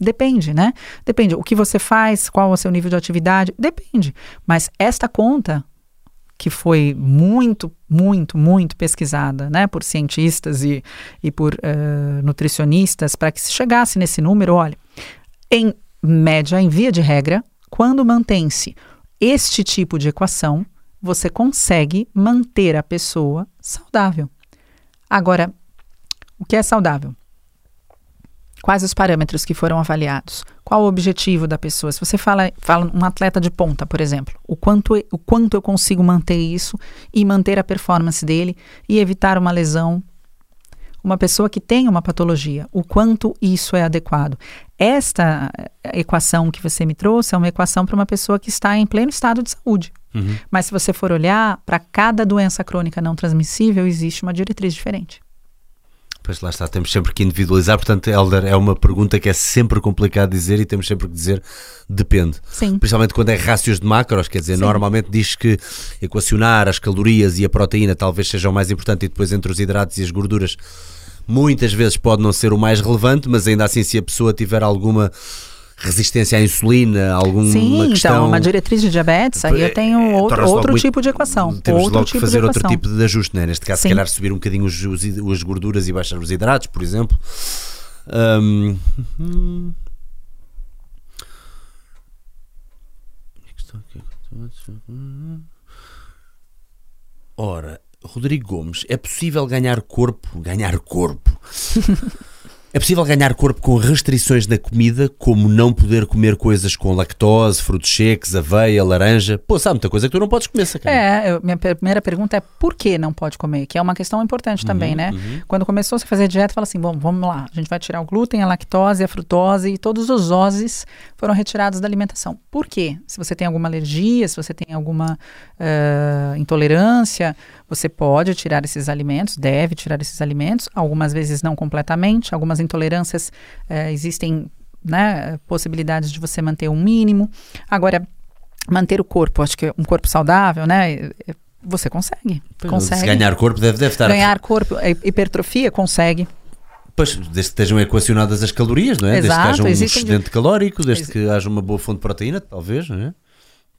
Depende, né? Depende. O que você faz, qual é o seu nível de atividade, depende. Mas esta conta, que foi muito, muito, muito pesquisada né, por cientistas e, e por eh, nutricionistas, para que se chegasse nesse número, olha, em média, em via de regra, quando mantém-se este tipo de equação, você consegue manter a pessoa saudável. Agora, o que é saudável? Quais os parâmetros que foram avaliados? Qual o objetivo da pessoa? Se você fala, fala um atleta de ponta, por exemplo, o quanto, o quanto eu consigo manter isso e manter a performance dele e evitar uma lesão uma pessoa que tem uma patologia, o quanto isso é adequado. Esta equação que você me trouxe é uma equação para uma pessoa que está em pleno estado de saúde. Uhum. Mas se você for olhar, para cada doença crônica não transmissível, existe uma diretriz diferente. Pois lá está, temos sempre que individualizar. Portanto, Elder, é uma pergunta que é sempre complicado dizer e temos sempre que dizer depende. Sim. Principalmente quando é rácios de macros, quer dizer, Sim. normalmente diz que equacionar as calorias e a proteína talvez seja o mais importante e depois entre os hidratos e as gorduras muitas vezes pode não ser o mais relevante, mas ainda assim se a pessoa tiver alguma resistência à insulina, alguma Sim, questão... então, uma diretriz de diabetes, aí eu tenho É, outro, outro tipo de equação. Temos outro logo tipo que fazer outro tipo de ajuste, né? neste caso, se Sim. calhar subir um bocadinho os, os, as gorduras e baixar os hidratos, por exemplo. Hum. Ora, Rodrigo Gomes, é possível ganhar corpo? Ganhar corpo. É possível ganhar corpo com restrições na comida, como não poder comer coisas com lactose, frutos secos, aveia, laranja. Pô, sabe muita coisa que tu não podes comer, sacana. É, eu- minha primeira pergunta é por que não pode comer? Que é uma questão importante também, né? Quando começou a fazer dieta, fala assim, bom, vamos lá, a gente vai tirar o glúten, a lactose, a frutose e todos os oses foram retirados da alimentação. Por quê? Se você tem alguma alergia, se você tem alguma eh, intolerância, você pode tirar esses alimentos, deve tirar esses alimentos, algumas vezes não completamente, algumas intolerâncias eh, existem né, possibilidades de você manter um mínimo. Agora, manter o corpo, acho que um corpo saudável, né? eh, Você consegue. consegue. Se ganhar corpo deve, deve estar. Ganhar corpo, hipertrofia, consegue. Pois, desde que estejam equacionadas as calorias, não é? desde que Exato, haja um excedente calórico, desde Ex- que haja uma boa fonte de proteína, talvez, não é?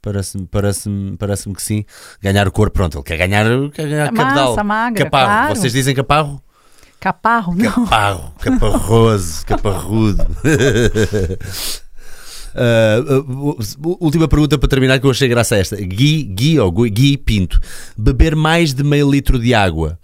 Parece-me parece parece que sim. Ganhar o corpo, pronto, ele quer ganhar, quer ganhar Massa cabedal. magra, caparro. claro. Vocês dizem caparro? Caparro, não. Caparro, caparroso, caparrudo. Uh, uh, última pergunta para terminar que eu achei graça a esta. Gui, Gui ou Gui, Gui Pinto. Beber mais de meio litro de água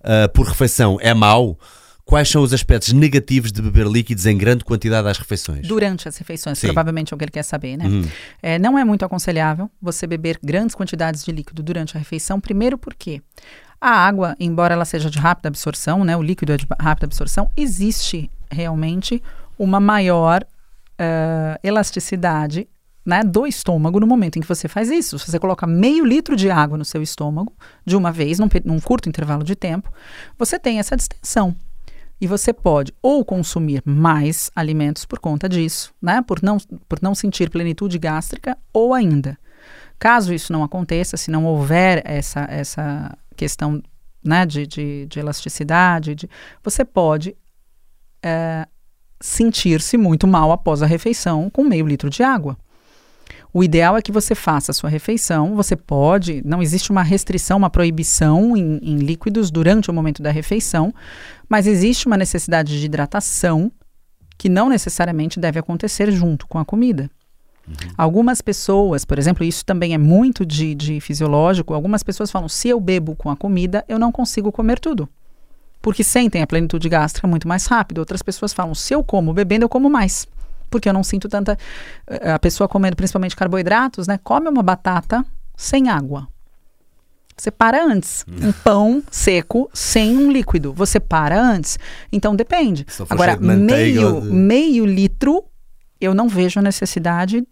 uh, por refeição é mau? Quais são os aspectos negativos de beber líquidos em grande quantidade às refeições? Durante as refeições, Sim. provavelmente é o que ele quer saber, né? Uhum. É, não é muito aconselhável você beber grandes quantidades de líquido durante a refeição, primeiro porque a água, embora ela seja de rápida absorção, né, o líquido é de rápida absorção, existe realmente uma maior eh, elasticidade né, do estômago no momento em que você faz isso. Se você coloca meio litro de água no seu estômago de uma vez, num, num curto intervalo de tempo, você tem essa distensão. E você pode ou consumir mais alimentos por conta disso, né? Por não, por não sentir plenitude gástrica, ou ainda, caso isso não aconteça, se não houver essa, essa questão né, de, de, de elasticidade, de- você pode eh, sentir-se muito mal após a refeição com meio litro de água. O ideal é que você faça a sua refeição. Você pode, não existe uma restrição, uma proibição em, em líquidos durante o momento da refeição, mas existe uma necessidade de hidratação que não necessariamente deve acontecer junto com a comida. Algumas pessoas, por exemplo, isso também é muito de, de fisiológico, algumas pessoas falam: se eu bebo com a comida, eu não consigo comer tudo. Porque sentem a plenitude gástrica muito mais rápido. Outras pessoas falam: se eu como bebendo, eu como mais. Porque eu não sinto tanta. eh, A pessoa comendo principalmente carboidratos, né? Come uma batata sem água. Você para antes. Um pão seco sem um líquido. Você para antes. Então depende. Agora, meio, de- meio litro, eu não vejo necessidade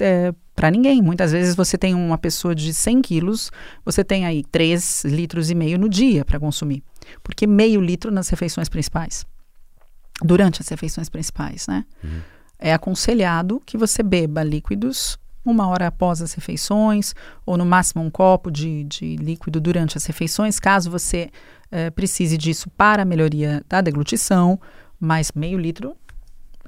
para ninguém. Muitas vezes você tem uma pessoa de 100 quilos, você tem aí 3 litros e meio no dia para consumir. Porque meio litro nas refeições principais. Durante as refeições principais, né? É aconselhado que você beba líquidos uma hora após as refeições, ou no máximo um copo de, de líquido durante as refeições, caso você eh, precise disso para a melhoria da deglutição, mas meio litro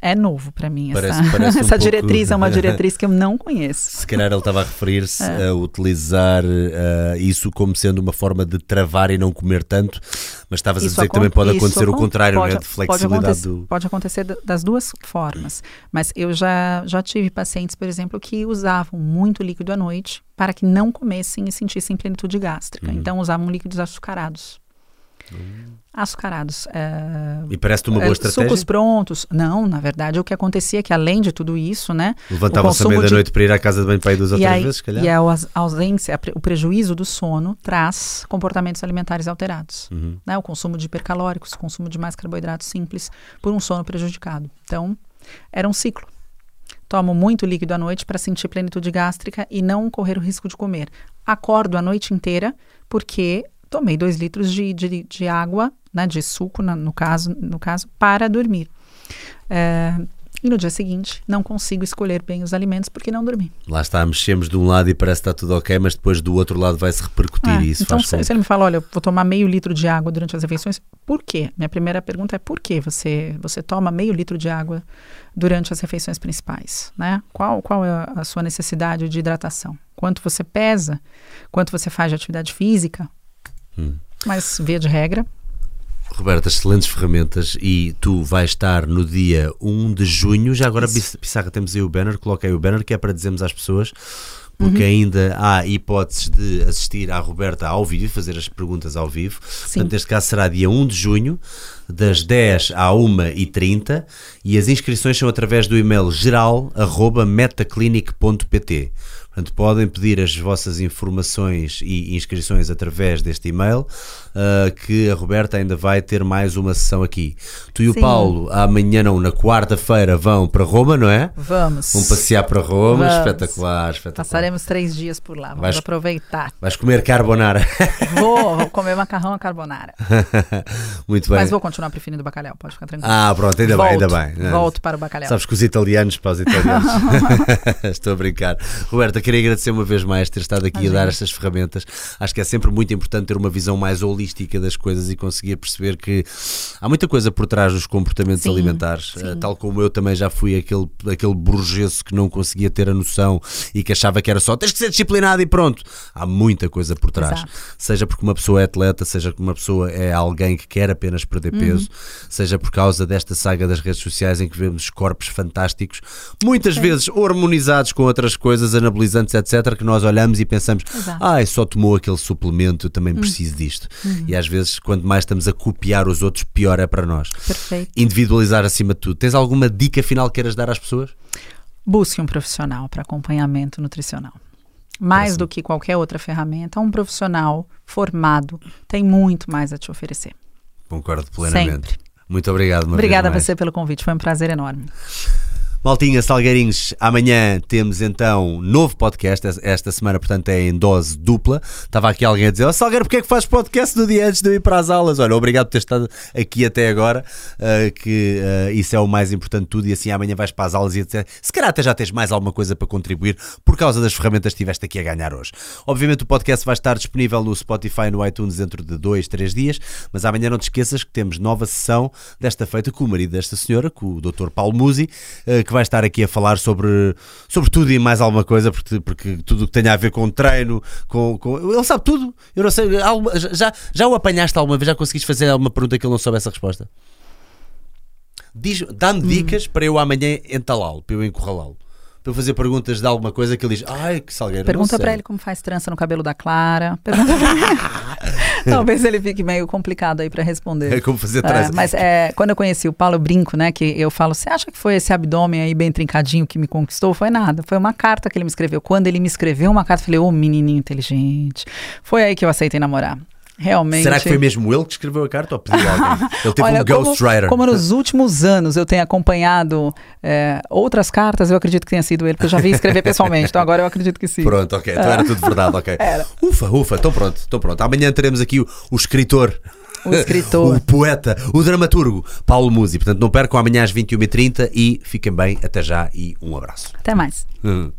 é novo para mim. Parece- essa parece um essa pouco- diretriz é uma diretriz que eu não conheço. Se calhar ele estava a referir-se É. a utilizar eh, isso como sendo uma forma de travar e não comer tanto, mas estavas a dizer que também pode isso acontecer o contrário, pode, né? de pode flexibilidade acontecer, do. pode acontecer da- das duas formas. Mas eu já, já tive pacientes, por exemplo, que usavam muito líquido à noite para que não comessem e sentissem plenitude gástrica. Uhum. Então usavam líquidos açucarados. Açucarados. é, E parece-te uma boa é, estratégia? Sucos prontos. Não, na verdade, o que acontecia é que além de tudo isso, né? Levantava-se à consumo de- meia-noite para ir à casa de banho para ir duas ou três vezes, calhar. e a aus- ausência, o prejuízo do sono traz comportamentos alimentares alterados. Uhum. Né? O consumo de hipercalóricos, o consumo de mais carboidratos simples por um sono prejudicado. Então, era um ciclo. Tomo muito líquido à noite para sentir plenitude gástrica e não correr o risco de comer. Acordo a noite inteira porque tomei dois litros de, de, de água, né, de suco, na- no, caso, no caso, para dormir. É, e no dia seguinte, não consigo escolher bem os alimentos porque não dormi. Lá está, mexemos de um lado e parece que está tudo ok, mas depois do outro lado vai-se repercutir Ah, e isso então, se, se ele me fala, olha, vou tomar meio litro de água durante as refeições, por quê? Minha primeira pergunta é por que você, você toma meio litro de água durante as refeições principais? Né? Qual, qual é a sua necessidade de hidratação? Quanto você pesa? Quanto você faz de atividade física? Hum. Mas, via de regra, Roberta, excelentes ferramentas e tu vais estar no dia 1 de junho. Já agora, Isso. Pissarra, temos aí o banner, coloquei o banner que é para dizermos às pessoas, porque Uhum. ainda há hipóteses de assistir à Roberta ao vivo e fazer as perguntas ao vivo. Portanto, neste caso será dia 1 de junho, das 10 à 1h30 e as inscrições são através do e-mail geral.metaclinic.pt. Portanto, podem pedir as vossas informações e inscrições através deste e-mail, ah, que a Roberta ainda vai ter mais uma sessão aqui. Tu e o Sim. Paulo, amanhã não, na quarta-feira vão para Roma, não é? vamos. Vão passear para Roma, Vamos. espetacular, espetacular. Passaremos três dias por lá. Vamos Vais- aproveitar. Vais comer carbonara. Vou, vou comer macarrão à carbonara. Muito bem. Mas vou continuar preferindo o bacalhau, pode ficar tranquilo. Ah, pronto, ainda bem, ainda Volto, bem. Volto para o bacalhau. Sabes que os italianos para os italianos. Estou a brincar. Roberta, queria agradecer uma vez mais ter estado aqui Imagina. a dar estas ferramentas. Acho que é sempre muito importante ter uma visão mais holística das coisas e conseguir perceber que há muita coisa por trás dos comportamentos Sim, alimentares. sim. Eh, Tal como eu também já fui aquele, aquele burgueso que não conseguia ter a noção e que achava que era só tens que ser disciplinado e pronto. Há muita coisa por trás. Exato. Seja porque uma pessoa é atleta, seja porque uma pessoa é alguém que quer apenas perder Uhum. peso, seja por causa desta saga das redes sociais em que vemos corpos fantásticos, muitas vezes hormonizados com outras coisas, anabolizantes, etc., que nós olhamos e pensamos, Exato. ai, só tomou aquele suplemento, eu também preciso disto. Uhum. E às vezes, quanto mais estamos a copiar os outros, pior é para nós. Perfeito. Individualizar acima de tudo. Tens alguma dica final que queiras dar às pessoas? Busque um profissional para acompanhamento nutricional. Mais Parece- do que qualquer outra ferramenta, um profissional formado tem muito mais a te oferecer. Concordo plenamente. Sempre. Muito obrigado, uma Obrigada a você pelo convite, foi um prazer enorme. Maltinha, Salgueirinhos, amanhã temos então novo podcast. Esta semana, portanto, é em dose dupla. Estava aqui alguém a dizer: oh, Salgueiro, porque é que faz podcast no dia antes de eu ir para as aulas? Olha, obrigado por ter estado aqui até agora, uh, que uh, isso é o mais importante de tudo. E assim amanhã vais para as aulas e etc. Se calhar até já tens mais alguma coisa para contribuir por causa das ferramentas que estiveste aqui a ganhar hoje. Obviamente, o podcast vai estar disponível no Spotify e no iTunes dentro de dois, três dias. Mas amanhã não te esqueças que temos nova sessão desta feita com o marido desta senhora, com o Dr. Paulo Musi, uh, que vai estar aqui a falar sobre, sobre tudo e mais alguma coisa, porque, porque tudo o que tenha a ver com treino, com, com- Ele sabe tudo. Eu não sei. já, já o apanhaste alguma vez? Já conseguiste fazer alguma pergunta que ele não soubesse a resposta? Dá-me dicas para eu amanhã entalá-lo, para eu encurralá-lo. Para eu fazer perguntas de alguma coisa que ele diz, ai que salgueiro. Pergunta não sei." para ele como faz trança no cabelo da Clara. Pergunta pra ele. Talvez ele fique meio complicado aí para responder. É como fazer É, trança. mas é, quando eu conheci o Paulo, eu brinco, né? Que eu falo, você acha que foi esse abdômen aí bem trincadinho que me conquistou? Foi nada. Foi uma carta que ele me escreveu. Quando ele me escreveu uma carta, eu falei, ô menininho inteligente. Foi aí que eu aceitei namorar. Realmente. Será que foi mesmo ele que escreveu a carta ou pediu alguém? Ele teve Olha, um ghostwriter. como, como nos últimos anos eu tenho acompanhado é, outras cartas, eu acredito que tenha sido ele, porque eu já vi escrever pessoalmente, então agora eu acredito que sim. Pronto, ok. Então era tudo verdade, ok. Era. Ufa, ufa, estou pronto, estou pronto. Amanhã teremos aqui o, o escritor. O escritor. o poeta, o dramaturgo, Paulo Musi. Portanto, não percam amanhã às 21h30 e fiquem bem. Até já e um abraço. Até mais. Hum.